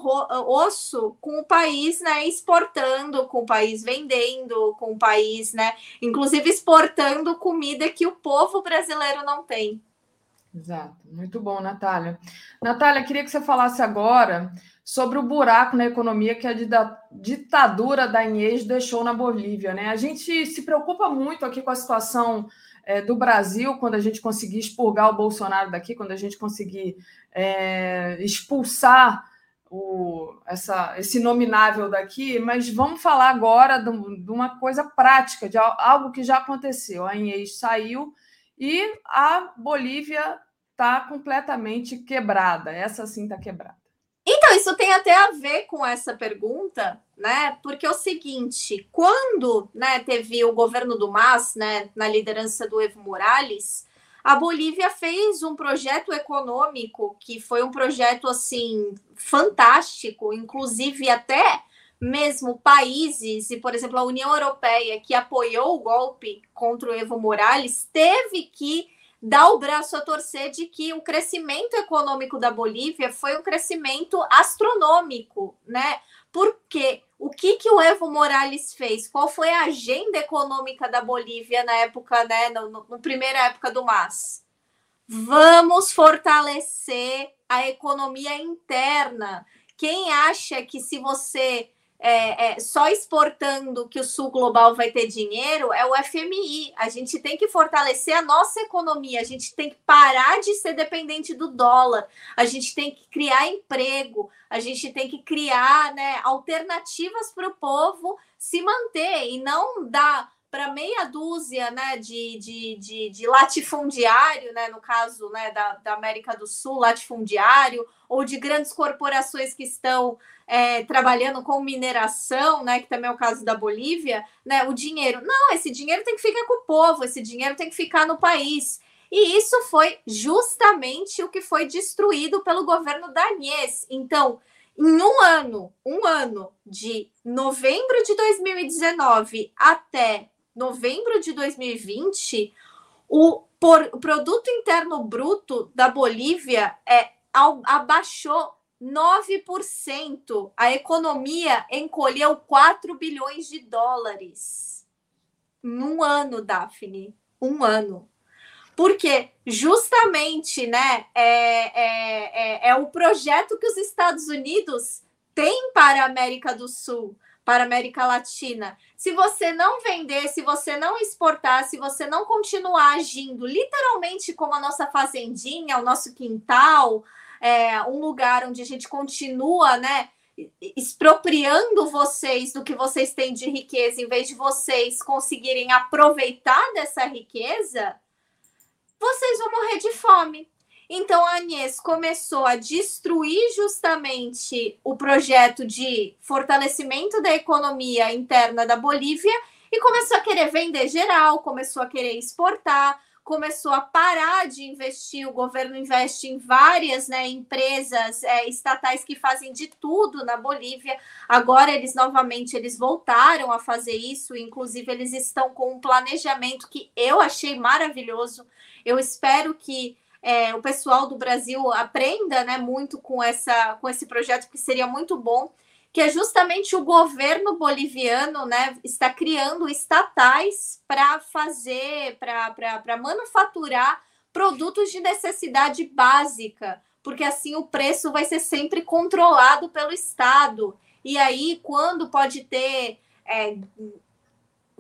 osso com o país né, exportando, com o país vendendo, com o país, né, inclusive exportando comida que o povo brasileiro não tem. Exato, muito bom, Natália. Natália, queria que você falasse agora sobre o buraco na economia que a ditadura da Inês deixou na Bolívia. Né? A gente se preocupa muito aqui com a situação é, do Brasil, quando a gente conseguir expurgar o Bolsonaro daqui, quando a gente conseguir é, expulsar o, essa, esse nominável daqui, mas vamos falar agora de, de, uma coisa prática, de algo que já aconteceu. A Inês saiu e a Bolívia está completamente quebrada. Essa sim está quebrada. Então, isso tem até a ver com essa pergunta, né? Porque é o seguinte, quando né, teve o governo do MAS, né, na liderança do Evo Morales, a Bolívia fez um projeto econômico que foi um projeto assim fantástico, inclusive até mesmo países, e por exemplo, a União Europeia, que apoiou o golpe contra o Evo Morales, teve que dá o braço a torcer de que o crescimento econômico da Bolívia foi um crescimento astronômico, né? Porque o que que, o Evo Morales fez? Qual foi a agenda econômica da Bolívia na época, né, no, no, no primeira época do MAS? Vamos fortalecer a economia interna. Quem acha que se você é, é, só exportando que o sul global vai ter dinheiro é o FMI. A gente tem que fortalecer a nossa economia, a gente tem que parar de ser dependente do dólar, a gente tem que criar emprego, a gente tem que criar né, alternativas para o povo se manter e não dar para meia dúzia né, de, de, de, de, latifundiário, né, no caso né, da, da América do Sul, latifundiário, ou de grandes corporações que estão é, trabalhando com mineração, né, que também é o caso da Bolívia, né, o dinheiro. Não, esse dinheiro tem que ficar com o povo, esse dinheiro tem que ficar no país. E isso foi justamente o que foi destruído pelo governo danês. Então, em um ano, um ano de novembro de 2019 até novembro de 2020, o, por, o produto interno bruto da Bolívia é, abaixou 9%. A economia encolheu 4 bilhões de dólares. Num ano, Daphne. Um ano. Porque justamente né, é, é, é, é o projeto que os Estados Unidos têm para a América do Sul para a América Latina. Se você não vender, se você não exportar, se você não continuar agindo literalmente como a nossa fazendinha, o nosso quintal, é, um lugar onde a gente continua, né? expropriando vocês do que vocês têm de riqueza, em vez de vocês conseguirem aproveitar dessa riqueza, vocês vão morrer de fome. Então a Agnes começou a destruir justamente o projeto de fortalecimento da economia interna da Bolívia e começou a querer vender geral, começou a querer exportar, começou a parar de investir. O governo investe em várias né, empresas é, estatais que fazem de tudo na Bolívia. Agora eles novamente eles voltaram a fazer isso. Inclusive eles estão com um planejamento que eu achei maravilhoso. Eu espero que é, o pessoal do Brasil aprenda né, muito com, essa, com esse projeto, que seria muito bom, que é justamente o governo boliviano né, está criando estatais para fazer, para manufaturar produtos de necessidade básica, porque assim o preço vai ser sempre controlado pelo Estado. E aí, quando pode ter é,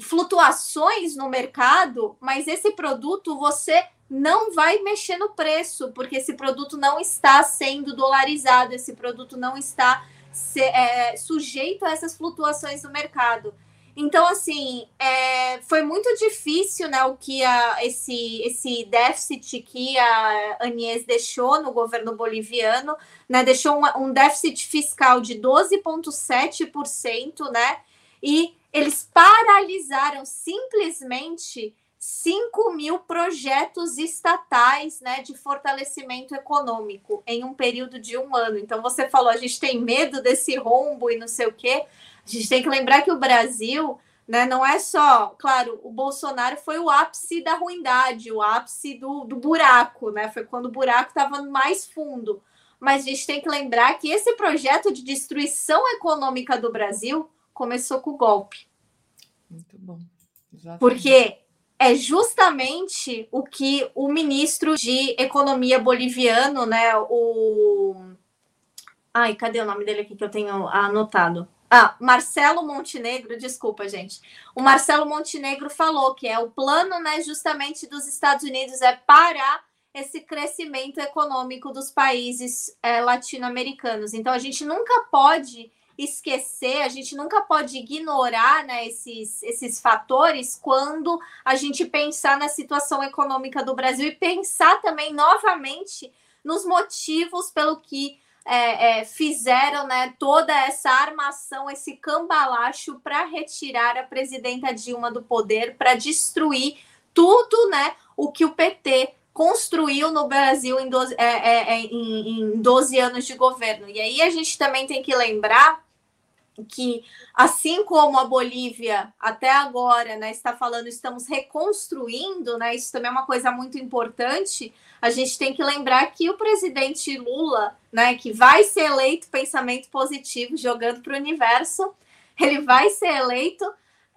flutuações no mercado, mas esse produto você não vai mexer no preço, porque esse produto não está sendo dolarizado, esse produto não está se, é, sujeito a essas flutuações do mercado. Então, assim, é, foi muito difícil né, o que a, esse, esse déficit que a Anies deixou no governo boliviano, né, deixou um, um déficit fiscal de 12,7%, né? E eles paralisaram simplesmente 5 mil projetos estatais né, de fortalecimento econômico em um período de um ano. Então, você falou, a gente tem medo desse rombo e não sei o quê. A gente tem que lembrar que o Brasil né, não é só, claro, o Bolsonaro foi o ápice da ruindade, o ápice do, do buraco, né? Foi quando o buraco estava mais fundo. Mas a gente tem que lembrar que esse projeto de destruição econômica do Brasil começou com o golpe. Muito bom. Exatamente. Porque é justamente o que o ministro de Economia boliviano, né, o Ai, cadê o nome dele aqui que eu tenho anotado? Ah, Marcelo Montenegro, desculpa, gente. O Marcelo Montenegro falou que é o plano, né, justamente dos Estados Unidos é parar esse crescimento econômico dos países é, latino-americanos. Então a gente nunca pode esquecer, a gente nunca pode ignorar né, esses, esses fatores quando a gente pensar na situação econômica do Brasil e pensar também novamente nos motivos pelo que é, é, fizeram né, toda essa armação, esse cambalacho para retirar a presidenta Dilma do poder, para destruir tudo né, o que o PT construiu no Brasil em 12, é, é, é, em, em 12 anos de governo. E aí a gente também tem que lembrar que, assim como a Bolívia até agora né, está falando, estamos reconstruindo, né, isso também é uma coisa muito importante. A gente tem que lembrar que o presidente Lula, né, que vai ser eleito pensamento positivo, jogando para o universo, ele vai ser eleito,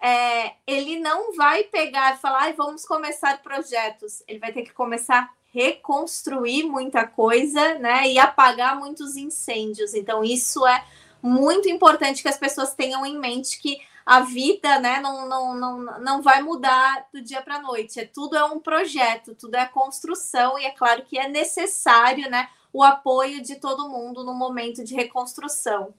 é, ele não vai pegar e falar, ah, vamos começar projetos. Ele vai ter que começar a reconstruir muita coisa, né? E apagar muitos incêndios. Então, isso é muito importante que as pessoas tenham em mente que a vida né, não, não, não, não vai mudar do dia para a noite. É, tudo é um projeto, tudo é construção, e é claro que é necessário né, o apoio de todo mundo no momento de reconstrução.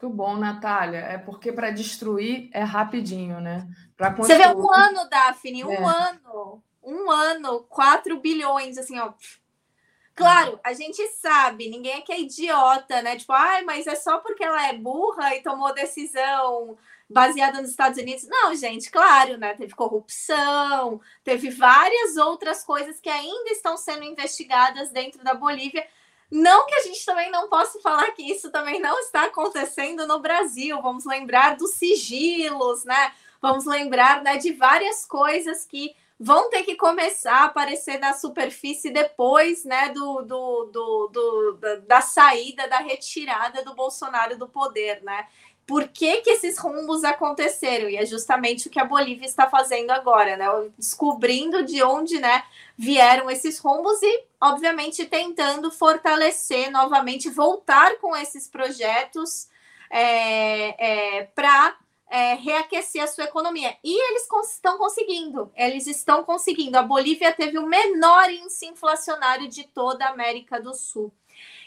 Muito bom, Natália. É porque para destruir é rapidinho, né? Você vê um ano, Daphne, um é. ano. Um ano, 4 bilhões, assim, ó. Claro, a gente sabe, ninguém aqui é idiota, né? Tipo, ai, mas é só porque ela é burra e tomou decisão baseada nos Estados Unidos. Não, gente, claro, né? Teve corrupção, teve várias outras coisas que ainda estão sendo investigadas dentro da Bolívia não que a gente também não possa falar que isso também não está acontecendo no Brasil. Vamos lembrar dos sigilos, né? Vamos lembrar né, de várias coisas que vão ter que começar a aparecer na superfície depois né, do, do, do, do da saída, da retirada do Bolsonaro do poder, né? por que, que esses rumbos aconteceram. E é justamente o que a Bolívia está fazendo agora, né? Descobrindo de onde né, vieram esses rumbos e, obviamente, tentando fortalecer novamente, voltar com esses projetos é, é, para é, reaquecer a sua economia. E eles cons estão conseguindo, eles estão conseguindo. A Bolívia teve o menor índice inflacionário de toda a América do Sul.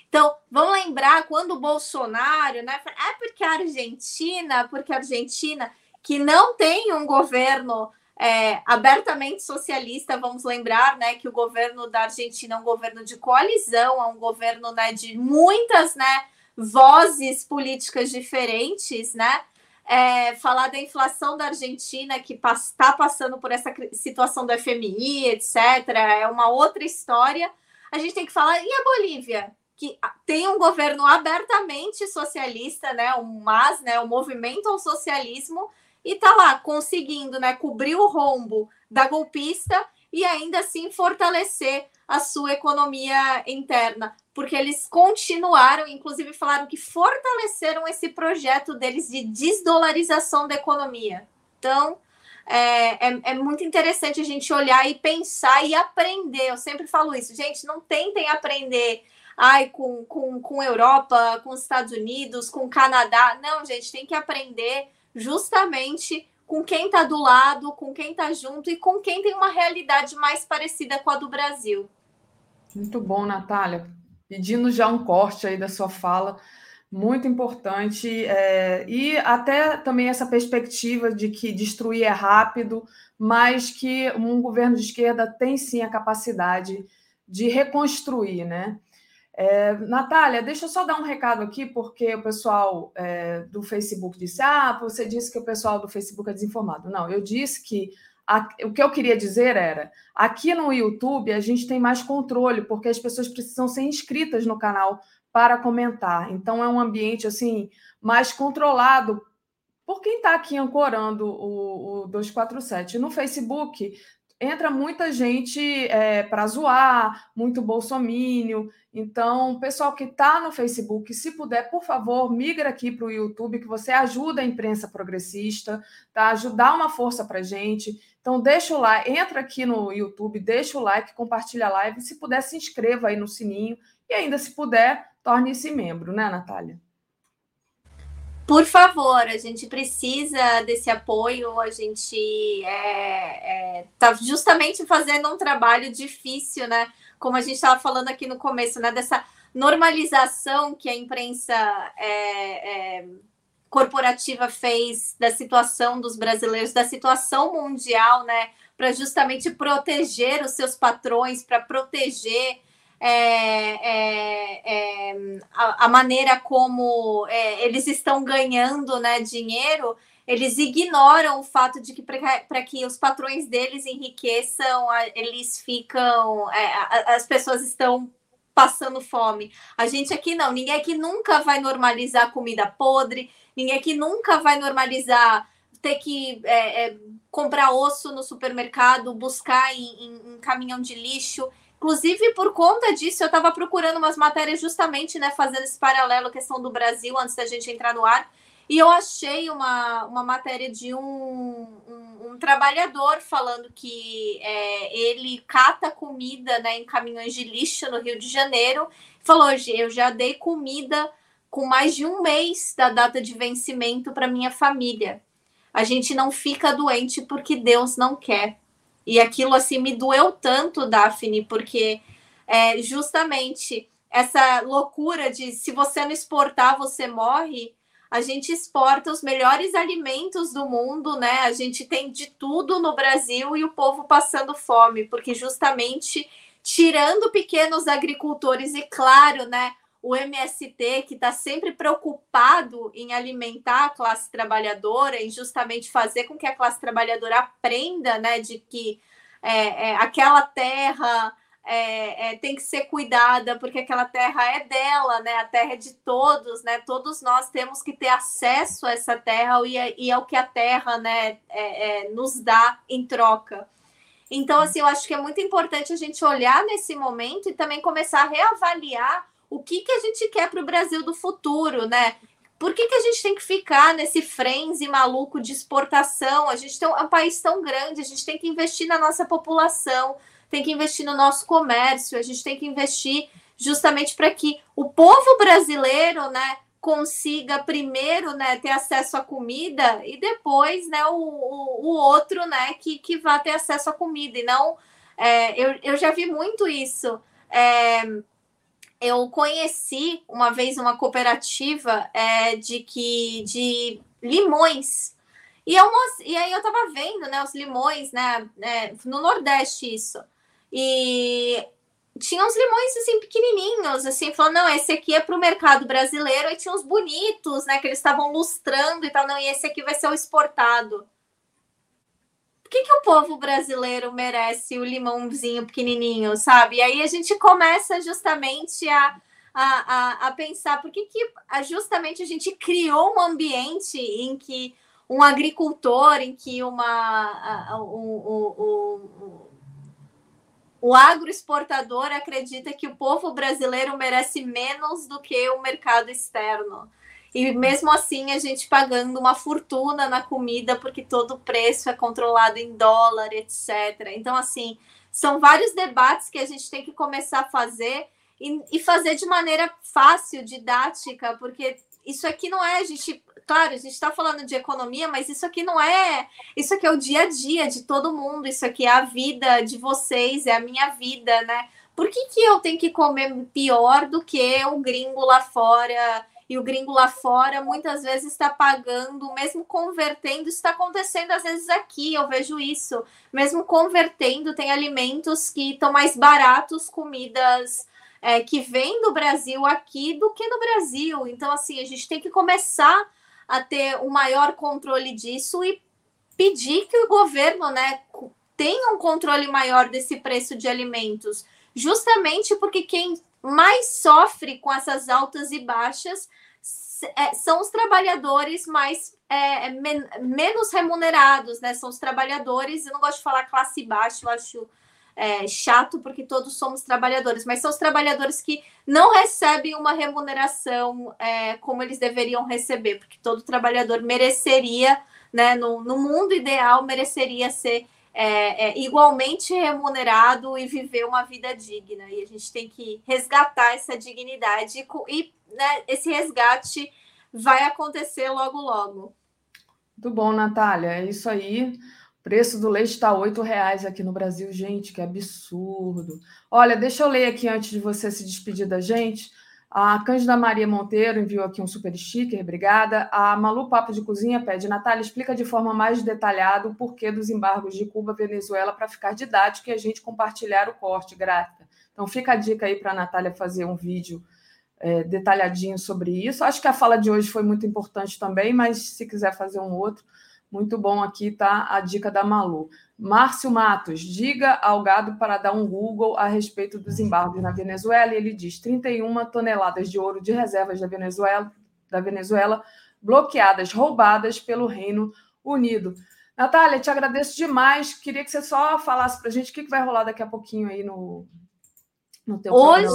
Então, vamos lembrar quando o Bolsonaro, né? É porque a Argentina, porque a Argentina, que não tem um governo é, abertamente socialista, vamos lembrar, né, que o governo da Argentina é um governo de coalizão, é um governo, né, de muitas, né, vozes políticas diferentes, né? É, falar da inflação da Argentina, que está passando por essa situação do FMI, etc., é uma outra história. A gente tem que falar, e a Bolívia? que tem um governo abertamente socialista, né, um MAS, né, o movimento ao socialismo, e está lá conseguindo, né, cobrir o rombo da golpista e ainda assim fortalecer a sua economia interna, porque eles continuaram, inclusive falaram que fortaleceram esse projeto deles de desdolarização da economia. Então, é, é, é, muito interessante a gente olhar e pensar e aprender. Eu sempre falo isso, gente, não tentem aprender ai, com, com, com Europa, com Estados Unidos, com Canadá. Não, gente, tem que aprender justamente com quem está do lado, com quem está junto e com quem tem uma realidade mais parecida com a do Brasil. Muito bom, Natália. Pedindo já um corte aí da sua fala, muito importante. É, e até também essa perspectiva de que destruir é rápido, mas que um governo de esquerda tem sim a capacidade de reconstruir, né? É, Natália, deixa eu só dar um recado aqui, porque o pessoal é, do Facebook disse: Ah, você disse que o pessoal do Facebook é desinformado. Não, eu disse que a, o que eu queria dizer era: aqui no YouTube a gente tem mais controle, porque as pessoas precisam ser inscritas no canal para comentar. Então é um ambiente assim mais controlado por quem está aqui ancorando o, o 247. No Facebook entra muita gente é, para zoar, muito bolsomínio. Então, pessoal que está no Facebook, se puder, por favor, migra aqui para o YouTube, que você ajuda a imprensa progressista, tá? Ajudar uma força para gente. Então, deixa o like, entra aqui no YouTube, deixa o like, compartilha a live. Se puder, se inscreva aí no sininho. E ainda, se puder, torne-se membro, né, Natália? Por favor, a gente precisa desse apoio, a gente está é, é, tá justamente fazendo um trabalho difícil, né? Como a gente estava falando aqui no começo, né? Dessa normalização que a imprensa é, é, corporativa fez da situação dos brasileiros, da situação mundial, né? Para justamente proteger os seus patrões, para proteger é, é, é, a, a, maneira como é, eles estão ganhando né, dinheiro, eles ignoram o fato de que para que os patrões deles enriqueçam, eles ficam, é, as pessoas estão passando fome. A gente aqui não, ninguém aqui nunca vai normalizar comida podre, ninguém aqui nunca vai normalizar ter que é, é, comprar osso no supermercado, buscar em, em, em caminhão de lixo. Inclusive, por conta disso, eu estava procurando umas matérias justamente, né, fazendo esse paralelo, questão do Brasil, antes da gente entrar no ar. E eu achei uma, uma matéria de um, um, um trabalhador falando que é, ele cata comida né, em caminhões de lixo no Rio de Janeiro. Falou: eu já dei comida com mais de um mês da data de vencimento para minha família. A gente não fica doente porque Deus não quer. E aquilo assim me doeu tanto, Daphne, porque é, justamente essa loucura de se você não exportar, você morre. A gente exporta os melhores alimentos do mundo, né? A gente tem de tudo no Brasil e o povo passando fome, porque justamente tirando pequenos agricultores e claro, né, o MST que está sempre preocupado em alimentar a classe trabalhadora, em justamente fazer com que a classe trabalhadora aprenda, né, de que é, é, aquela terra é, é, tem que ser cuidada, porque aquela terra é dela, né? A terra é de todos, né? Todos nós temos que ter acesso a essa terra e, é, e é o que a terra, né, é, é, nos dá em troca. Então, assim, eu acho que é muito importante a gente olhar nesse momento e também começar a reavaliar o que, que a gente quer para o Brasil do futuro, né? Por que, que a gente tem que ficar nesse frenzy maluco de exportação? A gente tem um, é um país tão grande, a gente tem que investir na nossa população, tem que investir no nosso comércio, a gente tem que investir justamente para que o povo brasileiro, né, consiga primeiro, né, ter acesso à comida e depois, né, o, o, o outro, né, que, que vá ter acesso à comida e não, é, eu, eu já vi muito isso. É, eu conheci uma vez uma cooperativa é, de que de limões e, eu, e aí eu tava vendo, né, os limões, né, é, no Nordeste isso. E tinha uns limões assim pequenininhos, assim, falando, não, esse aqui é para o mercado brasileiro, e tinha uns bonitos, né, que eles estavam lustrando e tal, não, e esse aqui vai ser o exportado. Que, que o povo brasileiro merece o limãozinho pequenininho, sabe? E aí a gente começa justamente a, a, a, a pensar por que, que justamente a gente criou um ambiente em que um agricultor, em que uma, um, o agroexportador acredita que o povo brasileiro merece menos do que o mercado externo. E mesmo assim, a gente pagando uma fortuna na comida, porque todo o preço é controlado em dólar, etc. Então, assim, são vários debates que a gente tem que começar a fazer e, e fazer de maneira fácil, didática, porque isso aqui não é a gente claro, a gente está falando de economia, mas isso aqui não é. Isso aqui é o dia a dia de todo mundo, isso aqui é a vida de vocês, é a minha vida, né? Por que, que eu tenho que comer pior do que o gringo lá fora? E o gringo lá fora muitas vezes está pagando, mesmo convertendo, isso está acontecendo às vezes aqui, eu vejo isso. Mesmo convertendo, tem alimentos que estão mais baratos, comidas é, que vêm do Brasil aqui do que no Brasil. Então, assim, a gente tem que começar a ter um maior controle disso e pedir que o governo né, tenha um controle maior desse preço de alimentos, justamente porque quem mais sofre com essas altas e baixas é, são os trabalhadores mais é, men menos remunerados, né? São os trabalhadores, eu não gosto de falar classe baixa, eu acho é, chato porque todos somos trabalhadores, mas são os trabalhadores que não recebem uma remuneração é, como eles deveriam receber, porque todo trabalhador mereceria, né, no, no mundo ideal, mereceria ser é, é igualmente remunerado e viver uma vida digna. E a gente tem que resgatar essa dignidade e, né, esse resgate vai acontecer logo, logo. Muito bom, Natália. É isso aí preço do leite está R$ reais aqui no Brasil, gente, que absurdo. Olha, deixa eu ler aqui antes de você se despedir da gente. A Cândida Maria Monteiro enviou aqui um super sticker, obrigada. A Malu Papo de Cozinha pede, Natália, explica de forma mais detalhada o porquê dos embargos de Cuba Venezuela para ficar didático e a gente compartilhar o corte, grata. Então fica a dica aí para a Natália fazer um vídeo é, detalhadinho sobre isso. Acho que a fala de hoje foi muito importante também, mas se quiser fazer um outro, muito bom aqui tá a dica da Malu. Márcio Matos, diga ao gado para dar um Google a respeito dos embargos na Venezuela. E ele diz: 31 toneladas de ouro de reservas da Venezuela, da Venezuela bloqueadas, roubadas pelo Reino Unido. Natália, te agradeço demais. Queria que você só falasse para a gente o que vai rolar daqui a pouquinho aí no, Hoje,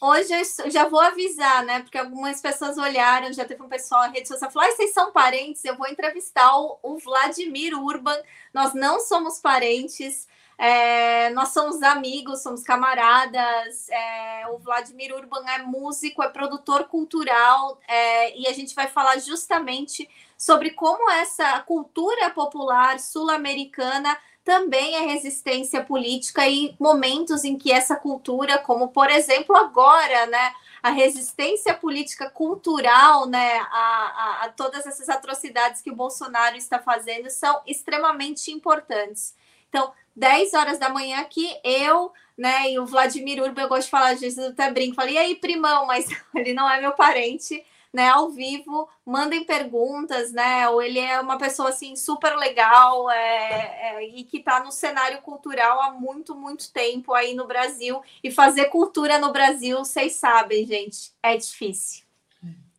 hoje eu já vou avisar, né? Porque algumas pessoas olharam, já teve um pessoal na rede social falou: ah, vocês são parentes, eu vou entrevistar o, o Vladimir Urban. Nós não somos parentes, é, nós somos amigos, somos camaradas. É, o Vladimir Urban é músico, é produtor cultural, é, e a gente vai falar justamente sobre como essa cultura popular sul-americana também é resistência política e momentos em que essa cultura, como por exemplo agora, né, a resistência política cultural, né, a, a, a todas essas atrocidades que o Bolsonaro está fazendo são extremamente importantes. Então, 10 horas da manhã aqui, eu, né, e o Vladimir Urba, eu gosto de falar, às até brinco, falei, e aí, primão, mas [laughs] ele não é meu parente, né, ao vivo, mandem perguntas, né? Ou ele é uma pessoa assim super legal é, é, e que está no cenário cultural há muito, muito tempo aí no Brasil. E fazer cultura no Brasil, vocês sabem, gente, é difícil.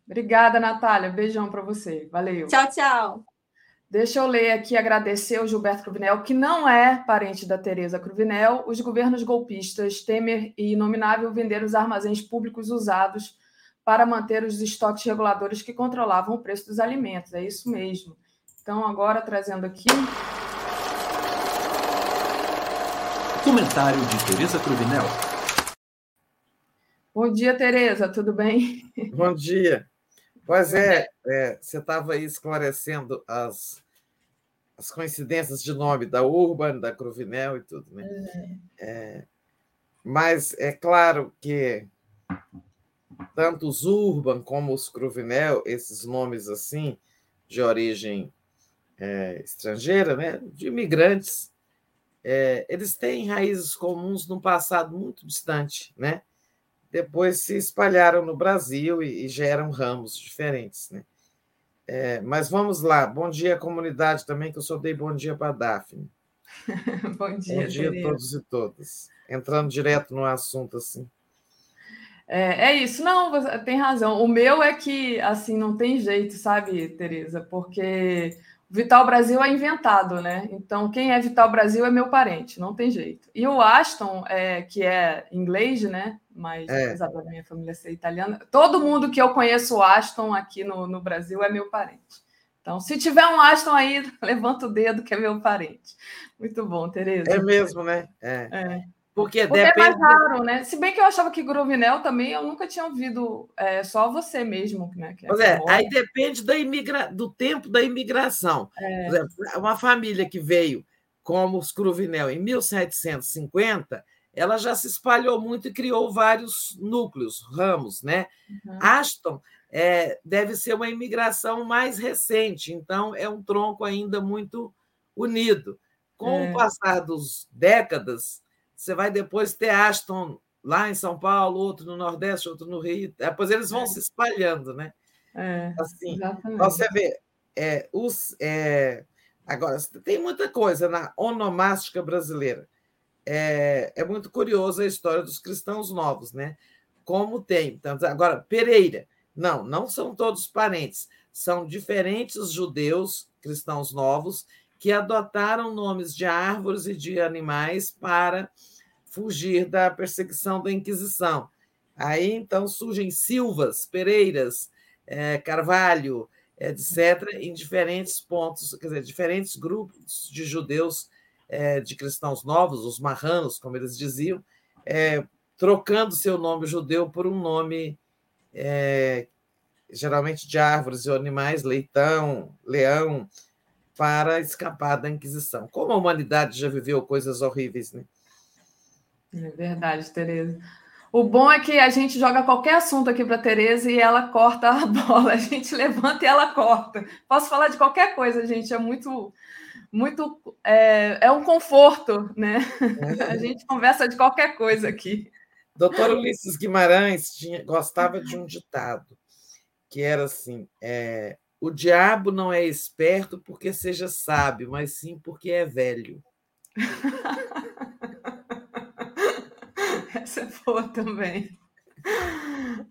Obrigada, Natália. Beijão para você. Valeu. Tchau, tchau. Deixa eu ler aqui agradecer ao Gilberto Cruvinel, que não é parente da Tereza Cruvinel. Os governos golpistas Temer e Inominável venderam os armazéns públicos usados para manter os estoques reguladores que controlavam o preço dos alimentos. É isso mesmo. Então, agora trazendo aqui. Comentário de Tereza Cruvinel. Bom dia, Tereza, tudo bem? Bom dia. Pois é, é você estava aí esclarecendo as, as coincidências de nome da Urban, da Cruvinel e tudo, né? É. É, mas é claro que tanto os Urban como os Cruvinel, esses nomes assim, de origem é, estrangeira, né, de imigrantes, é, eles têm raízes comuns num passado muito distante, né? Depois se espalharam no Brasil e, e geram ramos diferentes, né? É, mas vamos lá. Bom dia, comunidade também, que eu só dei bom dia para a Daphne. [laughs] bom dia, Bom dia a todos e todas. Entrando direto no assunto assim. É, é, isso, não, você tem razão. O meu é que, assim, não tem jeito, sabe, Tereza? Porque Vital Brasil é inventado, né? Então, quem é Vital Brasil é meu parente, não tem jeito. E o Aston, é, que é inglês, né? Mas, é. apesar da minha família ser italiana, todo mundo que eu conheço o Aston aqui no, no Brasil é meu parente. Então, se tiver um Aston aí, [laughs] levanta o dedo que é meu parente. Muito bom, Tereza. É mesmo, né? É. é. Porque, Porque depende... é mais raro, né? Se bem que eu achava que Grovinel também eu nunca tinha ouvido, é, só você mesmo, né? Que é pois é, aí depende da imigra... do tempo da imigração. É. Por exemplo, uma família que veio como os Cruvinel em 1750, ela já se espalhou muito e criou vários núcleos, ramos, né? Uhum. Aston é, deve ser uma imigração mais recente, então é um tronco ainda muito unido. Com é. o passar das décadas, você vai depois ter Aston lá em São Paulo, outro no Nordeste, outro no Rio. Depois eles vão é. se espalhando, né? É, assim, exatamente. você vê, é, os, é, agora, tem muita coisa na onomástica brasileira. É, é muito curiosa a história dos cristãos novos, né? Como tem. Tanto, agora, Pereira. Não, não são todos parentes. São diferentes judeus cristãos novos que adotaram nomes de árvores e de animais para fugir da perseguição da Inquisição. Aí então surgem Silvas, Pereiras, é, Carvalho, etc., em diferentes pontos, quer dizer, diferentes grupos de judeus, é, de cristãos novos, os marranos, como eles diziam, é, trocando seu nome judeu por um nome geralmente de árvores e animais, leitão, leão, para escapar da Inquisição. Como a humanidade já viveu coisas horríveis, né? É verdade, Tereza. O bom é que a gente joga qualquer assunto aqui para a Tereza e ela corta a [laughs] bola. A gente levanta e ela corta. Posso falar de qualquer coisa, gente. É muito, muito. É, é um conforto, né? É. [laughs] A gente conversa de qualquer coisa aqui. Doutor Ulisses Guimarães tinha, gostava de um ditado que era assim: é, o diabo não é esperto porque seja sábio, mas sim porque é velho. [laughs] Essa é boa também.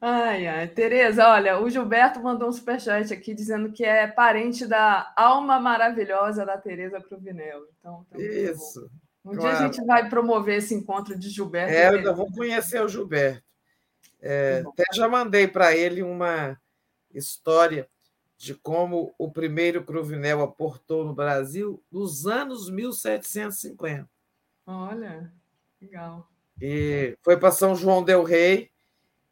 Ai, ai. Tereza, olha, o Gilberto mandou um superchat aqui dizendo que é parente da alma maravilhosa da Tereza Cruvinel. Então, Isso. Um dia a gente vai promover esse encontro de Gilberto. É, eu vou conhecer o Gilberto. É, até já mandei para ele uma história de como o primeiro Cruvinel aportou no Brasil nos anos 1750. Olha, legal. E foi para São João del Rei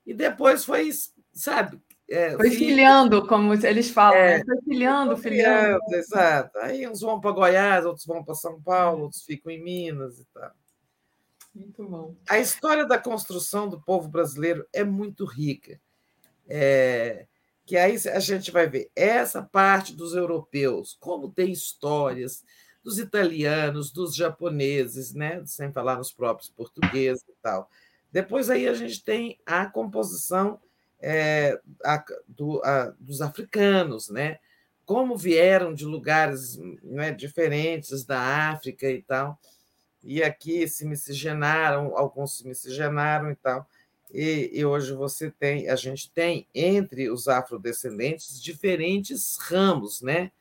e depois foi, sabe? É, foi filhando, como eles falam, é, né? Foi filhando, filhando. Exato. Aí uns vão para Goiás, outros vão para São Paulo, outros ficam em Minas e tal. Muito bom. A história da construção do povo brasileiro é muito rica. É, que aí a gente vai ver essa parte dos europeus, como tem histórias dos italianos, dos japoneses, né? sem falar nos próprios portugueses e tal. Depois aí a gente tem a composição é, a, do, a, dos africanos, né? como vieram de lugares né, diferentes da África e tal, e aqui se miscigenaram, alguns se miscigenaram e tal. E, e, hoje você tem, a gente tem entre os afrodescendentes diferentes ramos, né?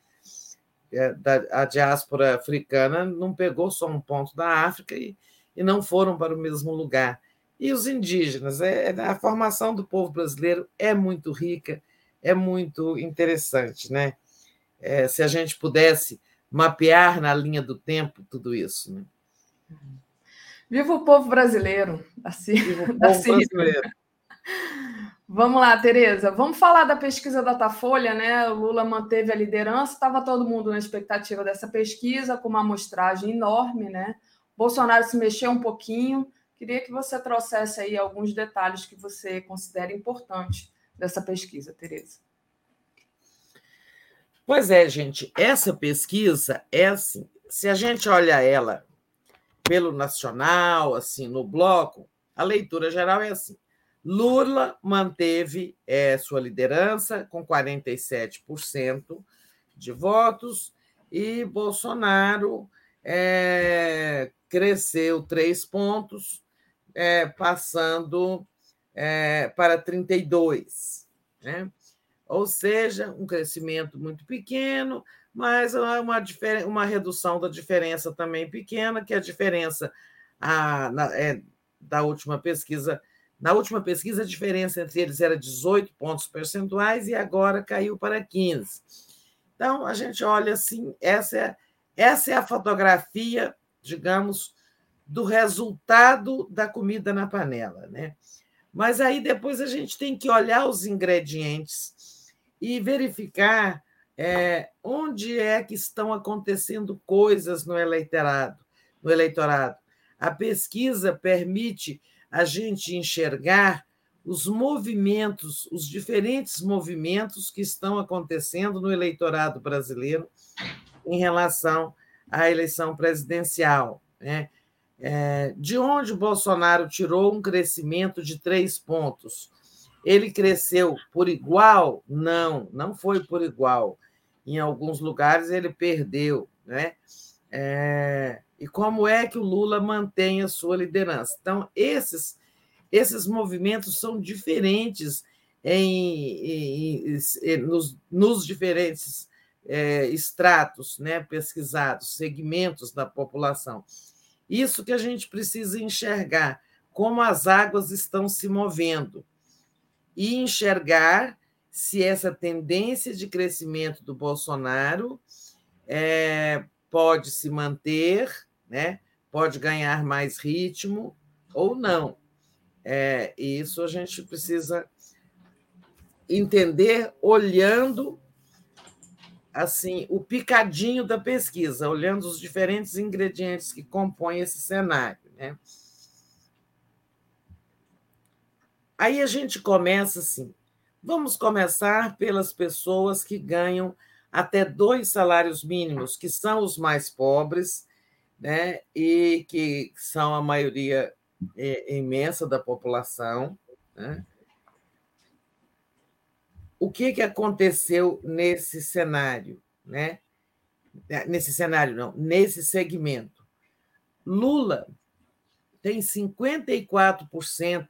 É, a diáspora africana não pegou só um ponto da África e, e não foram para o mesmo lugar. E os indígenas, é, é, a formação do povo brasileiro é muito rica, é muito interessante, né? É, se a gente pudesse mapear na linha do tempo tudo isso, né? Viva o povo brasileiro! Assim, Viva o povo brasileiro! Vamos lá, Tereza. Vamos falar da pesquisa da Datafolha, né? O Lula manteve a liderança, estava todo mundo na expectativa dessa pesquisa, com uma amostragem enorme, né? Bolsonaro se mexeu um pouquinho. Queria que você trouxesse aí alguns detalhes que você considera importantes dessa pesquisa, Tereza. Pois é, gente, essa pesquisa é assim, se a gente olha ela pelo nacional, assim, no bloco, a leitura geral é assim. Lula manteve é, sua liderança com 47% de votos e Bolsonaro é, cresceu três pontos, é, passando é, para 32. Né? Ou seja, um crescimento muito pequeno, mas uma, uma redução da diferença também pequena, que a diferença na, é, da última pesquisa. Na última pesquisa, a diferença entre eles era 18 pontos percentuais e agora caiu para 15. Então, a gente olha assim, essa é, essa é a fotografia, digamos, do resultado da comida na panela. Né? Mas aí depois a gente tem que olhar os ingredientes e verificar é, onde é que estão acontecendo coisas no eleitorado, no eleitorado. A pesquisa permite a gente enxergar os movimentos, os diferentes movimentos que estão acontecendo no eleitorado brasileiro em relação à eleição presidencial. Né? É, de onde Bolsonaro tirou um crescimento de três pontos? Ele cresceu por igual? Não, não foi por igual. Em alguns lugares ele perdeu, né? É, e como é que o Lula mantém a sua liderança? Então, esses, esses movimentos são diferentes em, em, em nos, nos, diferentes é, estratos né, pesquisados, segmentos da população. Isso que a gente precisa enxergar, como as águas estão se movendo e enxergar se essa tendência de crescimento do Bolsonaro é, pode se manter, né? pode ganhar mais ritmo ou não. É, isso a gente precisa entender olhando assim o picadinho da pesquisa, olhando os diferentes ingredientes que compõem esse cenário. Né? Aí a gente começa assim. Vamos começar pelas pessoas que ganham até dois salários mínimos, que são os mais pobres, né? e que são a maioria é, imensa da população. Né? O que, que aconteceu nesse cenário? Né? Nesse cenário, não, nesse segmento. Lula tem 54%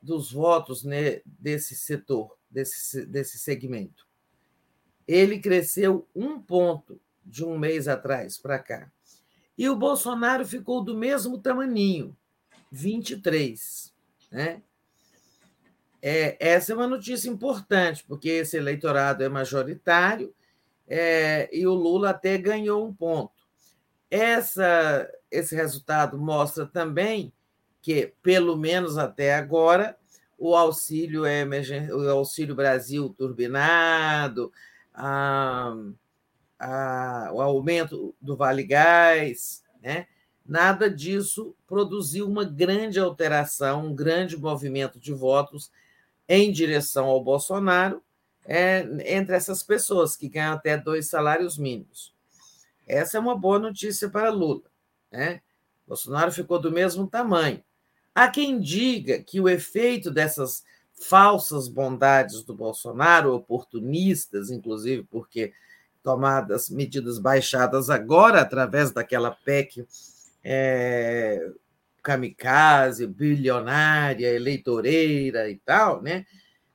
dos votos né, desse setor, desse, desse segmento. Ele cresceu um ponto de um mês atrás para cá. E o Bolsonaro ficou do mesmo tamaninho, 23. Né? É, essa é uma notícia importante, porque esse eleitorado é majoritário é, e o Lula até ganhou um ponto. Essa, esse resultado mostra também que, pelo menos até agora, o auxílio o auxílio Brasil turbinado, a, a, o aumento do Vale Gás, né? nada disso produziu uma grande alteração, um grande movimento de votos em direção ao Bolsonaro é, entre essas pessoas que ganham até dois salários mínimos. Essa é uma boa notícia para Lula. Né? Bolsonaro ficou do mesmo tamanho. Há quem diga que o efeito dessas falsas bondades do Bolsonaro, oportunistas, inclusive porque tomadas medidas baixadas agora através daquela PEC é, kamikaze, bilionária, eleitoreira e tal, né?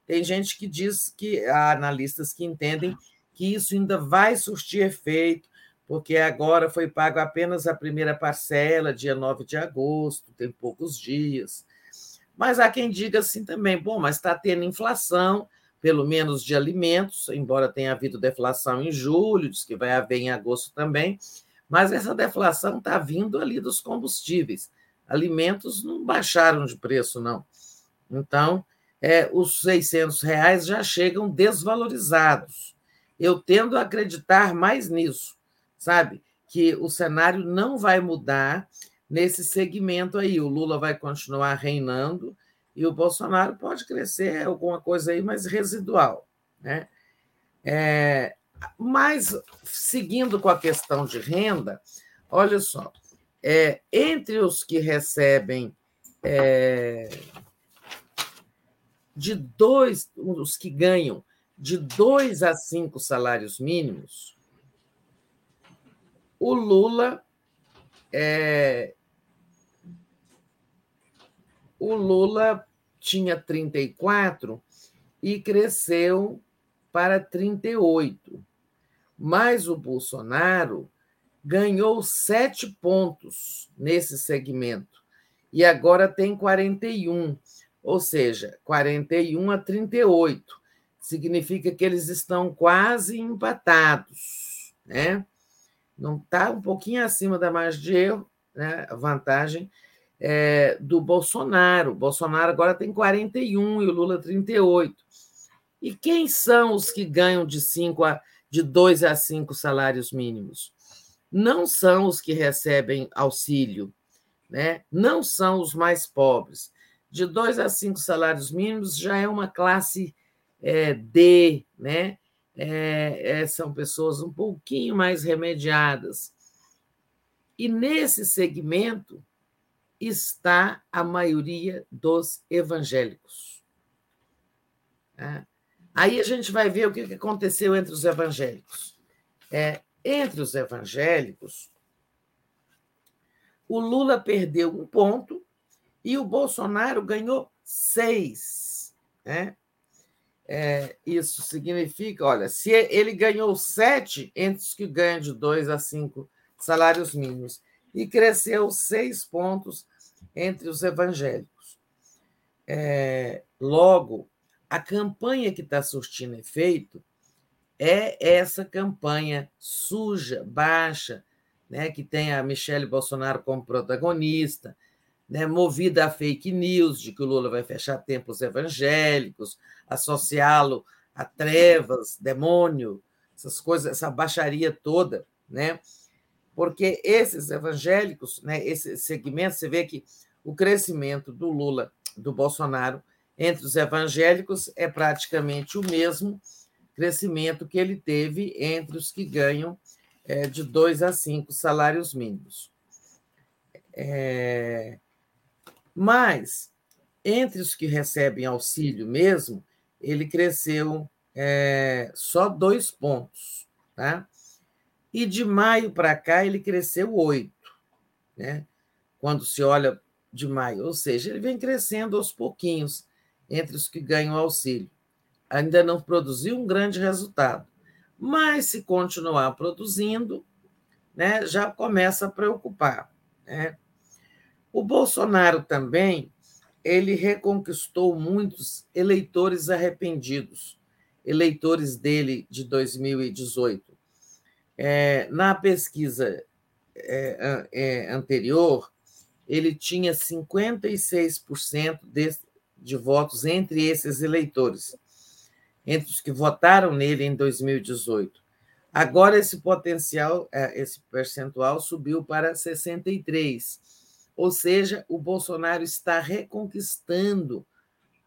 Tem gente que diz que há analistas que entendem que isso ainda vai surtir efeito, porque agora foi pago apenas a primeira parcela, dia 9 de agosto, tem poucos dias. Mas há quem diga assim também, bom, mas está tendo inflação, pelo menos de alimentos, embora tenha havido deflação em julho, diz que vai haver em agosto também, mas essa deflação está vindo ali dos combustíveis. Alimentos não baixaram de preço, não. Então, é, os 600 reais já chegam desvalorizados. Eu tendo a acreditar mais nisso sabe? Que o cenário não vai mudar nesse segmento aí. O Lula vai continuar reinando e o Bolsonaro pode crescer alguma coisa aí, mas residual. Né? É, mas, seguindo com a questão de renda, olha só, é, entre os que recebem é, de dois, os que ganham de dois a cinco salários mínimos, o Lula é, o Lula tinha 34 e cresceu para 38. Mas o Bolsonaro ganhou sete pontos nesse segmento e agora tem 41, ou seja, 41 a 38. Significa que eles estão quase empatados, né? Não está um pouquinho acima da margem de erro, né, a vantagem é, do Bolsonaro. O Bolsonaro agora tem 41 e o Lula 38. E quem são os que ganham de cinco a de 2 a 5 salários mínimos? Não são os que recebem auxílio, né? não são os mais pobres. De 2 a 5 salários mínimos já é uma classe é, D, né? É, é, são pessoas um pouquinho mais remediadas. E nesse segmento está a maioria dos evangélicos. É. Aí a gente vai ver o que aconteceu entre os evangélicos. É, entre os evangélicos, o Lula perdeu um ponto e o Bolsonaro ganhou seis. Né? É, isso significa, olha, se ele ganhou sete entre os que ganham de dois a cinco salários mínimos e cresceu seis pontos entre os evangélicos. É, logo, a campanha que está surtindo efeito é essa campanha suja, baixa, né, que tem a Michelle Bolsonaro como protagonista, né, movida a fake news de que o Lula vai fechar templos evangélicos, associá-lo a trevas, demônio, essas coisas, essa baixaria toda, né? Porque esses evangélicos, né, esse segmento, você vê que o crescimento do Lula, do Bolsonaro, entre os evangélicos é praticamente o mesmo crescimento que ele teve entre os que ganham é, de dois a cinco salários mínimos. É, mas, entre os que recebem auxílio mesmo, ele cresceu é, só dois pontos. Tá? E de maio para cá, ele cresceu oito. Né? Quando se olha de maio, ou seja, ele vem crescendo aos pouquinhos entre os que ganham auxílio. Ainda não produziu um grande resultado, mas se continuar produzindo, né, já começa a preocupar. Né? O Bolsonaro também ele reconquistou muitos eleitores arrependidos, eleitores dele de 2018. É, na pesquisa é, é, anterior, ele tinha 56% de, de votos entre esses eleitores, entre os que votaram nele em 2018. Agora esse potencial, é, esse percentual subiu para 63. Ou seja, o Bolsonaro está reconquistando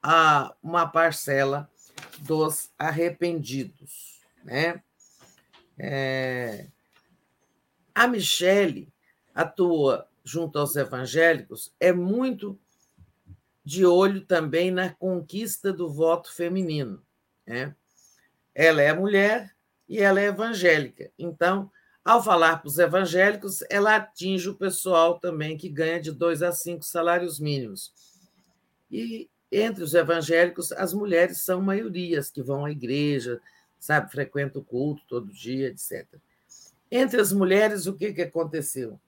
a, uma parcela dos arrependidos, né? É, a Michele atua junto aos evangélicos, é muito de olho também na conquista do voto feminino. Né? Ela é mulher e ela é evangélica. Então, ao falar para os evangélicos, ela atinge o pessoal também que ganha de dois a cinco salários mínimos. E entre os evangélicos, as mulheres são maiorias que vão à igreja, sabe, frequentam o culto todo dia, etc. Entre as mulheres, o que, que aconteceu?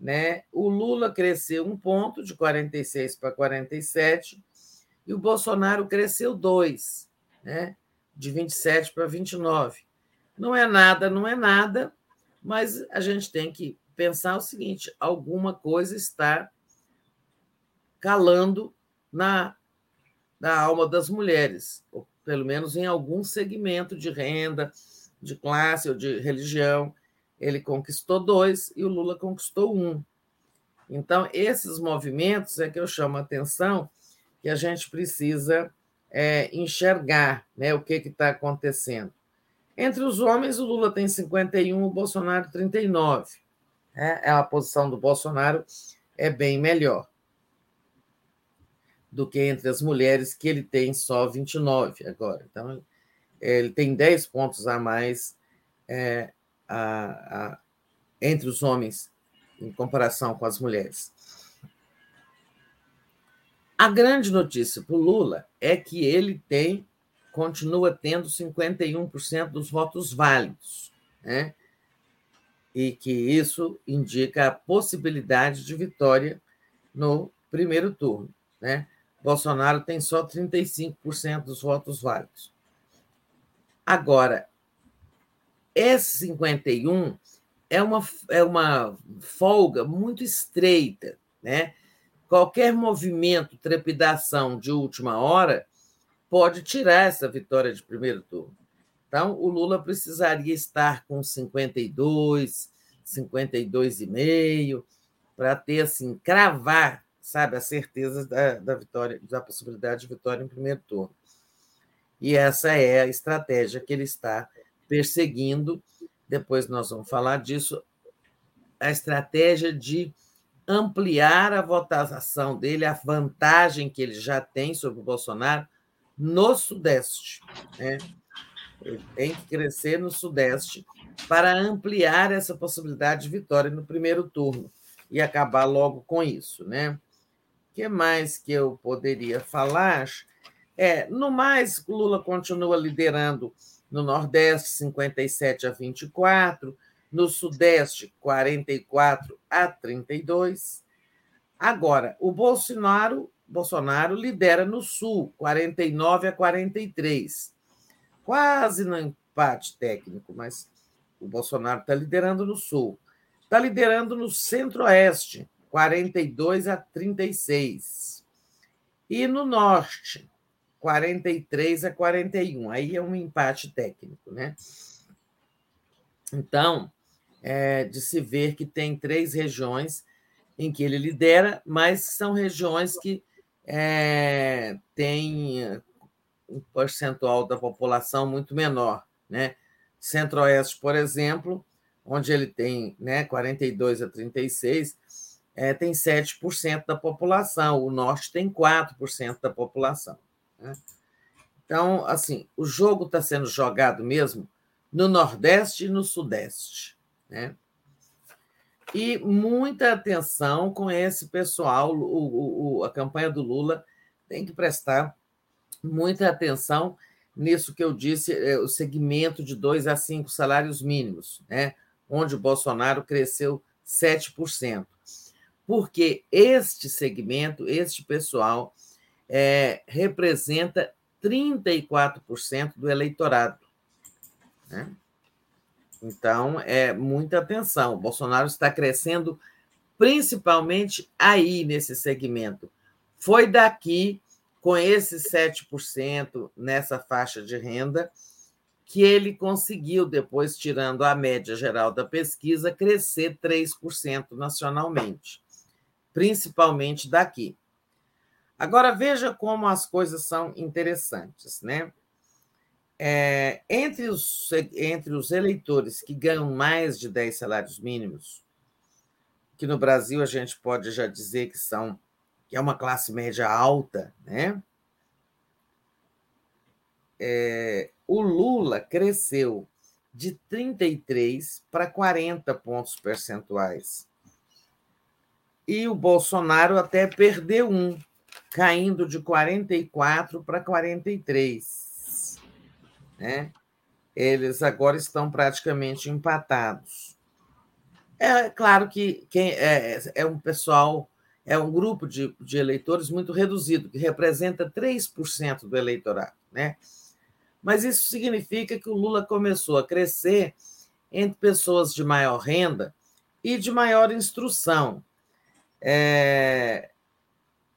Né? O Lula cresceu um ponto, de 46 para 47, e o Bolsonaro cresceu dois, né? de 27 para 29. Não é nada, não é nada, mas a gente tem que pensar o seguinte: alguma coisa está calando na, na alma das mulheres, ou pelo menos em algum segmento de renda, de classe ou de religião. Ele conquistou dois e o Lula conquistou um. Então, esses movimentos é que eu chamo a atenção que a gente precisa é, enxergar né, o que está acontecendo. Entre os homens, o Lula tem 51, o Bolsonaro 39. Né? É, a posição do Bolsonaro é bem melhor do que entre as mulheres, que ele tem só 29 agora. Então, ele tem 10 pontos a mais é, a, a, entre os homens em comparação com as mulheres. A grande notícia para o Lula é que ele tem, continua tendo 51% dos votos válidos, né? e que isso indica a possibilidade de vitória no primeiro turno. Né? Bolsonaro tem só 35% dos votos válidos. Agora, esse 51 é uma, é uma folga muito estreita, né? Qualquer movimento, trepidação de última hora pode tirar essa vitória de primeiro turno. Então, o Lula precisaria estar com 52, 52,5, para ter, assim, cravar, sabe, a certeza da, da vitória, da possibilidade de vitória em primeiro turno. E essa é a estratégia que ele está perseguindo, depois nós vamos falar disso, a estratégia de ampliar a votação dele, a vantagem que ele já tem sobre o Bolsonaro no Sudeste. Né? Tem que crescer no Sudeste para ampliar essa possibilidade de vitória no primeiro turno e acabar logo com isso. Né? O que mais que eu poderia falar? É, no mais, Lula continua liderando no Nordeste, 57 a 24, no Sudeste, 44 a 32. Agora, o Bolsonaro, Bolsonaro lidera no Sul, 49 a 43. Quase no empate técnico, mas o Bolsonaro está liderando no Sul. Está liderando no Centro-Oeste, 42 a 36. E no Norte, 43 a 41. Aí é um empate técnico, né? Então, é de se ver que tem três regiões em que ele lidera, mas são regiões que é, têm um percentual da população muito menor, né? Centro-Oeste, por exemplo, onde ele tem né, 42 a 36, é, tem 7% da população, o Norte tem 4% da população. Né? Então, assim, o jogo está sendo jogado mesmo no Nordeste e no Sudeste. Né? E muita atenção com esse pessoal, o, o, a campanha do Lula tem que prestar muita atenção nisso que eu disse, é, o segmento de dois a cinco salários mínimos, né? onde o Bolsonaro cresceu 7%. Porque este segmento, este pessoal, é, representa 34% do eleitorado. Né? Então, é muita atenção. O Bolsonaro está crescendo principalmente aí, nesse segmento. Foi daqui, com esses 7% nessa faixa de renda, que ele conseguiu, depois tirando a média geral da pesquisa, crescer 3% nacionalmente, principalmente daqui. Agora veja como as coisas são interessantes, né? É, entre, os, entre os eleitores que ganham mais de 10 salários mínimos, que no Brasil a gente pode já dizer que são que é uma classe média alta, né? É, o Lula cresceu de 33 para 40 pontos percentuais. E o Bolsonaro até perdeu um, caindo de 44 para 43. Né? Eles agora estão praticamente empatados. É claro que quem é, é um pessoal, é um grupo de, de eleitores muito reduzido, que representa 3% do eleitorado. Né? Mas isso significa que o Lula começou a crescer entre pessoas de maior renda e de maior instrução. É...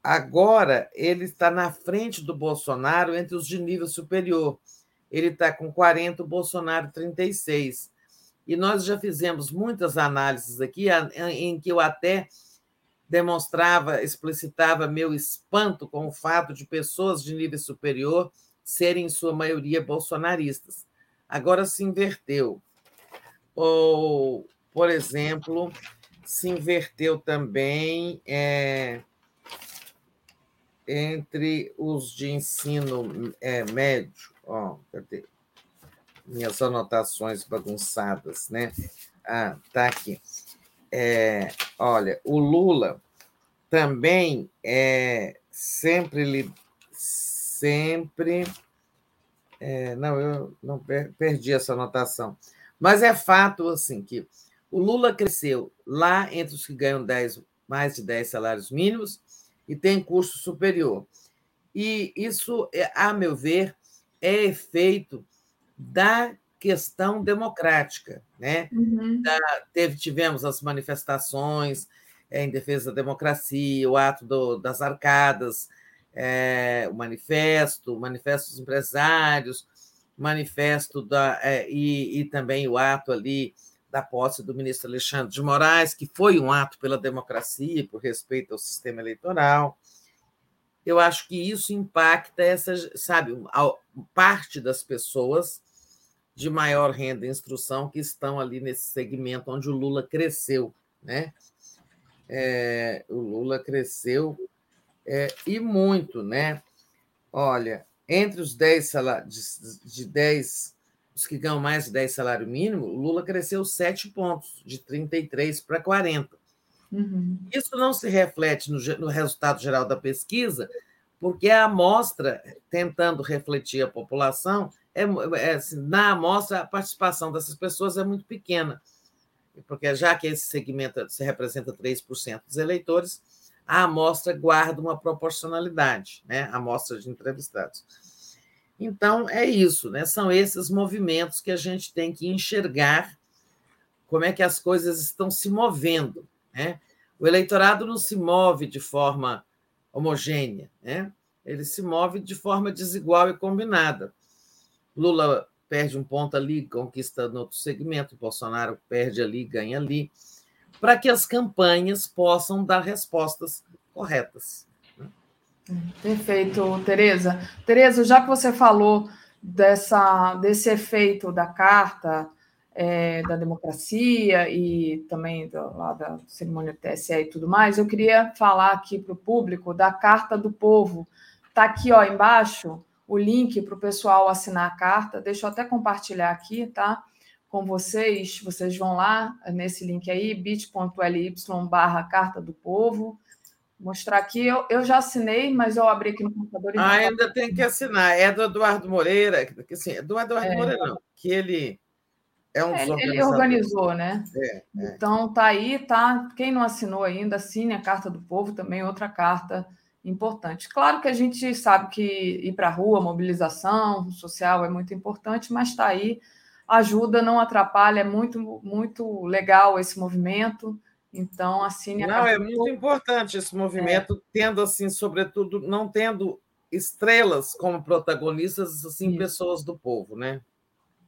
Agora, ele está na frente do Bolsonaro entre os de nível superior. Ele está com 40, o Bolsonaro 36. E nós já fizemos muitas análises aqui, em que eu até demonstrava, explicitava meu espanto com o fato de pessoas de nível superior serem, em sua maioria, bolsonaristas. Agora se inverteu. Ou, por exemplo, se inverteu também é, entre os de ensino é, médio. Ó, cadê? Minhas anotações bagunçadas, né? Ah, tá aqui. É, olha, o Lula também é, sempre sempre. É, não, eu não perdi essa anotação. Mas é fato assim que o Lula cresceu lá entre os que ganham 10, mais de 10 salários mínimos e tem curso superior. E isso, é, a meu ver, é efeito da questão democrática. Né? Uhum. Da, teve, tivemos as manifestações é, em defesa da democracia, o ato do, das arcadas, é, o manifesto, o manifesto dos empresários, manifesto da, é, e, e também o ato ali da posse do ministro Alexandre de Moraes, que foi um ato pela democracia, por respeito ao sistema eleitoral. Eu acho que isso impacta essa, sabe, parte das pessoas de maior renda e instrução que estão ali nesse segmento onde o Lula cresceu, né? É, o Lula cresceu é, e muito, né? Olha, entre os 10 salários, de 10, os que ganham mais de 10 salário mínimo, o Lula cresceu 7 pontos, de 33 para 40. Uhum. Isso não se reflete no, no resultado geral da pesquisa, porque a amostra, tentando refletir a população, é, é, assim, na amostra a participação dessas pessoas é muito pequena, porque já que esse segmento se representa 3% dos eleitores, a amostra guarda uma proporcionalidade, né? a amostra de entrevistados. Então, é isso, né? são esses movimentos que a gente tem que enxergar como é que as coisas estão se movendo. Né? O eleitorado não se move de forma homogênea, né? ele se move de forma desigual e combinada. Lula perde um ponto ali, conquista no outro segmento, Bolsonaro perde ali, ganha ali para que as campanhas possam dar respostas corretas. Né? Perfeito, Tereza. Tereza, já que você falou dessa, desse efeito da carta é, da democracia e também do, lá da cerimônia do TSE e tudo mais, eu queria falar aqui para o público da Carta do Povo. Está aqui ó, embaixo o link para o pessoal assinar a carta. Deixa eu até compartilhar aqui, tá? com vocês. Vocês vão lá nesse link aí, bit.ly barra Carta do Povo. Mostrar aqui, eu, eu já assinei, mas eu abri aqui no computador. Ah, ainda tem que assinar. É do Eduardo Moreira, que, assim, é do Eduardo é. Moreira, não, que ele É um ele, ele organizou, né? É, é. Então tá aí, tá? Quem não assinou ainda, assine a Carta do Povo, também outra carta importante. Claro que a gente sabe que ir para a rua, mobilização social é muito importante, mas está aí, ajuda, não atrapalha, é muito, muito legal esse movimento. Então, assine a Não, é muito importante esse movimento, é. tendo assim, sobretudo, não tendo estrelas como protagonistas, assim, Isso. pessoas do povo, né?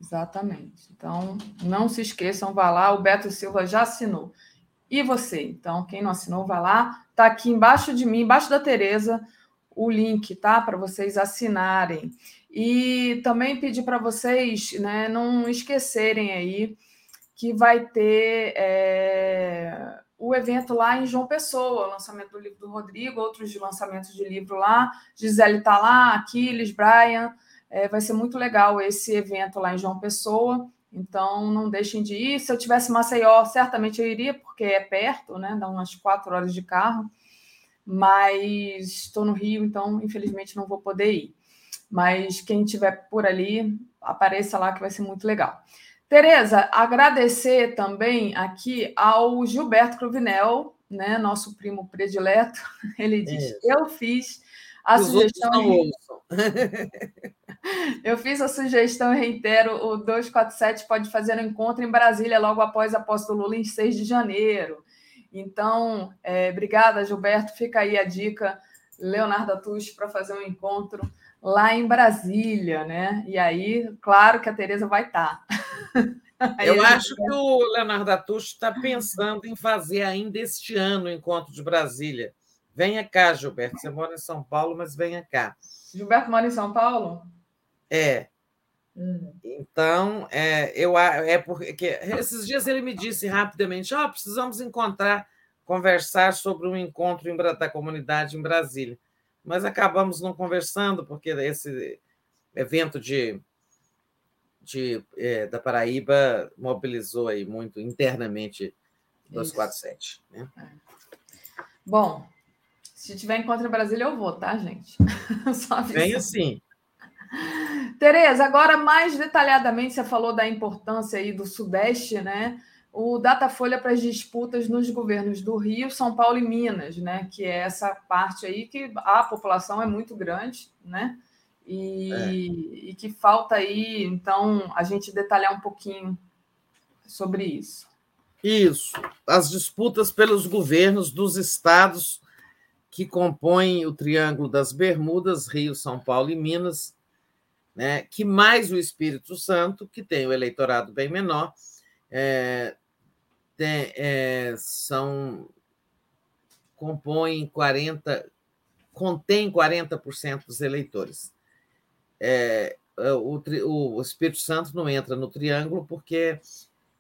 Exatamente. Então, não se esqueçam, vá lá, o Beto Silva já assinou. E você? Então, quem não assinou, vá lá. Está aqui embaixo de mim, embaixo da Tereza, o link, tá? Para vocês assinarem. E também pedir para vocês né, não esquecerem aí que vai ter é, o evento lá em João Pessoa, lançamento do livro do Rodrigo, outros lançamentos de livro lá. Gisele está lá, Aquiles, Brian. É, vai ser muito legal esse evento lá em João Pessoa. Então, não deixem de ir. Se eu tivesse Maceió, certamente eu iria, porque é perto, né? Dá umas quatro horas de carro. Mas estou no Rio, então, infelizmente, não vou poder ir. Mas quem estiver por ali, apareça lá, que vai ser muito legal. Tereza, agradecer também aqui ao Gilberto Cruvinel, né, nosso primo predileto. [laughs] Ele diz: Isso. Eu fiz a Os sugestão. Eu fiz a sugestão e reitero: o 247 pode fazer um encontro em Brasília logo após a posse do Lula em 6 de janeiro. Então, é, obrigada, Gilberto. Fica aí a dica, Leonardo Atush, para fazer um encontro lá em Brasília, né? E aí, claro que a Tereza vai estar. Tá. [laughs] Eu acho que o Leonardo Atush está pensando em fazer ainda este ano o encontro de Brasília. Venha cá, Gilberto. Você mora em São Paulo, mas venha cá. Gilberto mora em São Paulo? É. Hum. Então, é, eu, é porque esses dias ele me disse rapidamente: oh, precisamos encontrar, conversar sobre um encontro em, da comunidade em Brasília. Mas acabamos não conversando, porque esse evento de, de é, da Paraíba mobilizou aí muito internamente 247. Né? É. Bom, se tiver encontro em Brasília, eu vou, tá, gente? [laughs] Só Venha sim. Tereza, agora mais detalhadamente, você falou da importância aí do Sudeste, né? O Datafolha para as disputas nos governos do Rio, São Paulo e Minas, né? Que é essa parte aí que a população é muito grande, né? E, é. e que falta aí, então, a gente detalhar um pouquinho sobre isso. Isso. As disputas pelos governos dos estados que compõem o Triângulo das Bermudas, Rio, São Paulo e Minas, né, que mais o Espírito Santo, que tem o eleitorado bem menor, é, tem, é, são compõem 40, contém 40% dos eleitores. É, é, o, o, Espírito Santo não entra no triângulo porque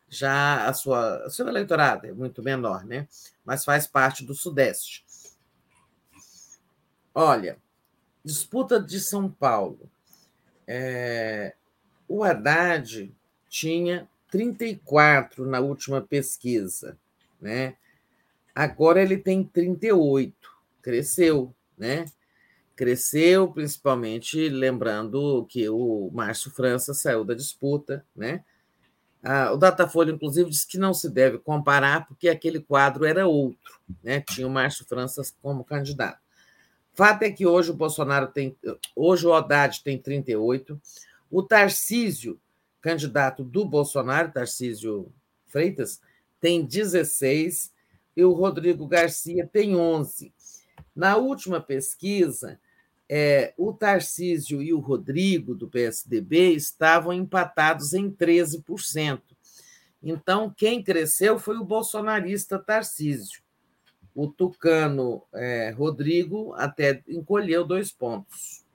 já a sua, o seu eleitorado é muito menor, né? mas faz parte do Sudeste. Olha, disputa de São Paulo. É, o Haddad tinha 34 na última pesquisa, né? Agora ele tem 38, cresceu, né? Cresceu, principalmente lembrando que o Márcio França saiu da disputa, né? Ah, o Datafolha, inclusive, disse que não se deve comparar porque aquele quadro era outro, né? Tinha o Márcio França como candidato. Fato é que hoje o Bolsonaro tem. Hoje o Haddad tem 38. O Tarcísio, candidato do Bolsonaro, Tarcísio Freitas, tem 16 e o Rodrigo Garcia tem 11. Na última pesquisa, é, o Tarcísio e o Rodrigo, do PSDB, estavam empatados em 13%. Então, quem cresceu foi o bolsonarista Tarcísio o Tucano é, Rodrigo até encolheu dois pontos.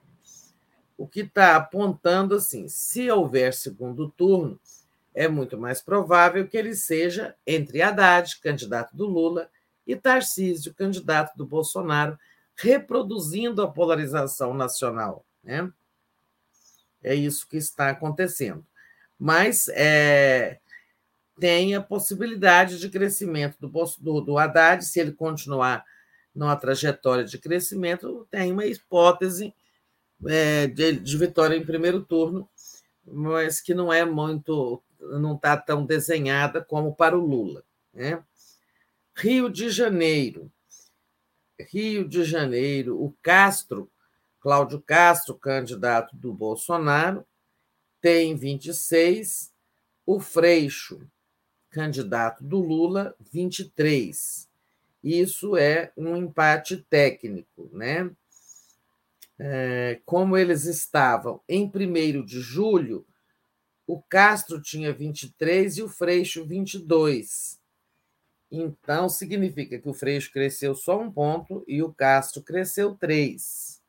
O que está apontando assim: se houver segundo turno, é muito mais provável que ele seja entre Haddad, candidato do Lula, e Tarcísio, candidato do Bolsonaro, reproduzindo a polarização nacional. Né? É isso que está acontecendo. Mas é, tem a possibilidade de crescimento do, do, do Haddad, se ele continuar numa trajetória de crescimento, tem uma hipótese é, de, de, vitória em primeiro turno, mas que não é muito não está tão desenhada como para o Lula. Né? Rio de Janeiro. Rio de Janeiro, o Castro, Cláudio Castro, candidato do Bolsonaro, tem 26, o Freixo, candidato do Lula, 23. Isso é um empate técnico, né? É, como eles estavam em 1 de julho, o Castro tinha 23 e o Freixo 22. Então, significa que o Freixo cresceu só um ponto e o Castro cresceu três.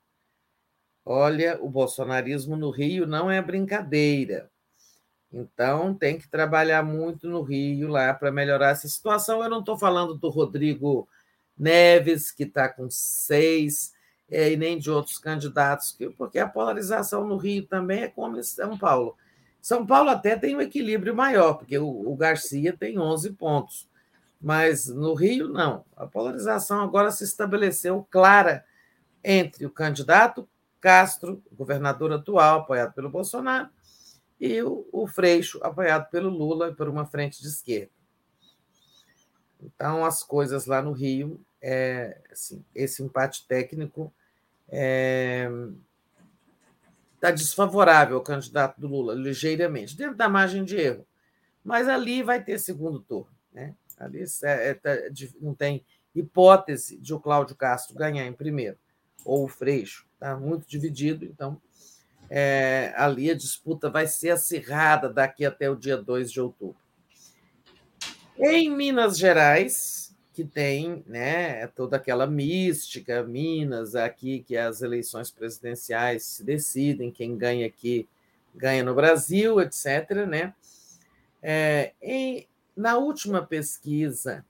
Olha, o bolsonarismo no Rio não é brincadeira. Então, tem que trabalhar muito no Rio lá para melhorar essa situação. Eu não estou falando do Rodrigo Neves, que está com seis, é, e nem de outros candidatos, porque a polarização no Rio também é como em São Paulo. São Paulo até tem um equilíbrio maior, porque o, Garcia tem 11 pontos, mas no Rio, não. A polarização agora se estabeleceu clara entre o candidato Castro, governador atual, apoiado pelo Bolsonaro, e o, Freixo, apoiado pelo Lula, por uma frente de esquerda. Então, as coisas lá no Rio, é, assim, esse empate técnico está é, tá desfavorável ao candidato do Lula, ligeiramente, dentro da margem de erro. Mas ali vai ter segundo turno. Né? Ali é, é, tá, não tem hipótese de o Cláudio Castro ganhar em primeiro, ou o Freixo. Está muito dividido, então é, ali a disputa vai ser acirrada daqui até o dia 2 de outubro. Em Minas Gerais, que tem né, toda aquela mística, Minas, aqui que as eleições presidenciais se decidem, quem ganha aqui ganha no Brasil, etc. Né? É, em, na última pesquisa,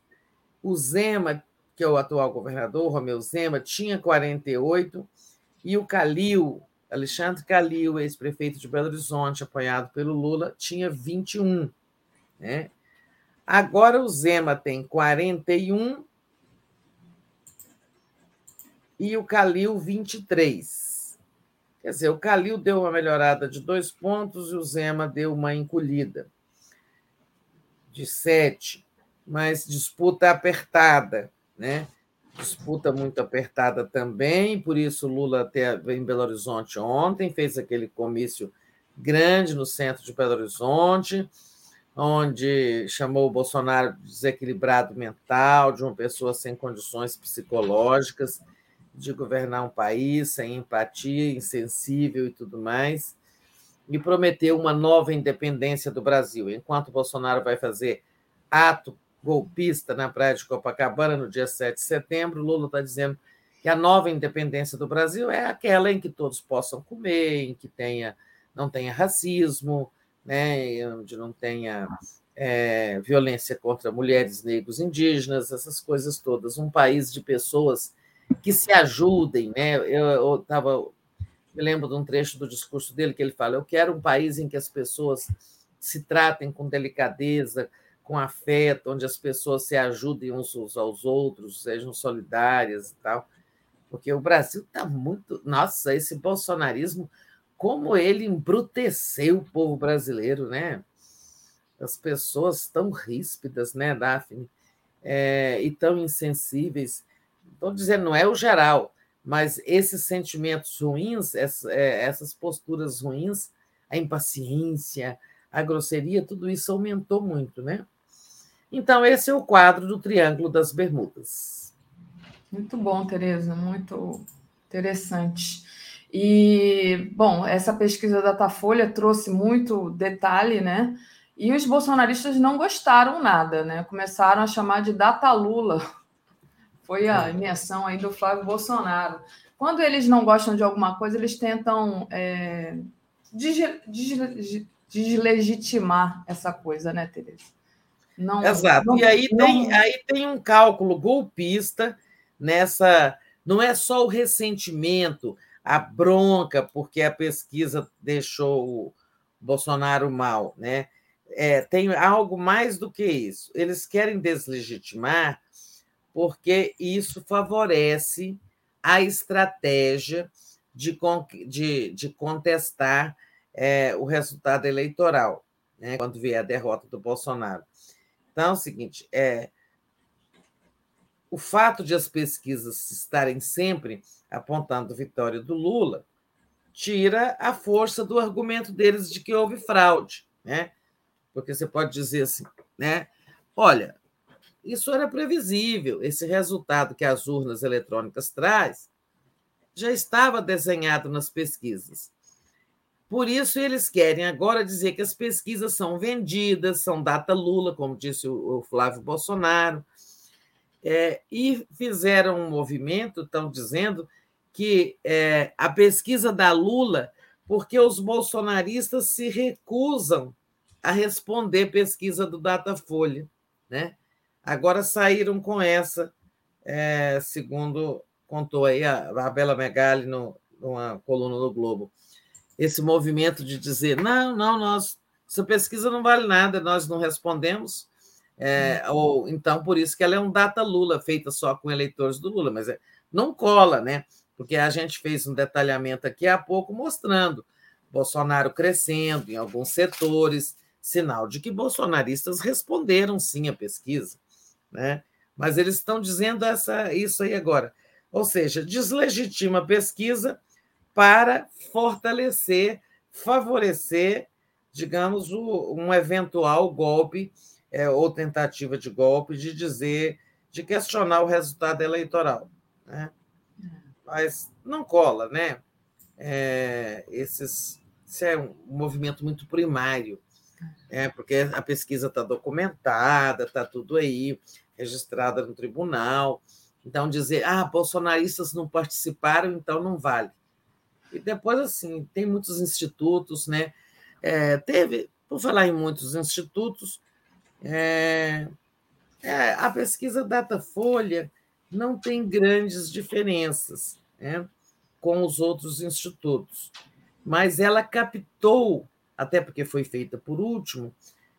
o Zema, que é o atual governador, Romeu Zema, tinha 48, e o Calil, Alexandre Calil, ex-prefeito de Belo Horizonte, apoiado pelo Lula, tinha 21. Né? Agora o Zema tem 41 e o Calil 23. Quer dizer, o Calil deu uma melhorada de dois pontos e o Zema deu uma encolhida de sete, mas disputa apertada, né? Disputa muito apertada também, por isso Lula até em Belo Horizonte ontem fez aquele comício grande no centro de Belo Horizonte onde chamou o Bolsonaro de desequilibrado mental, de uma pessoa sem condições psicológicas de governar um país, sem empatia, insensível e tudo mais, e prometeu uma nova independência do Brasil. Enquanto Bolsonaro vai fazer ato golpista na praia de Copacabana no dia 7 de setembro, Lula está dizendo que a nova independência do Brasil é aquela em que todos possam comer, em que tenha, não tenha racismo, né, onde não tenha é, violência contra mulheres, negros, indígenas, essas coisas todas. Um país de pessoas que se ajudem. Né? Eu estava. Me lembro de um trecho do discurso dele que ele fala: Eu quero um país em que as pessoas se tratem com delicadeza, com afeto, onde as pessoas se ajudem uns aos outros, sejam solidárias e tal. Porque o Brasil está muito. Nossa, esse bolsonarismo como ele embruteceu o povo brasileiro, né? As pessoas tão ríspidas, né, Daphne? É, e tão insensíveis. Estou dizendo, não é o geral, mas esses sentimentos ruins, é, essas posturas ruins, a impaciência, a grosseria, tudo isso aumentou muito, né? Então, esse é o quadro do Triângulo das Bermudas. Muito bom, Tereza, muito interessante. E, bom, essa pesquisa da Datafolha trouxe muito detalhe, né? E os bolsonaristas não gostaram nada, né? Começaram a chamar de data Lula. Foi a invenção aí do Flávio Bolsonaro. Quando eles não gostam de alguma coisa, eles tentam é, deslegitimar essa coisa, né, Tereza? Não, Exato. Não, e aí, não... tem, aí tem um cálculo golpista nessa. Não é só o ressentimento, a bronca porque a pesquisa deixou o Bolsonaro mal, né? É, tem algo mais do que isso. Eles querem deslegitimar porque isso favorece a estratégia de, de, de contestar é, o resultado eleitoral. né, quando vier a derrota do Bolsonaro. Então, é o seguinte: é, o fato de as pesquisas estarem sempre apontando vitória do Lula tira a força do argumento deles de que houve fraude, né? Porque você pode dizer assim, né? Olha, isso era previsível, esse resultado que as urnas eletrônicas traz já estava desenhado nas pesquisas. Por isso, eles querem agora dizer que as pesquisas são vendidas, são data Lula, como disse o Flávio Bolsonaro, é, e fizeram um movimento, estão dizendo que é, a pesquisa da Lula, porque os bolsonaristas se recusam a responder pesquisa do Datafolha. Né? Agora saíram com essa, é, segundo contou aí a, a Bela Megali numa coluna do Globo. Esse movimento de dizer, não, não, nós, essa pesquisa não vale nada, nós não respondemos, é, ou então por isso que ela é um data Lula, feita só com eleitores do Lula, mas é, não cola, né? porque a gente fez um detalhamento aqui há pouco mostrando Bolsonaro crescendo em alguns setores, sinal de que bolsonaristas responderam sim à pesquisa, né? Mas eles estão dizendo essa, isso aí agora. Ou seja, deslegitima a pesquisa para fortalecer, favorecer, digamos, o, um eventual golpe é, ou tentativa de golpe de dizer, de questionar o resultado eleitoral. Né? mas não cola, né? É, esses, isso é um movimento muito primário, é, porque a pesquisa está documentada, está tudo aí, registrada no tribunal. Então, dizer, ah, bolsonaristas não participaram, então não vale. E depois, assim, tem muitos institutos, né? É, teve, por falar em muitos institutos, é, é, a pesquisa Datafolha não tem grandes diferenças né, com os outros institutos, mas ela captou, até porque foi feita por último,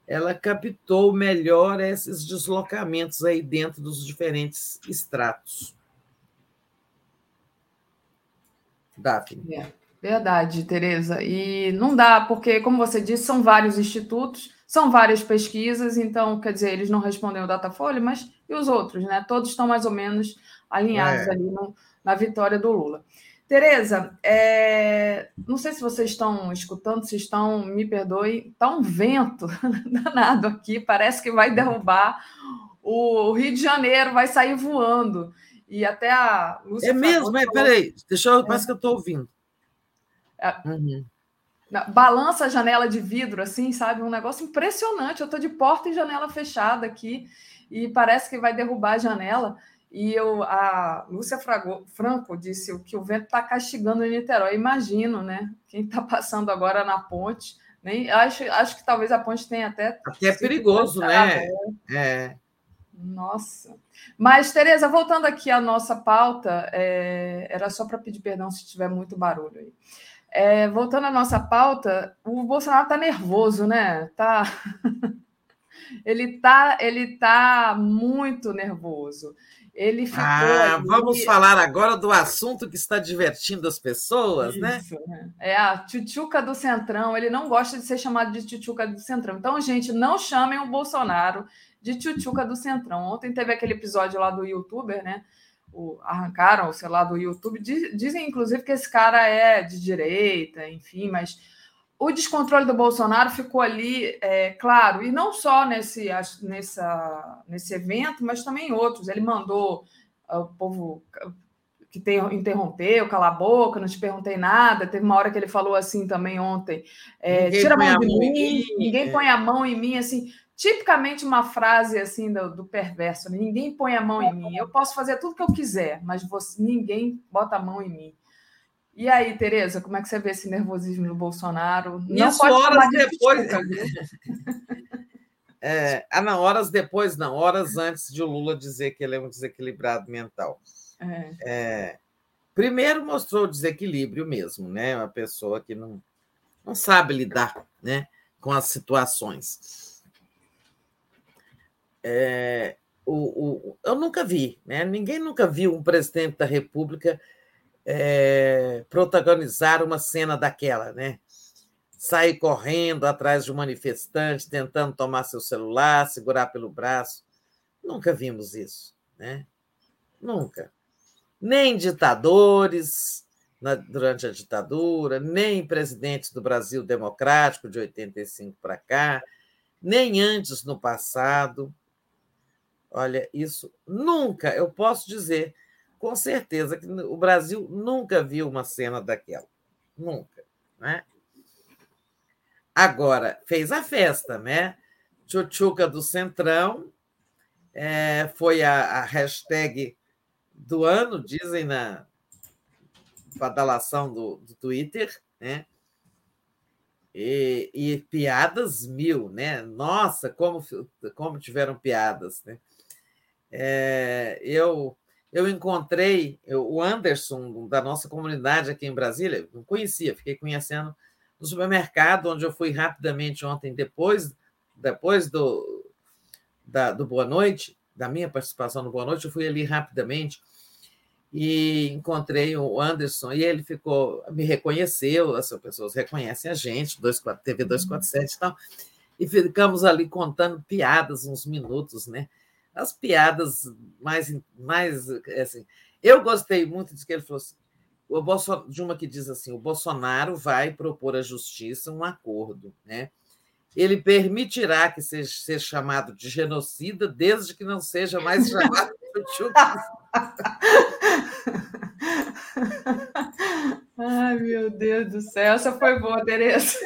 ela captou melhor esses deslocamentos aí dentro dos diferentes estratos. Daphne. É, verdade, Tereza. E não dá, porque, como você disse, são vários institutos, são várias pesquisas, então, quer dizer, eles não respondem o Datafolha, mas e os outros, né? Todos estão mais ou menos alinhados é. ali no, na vitória do Lula. Tereza, é... não sei se vocês estão escutando, se estão, me perdoem, está um vento [laughs] danado aqui, parece que vai derrubar o Rio de Janeiro, vai sair voando. E até a Lúcia. É mesmo, mas peraí, deixa eu, parece é. que eu estou ouvindo. É. Uhum. Balança a janela de vidro, assim, sabe? Um negócio impressionante. Eu estou de porta e janela fechada aqui e parece que vai derrubar a janela. E eu, a Lúcia Franco disse que o vento está castigando em Niterói. Imagino, né? Quem está passando agora na ponte. Nem, acho, acho que talvez a ponte tenha até. Aqui é perigoso, né? É. Nossa. Mas, Tereza, voltando aqui à nossa pauta, é, era só para pedir perdão se tiver muito barulho aí. É, voltando à nossa pauta, o Bolsonaro está nervoso, né? Tá. [laughs] ele tá, ele tá muito nervoso. Ele ficou. Ah, ali... vamos falar agora do assunto que está divertindo as pessoas, né? Isso, né? É a tchutchuca do Centrão. Ele não gosta de ser chamado de tchutchuca do Centrão. Então, gente, não chamem o Bolsonaro de tchutchuca do Centrão. Ontem teve aquele episódio lá do youtuber, né? O, arrancaram, sei lá, do YouTube. Dizem, inclusive, que esse cara é de direita, enfim, mas o descontrole do Bolsonaro ficou ali, é, claro, e não só nesse, nessa, nesse evento, mas também em outros. Ele mandou ah, o povo que tem, interrompeu, cala a boca, não te perguntei nada. Teve uma hora que ele falou assim também ontem: é, tira a mão de mim, mim, ninguém é. põe a mão em mim, assim. Tipicamente uma frase assim do, do, perverso: né? ninguém põe a mão em mim. Eu posso fazer tudo que eu quiser, mas você, ninguém bota a mão em mim. E aí, Tereza, como é que você vê esse nervosismo no Bolsonaro? Não Isso horas depois. [laughs] é, ah, não, horas depois, não, horas antes de o Lula dizer que ele é um desequilibrado mental. É. É, primeiro mostrou o desequilíbrio mesmo, né? Uma pessoa que não, não sabe lidar né, com as situações. É, o, o, eu nunca vi, né? Ninguém nunca viu um presidente da República é, protagonizar uma cena daquela, né? sair correndo atrás de um manifestante, tentando tomar seu celular, segurar pelo braço. Nunca vimos isso, né? Nunca. Nem ditadores na, durante a ditadura, nem presidentes do Brasil democrático de 85 para cá, nem antes no passado. Olha, isso nunca, eu posso dizer com certeza que o Brasil nunca viu uma cena daquela. Nunca. Né? Agora, fez a festa, né? Tchutchuca do Centrão é, foi a, a, hashtag do ano, dizem na badalação do, do Twitter, né? E, e, piadas mil, né? Nossa, como, como tiveram piadas, né? É, eu eu encontrei o Anderson da nossa comunidade aqui em Brasília, não conhecia, fiquei conhecendo no supermercado, onde eu fui rapidamente ontem, depois, depois do, da, do Boa Noite, da minha participação no Boa Noite, eu fui ali rapidamente e encontrei o Anderson e ele ficou, me reconheceu, as pessoas reconhecem a gente, 24, TV 247 e tal, e ficamos ali contando piadas uns minutos, né? As piadas mais, mais assim. Eu gostei muito de que ele falou assim, o de uma que diz assim: o Bolsonaro vai propor à justiça um acordo, né? Ele permitirá que seja, seja chamado de genocida, desde que não seja mais [laughs] chamado de Ai, meu Deus do céu, essa foi boa, Tereza.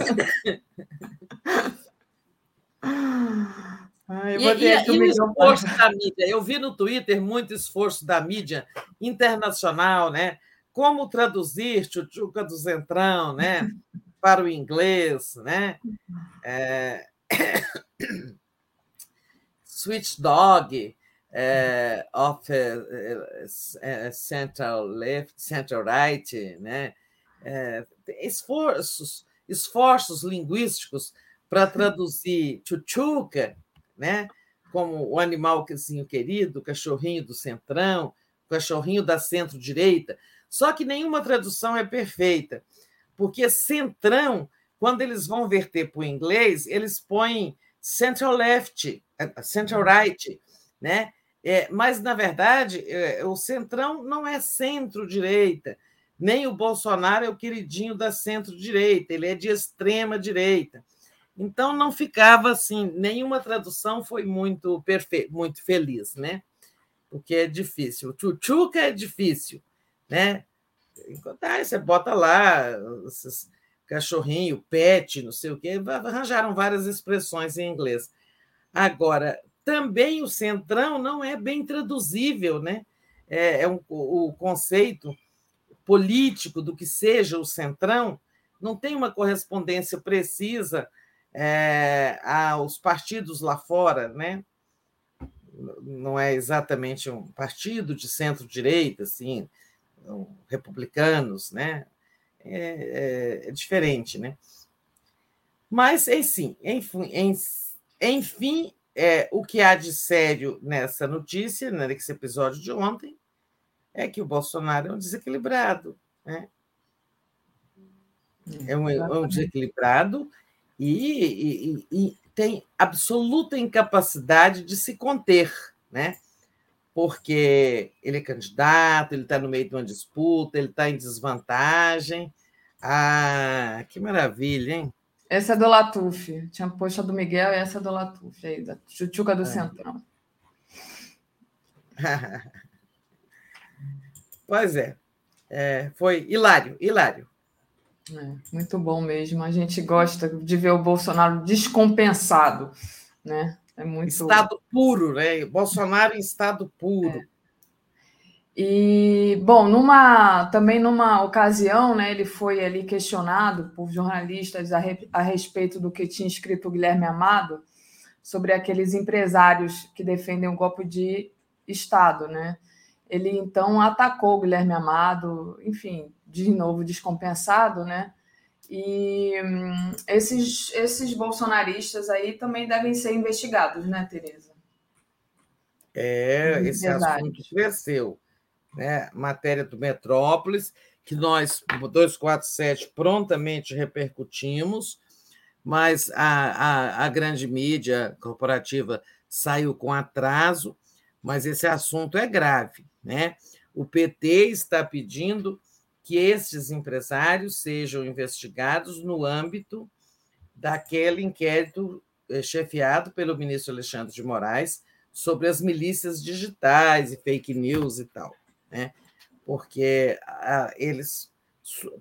[laughs] Ai, e, e, e o esforço da mídia. Eu vi no Twitter muito esforço da mídia internacional, né? Como traduzir Chuchuca do Centrão, né? Para o inglês, né? É... [coughs] Switch Dog é, of uh, Central Left, Central Right, né? É, esforços, esforços linguísticos para traduzir Chuchuca né? como o animalzinho querido, o cachorrinho do centrão, o cachorrinho da centro-direita. Só que nenhuma tradução é perfeita, porque centrão, quando eles vão verter para o inglês, eles põem central left, eh, central right, né? É, mas, na verdade, é, o centrão não é centro-direita, nem o Bolsonaro é o queridinho da centro-direita, ele é de extrema-direita. Então não ficava assim, nenhuma tradução foi muito perfeita, muito feliz, né? Porque é difícil. Chuchuca é difícil, né? Aí você bota lá esses cachorrinho, pet, não sei o quê, arranjaram várias expressões em inglês. Agora, também o centrão não é bem traduzível, né? É, é um, o conceito político do que seja o centrão não tem uma correspondência precisa é, aos partidos lá fora, né? não é exatamente um partido de centro-direita, assim, republicanos, né? É, é, é, diferente, né? Mas, enfim, enfim, enfim é, o que há de sério nessa notícia, né, nesse episódio de ontem, é que o Bolsonaro é um desequilibrado, né? É um, é um desequilibrado e, e, e tem absoluta incapacidade de se conter, né? porque ele é candidato, ele está no meio de uma disputa, ele está em desvantagem. Ah, que maravilha, hein? Essa é do Latuf. Tinha posto a do Miguel e essa é do Latuf, aí, da Chuchuca do é. Centrão. [laughs] pois é. é. Foi hilário, hilário. É, muito bom mesmo. A gente gosta de ver o Bolsonaro descompensado, né? É muito estado puro, né? Bolsonaro em estado puro. É. E bom, numa também numa ocasião, né, ele foi ali questionado por jornalistas a, re, a respeito do que tinha escrito o Guilherme Amado sobre aqueles empresários que defendem o golpe de Estado, né? Ele então atacou o Guilherme Amado, enfim, de novo descompensado, né? E hum, esses, esses bolsonaristas aí também devem ser investigados, né, Tereza? É, esse assunto cresceu. Né? Matéria do Metrópolis, que nós, 247, prontamente repercutimos, mas a, a, a grande mídia corporativa saiu com atraso, mas esse assunto é grave. Né? O PT está pedindo que esses empresários sejam investigados no âmbito daquele inquérito eh, chefiado pelo ministro Alexandre de Moraes sobre as milícias digitais e fake news e tal, né? Porque ah, eles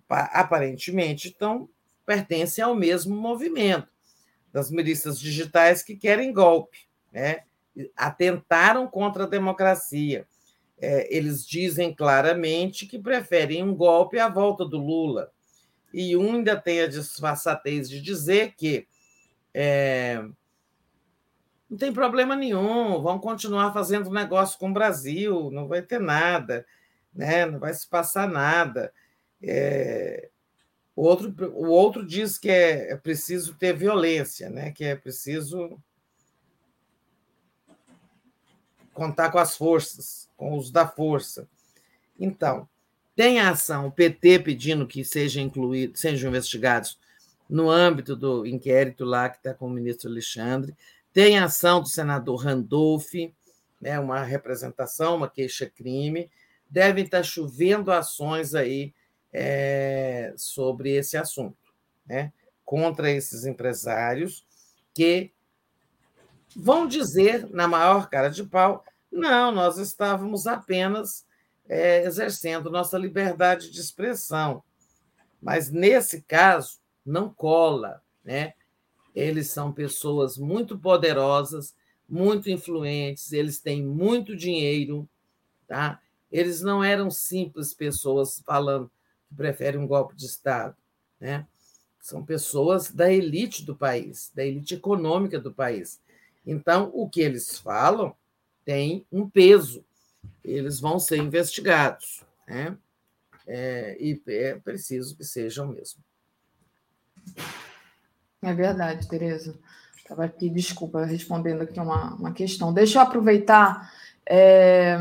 aparentemente estão pertencem ao mesmo movimento das milícias digitais que querem golpe, né? Atentaram contra a democracia. É, eles dizem claramente que preferem um golpe à volta do Lula. E um ainda tem a disfarçatez de dizer que é, não tem problema nenhum, vão continuar fazendo negócio com o Brasil, não vai ter nada, né? não vai se passar nada. É, o, outro, o outro diz que é, é preciso ter violência, né? que é preciso contar com as forças, com os da força. Então, tem a ação, o PT pedindo que seja incluído, sejam investigados no âmbito do inquérito lá que está com o ministro Alexandre. Tem a ação do senador Randolph, né, uma representação, uma queixa-crime. Devem estar chovendo ações aí é, sobre esse assunto, né, contra esses empresários que vão dizer, na maior cara de pau, não, nós estávamos apenas é, exercendo nossa liberdade de expressão. Mas, nesse caso, não cola, né? Eles são pessoas muito poderosas, muito influentes, eles têm muito dinheiro, tá? Eles não eram simples pessoas falando que preferem um golpe de Estado, né? São pessoas da elite do país, da elite econômica do país. Então, o que eles falam tem um peso, eles vão ser investigados, né? É, e é preciso que sejam mesmo. É verdade, Tereza. Estava aqui, desculpa, respondendo aqui uma, uma questão. Deixa eu aproveitar é,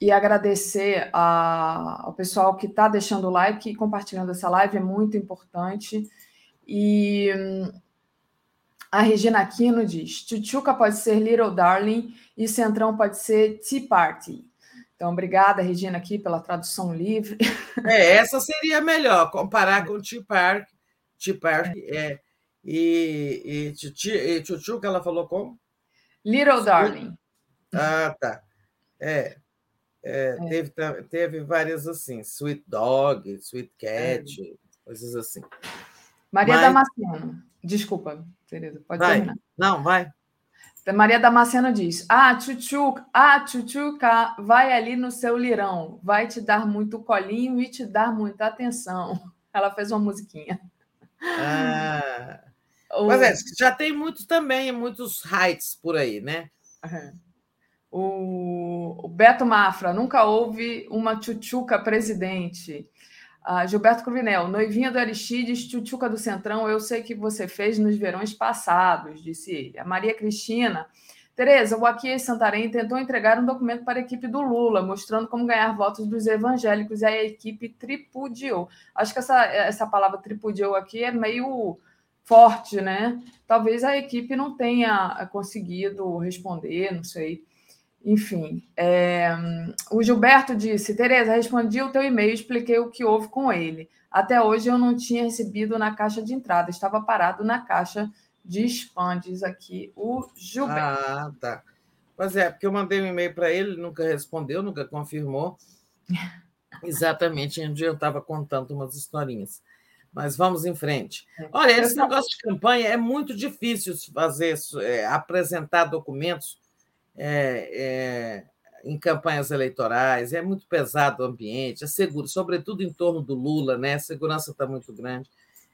e agradecer a, ao pessoal que está deixando o like e compartilhando essa live, é muito importante. E a Regina Aquino diz: Chuchuca pode ser Little Darling e Centrão pode ser Tea Party. Então, obrigada, Regina, aqui pela tradução livre. É, essa seria melhor, comparar com Tea Party. Tea Party é e, e, Chuchu, que ela falou como? Little Darling. Ah, tá. É. é, é. Teve, teve várias assim, Sweet Dog, Sweet Cat, é. coisas assim. Maria Mas... Damasceno. Desculpa, Tereza, pode vai. terminar. Não, vai. Maria Damasceno diz: Ah, Chuchuca, ah, Chuchuca, vai ali no seu lirão, vai te dar muito colinho e te dar muita atenção. [laughs] Ela fez uma musiquinha. Ah. [laughs] Mas é, já tem muitos também, muitos heights por aí, né? O, o Beto Mafra, nunca houve uma tchutchuca presidente. Ah, Gilberto Cruvinel, noivinha do Aristides, tchutchuca do Centrão, eu sei que você fez nos verões passados, disse ele. A Maria Cristina, Tereza, o Aqui Santarém tentou entregar um documento para a equipe do Lula, mostrando como ganhar votos dos evangélicos, e a equipe tripudiou. Acho que essa, essa palavra tripudiou aqui é meio forte, né? Talvez a equipe não tenha eh, conseguido responder, não sei. Enfim, é... o Gilberto disse: Tereza, respondi o teu e-mail, expliquei o que houve com ele. Até hoje eu não tinha recebido na caixa de entrada, estava parado na caixa de spam, diz aqui o Gilberto. Ah, tá. Pois é, porque eu mandei um e-mail para ele, ele nunca respondeu, nunca confirmou [laughs] exatamente onde eu estava contando umas historinhas. Mas vamos em frente. É. Olha, esse negócio de campanha é muito difícil fazer, é, apresentar documentos é, é, em campanhas eleitorais, é muito pesado o ambiente, é seguro, sobretudo em torno do Lula, né? A segurança está muito grande.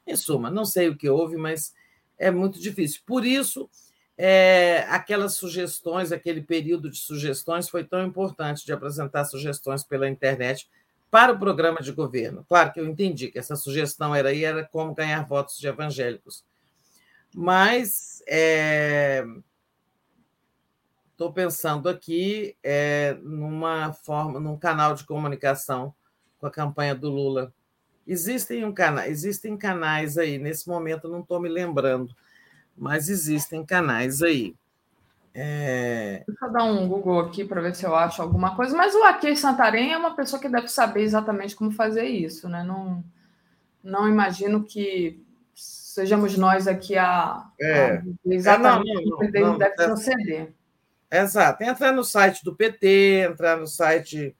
Em suma, não sei o que houve, mas é muito difícil. Por isso, é, aquelas sugestões, aquele período de sugestões foi tão importante de apresentar sugestões pela internet para o programa de governo. Claro que eu entendi que essa sugestão era aí, era como ganhar votos de evangélicos. Mas estou é, pensando aqui é, numa forma, num canal de comunicação com a campanha do Lula Existem, um cana existem canais aí, nesse momento não estou me lembrando, mas existem canais aí. É... Deixa eu dar um Google aqui para ver se eu acho alguma coisa, mas o Aqui Santarém é uma pessoa que deve saber exatamente como fazer isso, né? Não, não imagino que sejamos nós aqui a, É. a exatamente É, não, não, não, deve não. proceder. Exato. Entrar no site do PT, entrar no site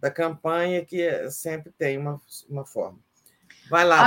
da campanha, que é- sempre tem uma, uma forma. Vai lá,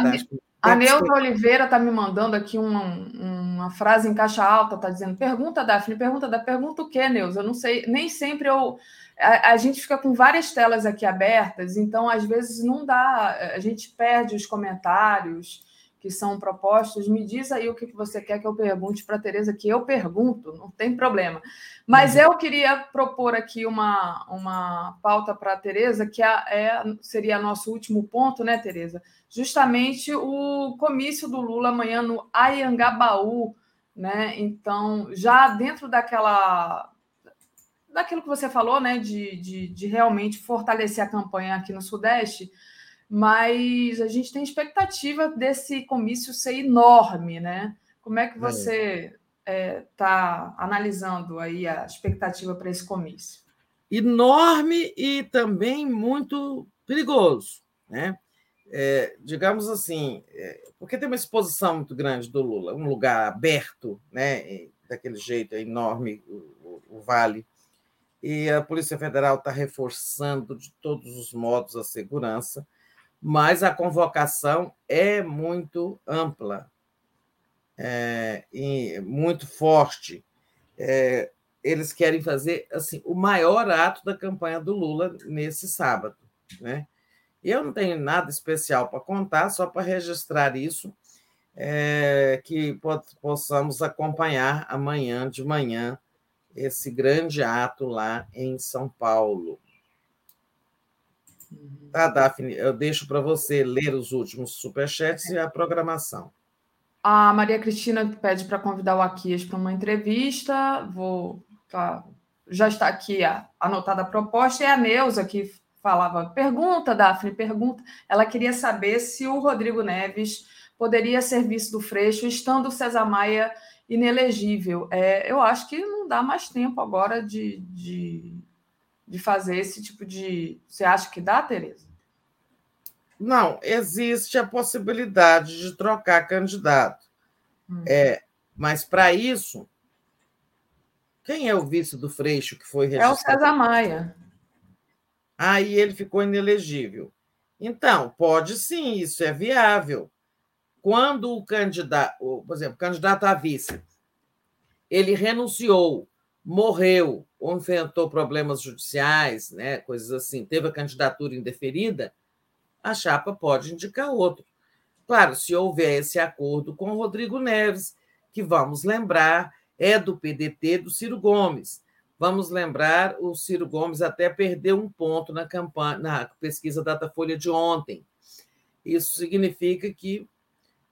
A, a. Neuza Oliveira está me mandando aqui uma, uma frase em caixa alta, está dizendo: pergunta, Daphne, pergunta, da pergunta o quê, Neuza? Eu não sei, nem sempre eu. A, a gente fica com várias telas aqui abertas, então às vezes não dá, a gente perde os comentários que são propostos. Me diz aí o que você quer que eu pergunte para a Tereza, que eu pergunto, não tem problema. Mas eu queria propor aqui uma, uma pauta para a Tereza, que é, é- seria nosso último ponto, né, Tereza? Justamente o comício do Lula amanhã no Ayangabaú, né? Então, já dentro daquela daquilo que você falou, né, de, de, de realmente fortalecer a campanha aqui no Sudeste, mas a gente tem expectativa desse comício ser enorme, né? Como é que você está analisando aí a expectativa para esse comício? enorme e também muito perigoso, né? É, digamos assim, é, porque tem uma exposição muito grande do Lula, um lugar aberto, né? Daquele jeito é enorme o, o- o vale, e a Polícia Federal está reforçando de todos os modos a segurança, mas a convocação é muito ampla é, e muito forte. É, eles querem fazer assim o maior ato da campanha do Lula nesse sábado, né? Eu não tenho nada especial para contar, só para registrar isso, é, que po- possamos acompanhar amanhã de manhã esse grande ato lá em São Paulo. Tá, Daphne? Eu deixo para você ler os últimos superchats e a programação. A Maria Cristina pede para convidar o Aquias para uma entrevista. Vou, tá, já está aqui a- anotada a proposta. E a Neuza, que falava, pergunta, Daphne, pergunta. Ela queria saber se o Rodrigo Neves poderia ser vice do Freixo, estando o César Maia inelegível. É, eu acho que não dá mais tempo agora de, de, de fazer esse tipo de. Você acha que dá, Tereza? Não, existe a possibilidade de trocar candidato. É, mas para isso, quem é o vice do Freixo que foi É o registrado? César Maia. Aí ele ficou inelegível. Então, pode sim, isso é viável. Quando o candidato, por exemplo, o candidato a vice, ele renunciou, morreu ou enfrentou problemas judiciais, né, coisas assim, teve a candidatura indeferida, a chapa pode indicar outro. Claro, se houver esse acordo com o Rodrigo Neves, que vamos lembrar, é do PDT do Ciro Gomes. Vamos lembrar, o Ciro Gomes até perdeu um ponto na campanha, na pesquisa Datafolha de ontem. Isso significa que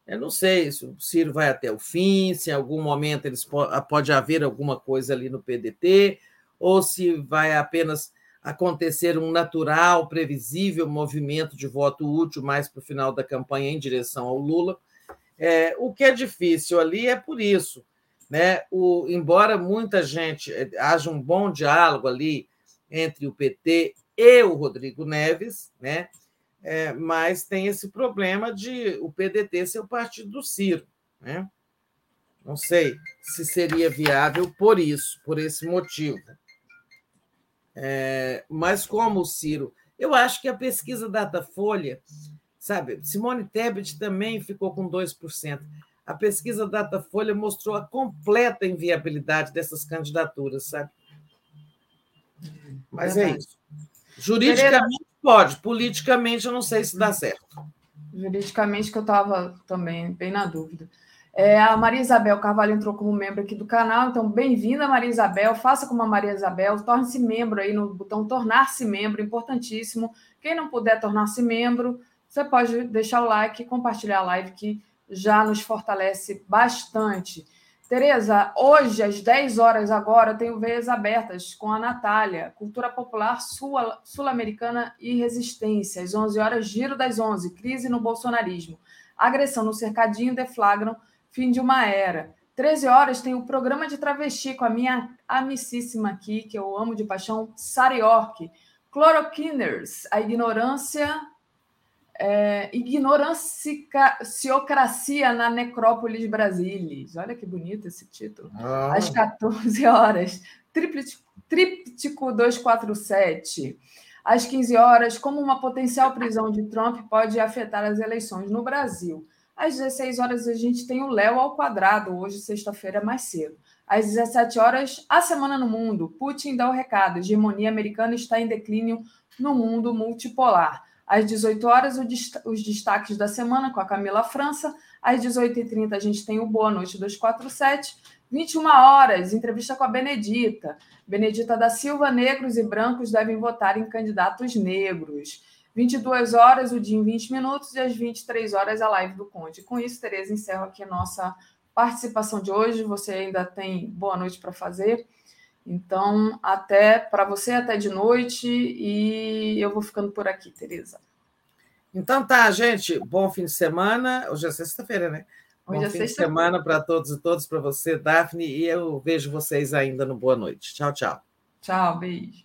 eu não sei se o Ciro vai até o fim, se em algum momento eles po- pode haver alguma coisa ali no PDT, ou se vai apenas acontecer um natural, previsível movimento de voto útil mais para o final da campanha em direção ao Lula. É, o que é difícil ali é por isso. Né? O, embora muita gente eh, haja um bom diálogo ali entre o PT e o Rodrigo Neves, né? É, mas tem esse problema de o PDT ser o partido do Ciro. Né? Não sei se seria viável por isso, por esse motivo. É, mas como o Ciro, eu acho que a pesquisa Datafolha, sabe, Simone Tebet também ficou com 2%. A pesquisa Datafolha mostrou a completa inviabilidade dessas candidaturas, sabe? Mas é Verdade. isso. Juridicamente pode, politicamente eu não sei se dá certo. Juridicamente, que eu estava também bem na dúvida. É, a Maria Isabel Carvalho entrou como membro aqui do canal, então bem-vinda, Maria Isabel. Faça como a Maria Isabel, torne-se membro aí no botão tornar-se membro, importantíssimo. Quem não puder tornar-se membro, você pode deixar o like e compartilhar a live, que já nos fortalece bastante. Tereza, hoje, às 10 horas agora, eu tenho veias abertas com a Natália, Cultura Popular Sul-Americana e Resistência. Às 11 horas, Giro das 11, Crise no Bolsonarismo. Agressão no Cercadinho deflagram fim de uma era. 13 horas tem o programa de travesti com a minha amicíssima aqui, que eu amo de paixão, Sara York. Cloroquiners, a ignorância é, Ignoranciocracia na Necrópolis Brasilis. Olha que bonito esse título. Ah. Às 14 horas. Tríptico 247. Às 15 horas, como uma potencial prisão de Trump pode afetar as eleições no Brasil. Às 16 horas, a gente tem o Léo ao quadrado, hoje, sexta-feira, mais cedo. Às 17 horas, a Semana no Mundo. Putin dá o recado: hegemonia americana está em declínio no mundo multipolar. Às 18 horas, os destaques da semana com a Camila França. Às 18h30, a gente tem o Boa Noite 247. 21 horas, entrevista com a Benedita. Benedita da Silva, negros e brancos devem votar em candidatos negros. 22 horas, o dia em 20 minutos, e às 23 horas, a live do Conde. Com isso, Tereza, encerro aqui a nossa participação de hoje. Você ainda tem boa noite para fazer. Então, até para você, até de noite, e eu vou ficando por aqui, Tereza. Então tá, gente, bom fim de semana. Hoje é sexta-feira, né? Hoje bom é fim de semana para todos e todas, para você, Daphne, e eu vejo vocês ainda no Boa Noite. Tchau, tchau. Tchau, beijo.